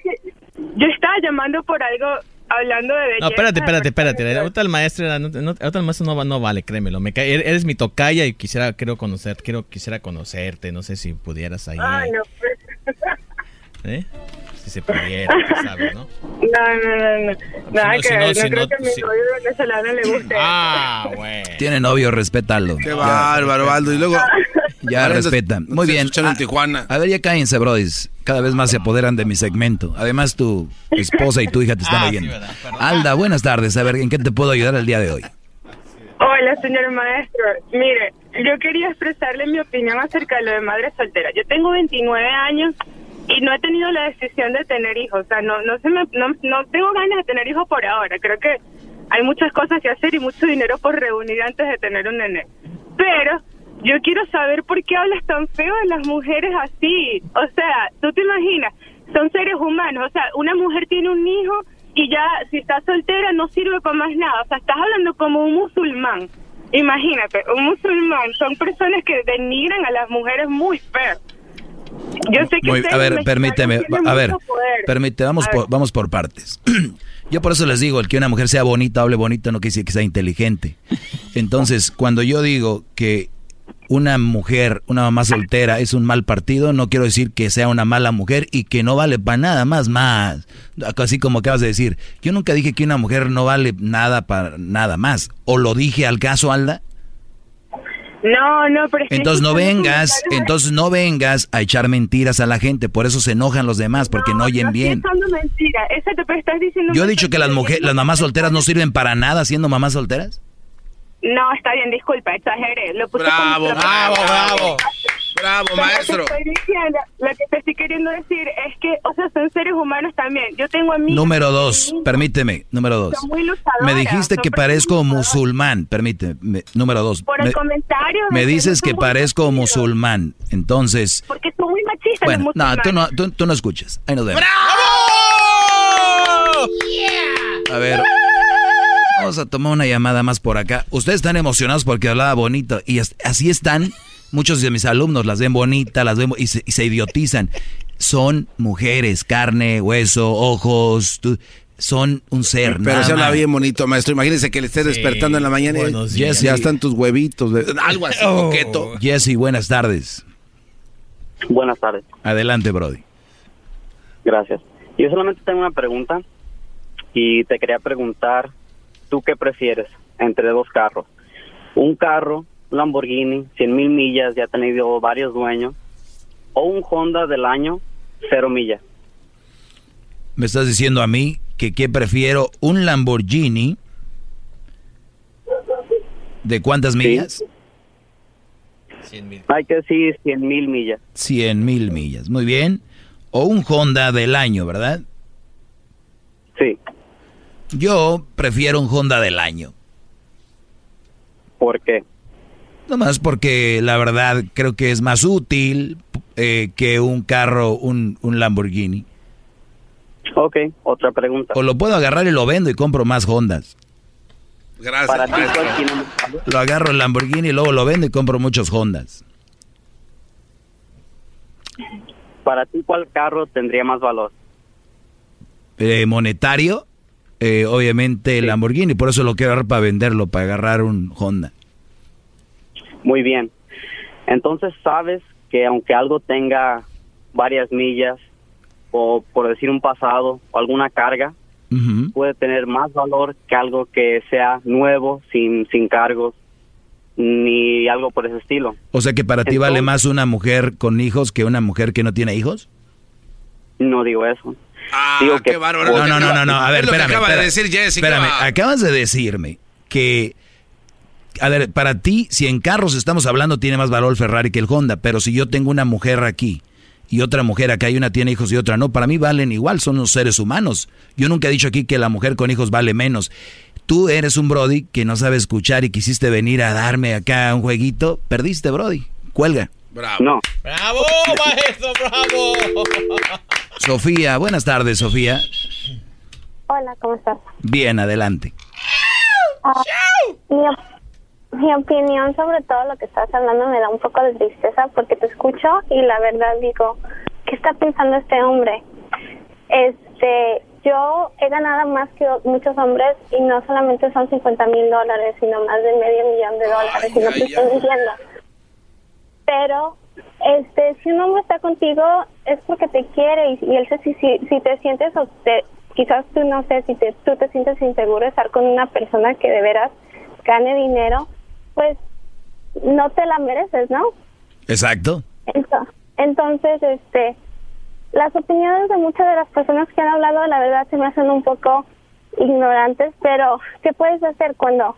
yo estaba llamando por algo hablando de belleza. No, espérate, espérate, espérate. Ahorita el maestro, no, no- el maestro no, no vale, créemelo. Me cae- eres mi tocaya y quisiera, quiero conocer, quiero, quisiera conocerte. No sé si pudieras ahí, Ay, no, pues. ¿eh? Si se pudiera, ¿sabes, no? No, no, no, no. Nada no, que si no, no si creo no, que a mi si- novio venezolano le guste. Ah, güey. Tiene novio, respétalo. Qué bárbaro, Aldo. Y luego. Ya respeta. Muy bien. en Ah, Tijuana. A ver, ya cállense, brodis. Cada vez más se apoderan de mi segmento. Además, tu esposa y tu hija te están Ah, sí, oyendo. Alda, buenas tardes. A ver, ¿en qué te puedo ayudar el día de hoy? Hola, señor maestro. Mire, yo quería expresarle mi opinión acerca de lo de madre soltera. Yo tengo 29 años y no he tenido la decisión de tener hijos. O sea, no, no, se me, no, tengo ganas de tener hijos por ahora. Creo que hay muchas cosas que hacer y mucho dinero por reunir antes de tener un nene. Pero yo quiero saber por qué hablas tan feo de las mujeres así. O sea, tú te imaginas, son seres humanos. O sea, una mujer tiene un hijo y ya si está soltera no sirve para más nada. O sea, estás hablando como un musulmán. Imagínate, un musulmán. Son personas que denigran a las mujeres muy feo. Yo sé que Muy- a ver, permíteme. A ver, permíteme, vamos A por, ver. vamos por partes. Yo por eso les digo, el que una mujer sea bonita, hable bonito, no quiere decir que sea inteligente. Entonces, cuando yo digo que una mujer, una mamá soltera es un mal partido, no quiero decir que sea una mala mujer y que no vale para nada más, más. Así como acabas de decir. Yo nunca dije que una mujer no vale nada para nada más. ¿O lo dije al caso, Alda? No, no, pero es que Entonces no vengas, entonces no vengas a echar mentiras a la gente, por eso se enojan los demás, porque no oyen No bien. mentira. Exacto, pero estás diciendo... Yo he dicho que las mujeres, las mamás solteras no sirven para nada siendo mamás solteras. No, está bien, disculpa, exageré. Lo puse Bravo, como- bravo, bravo. Bravo, Pero maestro. Lo que, estoy diciendo, lo que te estoy queriendo decir es que, o sea, son seres humanos también. Yo tengo amigos... Número dos, permíteme, número dos. Son muy Me dijiste son que parezco musulmán, permíteme, número dos. Por el Me, comentario... de me dices no que parezco machistas, musulmán, entonces, Porque son muy machistas bueno, los no, musulmanes. tú no, tú, tú no escuchas. Ahí nos vemos. A ver, vamos a tomar una llamada más por acá. Ustedes están emocionados porque hablaba bonito y as- así están. Muchos de mis alumnos las ven bonita, las ven y se, y se idiotizan. Son mujeres, carne, hueso, ojos, tú- son un ser. Pero nada se habla más. bien bonito, maestro. Imagínese que le estés despertando en la mañana y buenos ya, están tus huevitos. de- algo así Oh. coqueto. Jesse, buenas tardes. Buenas tardes. Adelante, Brody. Gracias. Yo solamente tengo una pregunta y te quería preguntar, ¿tú qué prefieres entre dos carros? Un carro, Lamborghini, 100 mil millas, ya ha tenido varios dueños, o un Honda del año, cero millas. Me estás diciendo a mí que qué prefiero un Lamborghini de cuántas millas? Hay que decir 100 mil millas. 100 mil millas. Muy bien. O un Honda del año, ¿verdad? Sí. Yo prefiero un Honda del año. ¿Por qué? Nomás porque la verdad creo que es más útil eh, que un carro, un, un Lamborghini. Ok, otra pregunta. O lo puedo agarrar y lo vendo y compro más Hondas. Gracias. Para ti. Lo agarro el Lamborghini y luego lo vendo y compro muchos Hondas. Para ti, ¿cuál carro tendría más valor? Eh, monetario, eh, obviamente el Lamborghini, por eso lo quiero agarrar para venderlo, para agarrar un Honda. Muy bien. Entonces, sabes que aunque algo tenga varias millas, o por decir un pasado, o alguna carga, puede tener más valor que algo que sea nuevo, sin, sin cargos, ni algo por ese estilo. O sea que para ti vale más una mujer con hijos que una mujer que no tiene hijos. No digo eso. Ah, Digo que qué bárbaro. No, no, no, no, no. A ver, Es lo que espérame. de decir Jessica. Espérame, acabas de decirme que. A ver, para ti, si en carros estamos hablando, tiene más valor el Ferrari que el Honda. Pero si yo tengo una mujer aquí y otra mujer acá y una tiene hijos y otra no, para mí valen igual, son los seres humanos. Yo nunca he dicho aquí que la mujer con hijos vale menos. Tú eres un Brody que no sabe escuchar y quisiste venir a darme acá un jueguito. Perdiste, Brody. Cuelga. Bravo. No. ¡Bravo, maestro! ¡Bravo! Sofía, buenas tardes, Sofía. Hola, ¿cómo estás? Bien, adelante. Ah, mi, op- mi opinión sobre todo lo que estás hablando me da un poco de tristeza porque te escucho y la verdad digo, ¿qué está pensando este hombre? Este, yo he ganado más que muchos hombres y no solamente son 50 mil dólares, sino más de medio millón de dólares y no te estoy mintiendo. Pero, este, si un hombre está contigo es porque te quiere y, y él se, si, si, si te sientes o te, quizás tú no sé si te, tú te sientes inseguro de estar con una persona que de veras gane dinero, pues no te la mereces, ¿no? Exacto. Ento- Entonces, este, las opiniones de muchas de las personas que han hablado, la verdad, se me hacen un poco ignorantes, pero ¿qué puedes hacer cuando,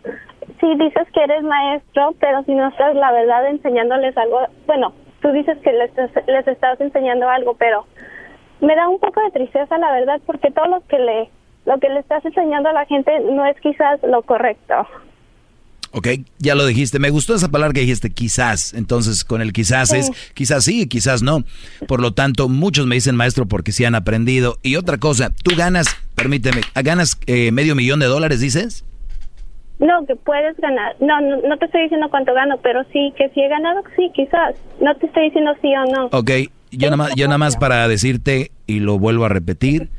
si dices que eres maestro, pero si no estás, la verdad, enseñándoles algo, bueno, tú dices que les, les estás enseñando algo, pero me da un poco de tristeza, la verdad, porque todo lo que le, lo que le estás enseñando a la gente no es quizás lo correcto. Ok, ya lo dijiste. Me gustó esa palabra que dijiste, quizás. Entonces, con el quizás es quizás sí, quizás no. Por lo tanto, muchos me dicen maestro porque sí han aprendido. Y otra cosa, tú ganas, permíteme, ganas eh, medio millón de dólares, dices. No, que puedes ganar. No, no, no te estoy diciendo cuánto gano, pero sí, que si he ganado, sí, quizás. No te estoy diciendo sí o no. Ok, yo nada más, yo nada más para decirte, y lo vuelvo a repetir,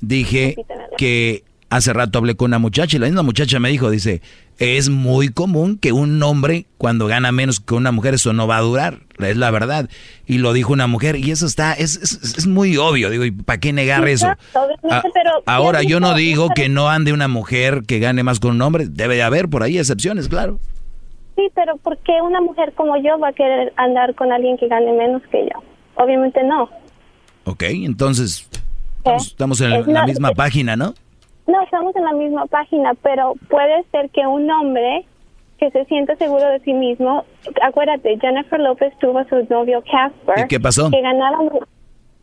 dije que hace rato hablé con una muchacha y la misma muchacha me dijo, dice, es muy común que un hombre cuando gana menos que una mujer, eso no va a durar, es la verdad. Y lo dijo una mujer, y eso está, es, es, es muy obvio, digo, ¿y para qué negar eso? Ah, ahora, yo no digo que no ande una mujer que gane más con un hombre, debe de haber por ahí excepciones, claro. Sí, pero ¿por qué una mujer como yo va a querer andar con alguien que gane menos que yo? Obviamente no. Ok, entonces, estamos, estamos en la- misma página, ¿no? No, estamos en la misma página, pero puede ser que un hombre que se sienta seguro de sí mismo, acuérdate, Jennifer López tuvo a su novio Casper. ¿Y qué pasó? Que ganaron,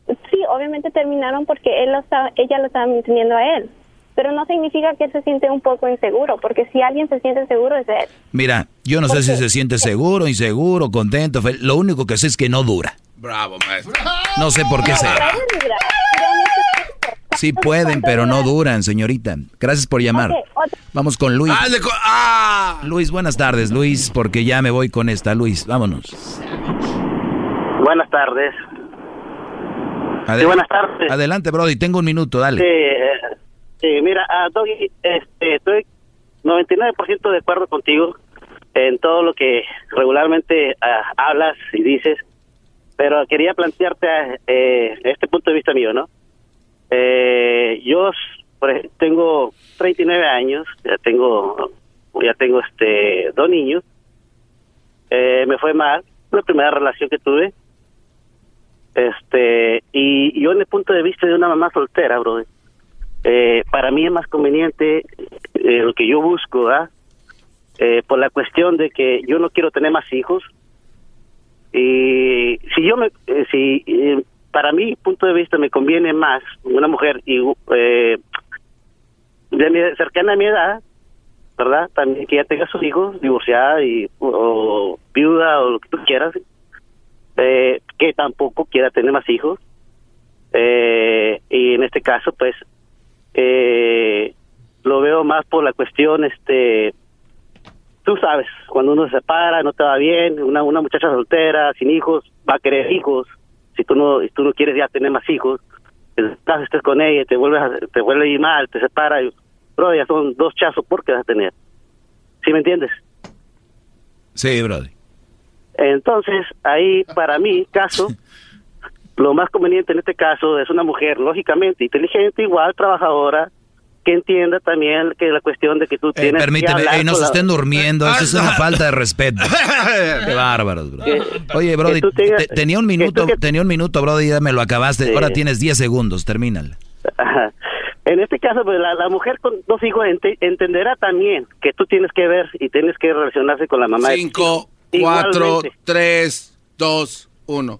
sí, obviamente terminaron porque él lo estaba, ella lo estaba manteniendo a él. Pero no significa que él se siente un poco inseguro, porque si alguien se siente seguro es él. Mira, yo no sé si se siente seguro, inseguro, contento, fel- lo único que sé es que no dura. Bravo, maestro. No sé por qué será. No sé- Sí pueden, pero no duran, señorita. Gracias por llamar. Vamos con Luis. ¡Ah! Luis, buenas tardes, Luis, porque ya me voy con esta. Luis, vámonos. Buenas tardes. Adel- Sí, buenas tardes. Adelante, Brody, tengo un minuto, dale. Sí, eh, sí, mira, ah, Doggy, este, estoy 99% de acuerdo contigo en todo lo que regularmente ah, hablas y dices, pero quería plantearte eh, este punto de vista mío, ¿no? Eh, yo tengo 39 años, ya tengo ya tengo este dos niños. Eh, me fue mal la primera relación que tuve. Este, y yo en el punto de vista de una mamá soltera, bro, eh, para mí es más conveniente eh, lo que yo busco, ¿ah? Eh, por la cuestión de que yo no quiero tener más hijos. Y si yo me, eh, si eh, para mi punto de vista me conviene más una mujer y eh, de mi, cercana a mi edad, ¿verdad? También que ya tenga sus hijos, divorciada y o viuda o lo que tú quieras, eh, que tampoco quiera tener más hijos. Eh, y en este caso, pues, eh, lo veo más por la cuestión, este, tú sabes, cuando uno se separa, no te va bien, una, una muchacha soltera, sin hijos, va a querer hijos, si tú no, si tú no quieres ya tener más hijos, estás, estés con ella, te vuelves a- te vuelve a ir mal, te separa, y, bro, ya son dos chazos por que vas a tener. ¿Sí me entiendes? Sí, Brody. Entonces, ahí para mí, caso, lo más conveniente en este caso es una mujer, lógicamente, inteligente, igual, trabajadora, que entienda también que la cuestión de que tú Eh, tienes que permíteme, eh, no se la- estén durmiendo, eso es una falta de respeto. Qué bárbaros, bro. Oye, Brody, tú tengas- te- tenía un minuto, que- tenía un minuto, Brody, ya me lo acabaste. Sí. Ahora tienes 10 segundos, termínala. Ajá. En este caso, pues, la, la mujer con dos hijos ente- entenderá también que tú tienes que ver y tienes que relacionarse con la mamá. Cinco, cuatro, Igualmente. tres, dos, uno.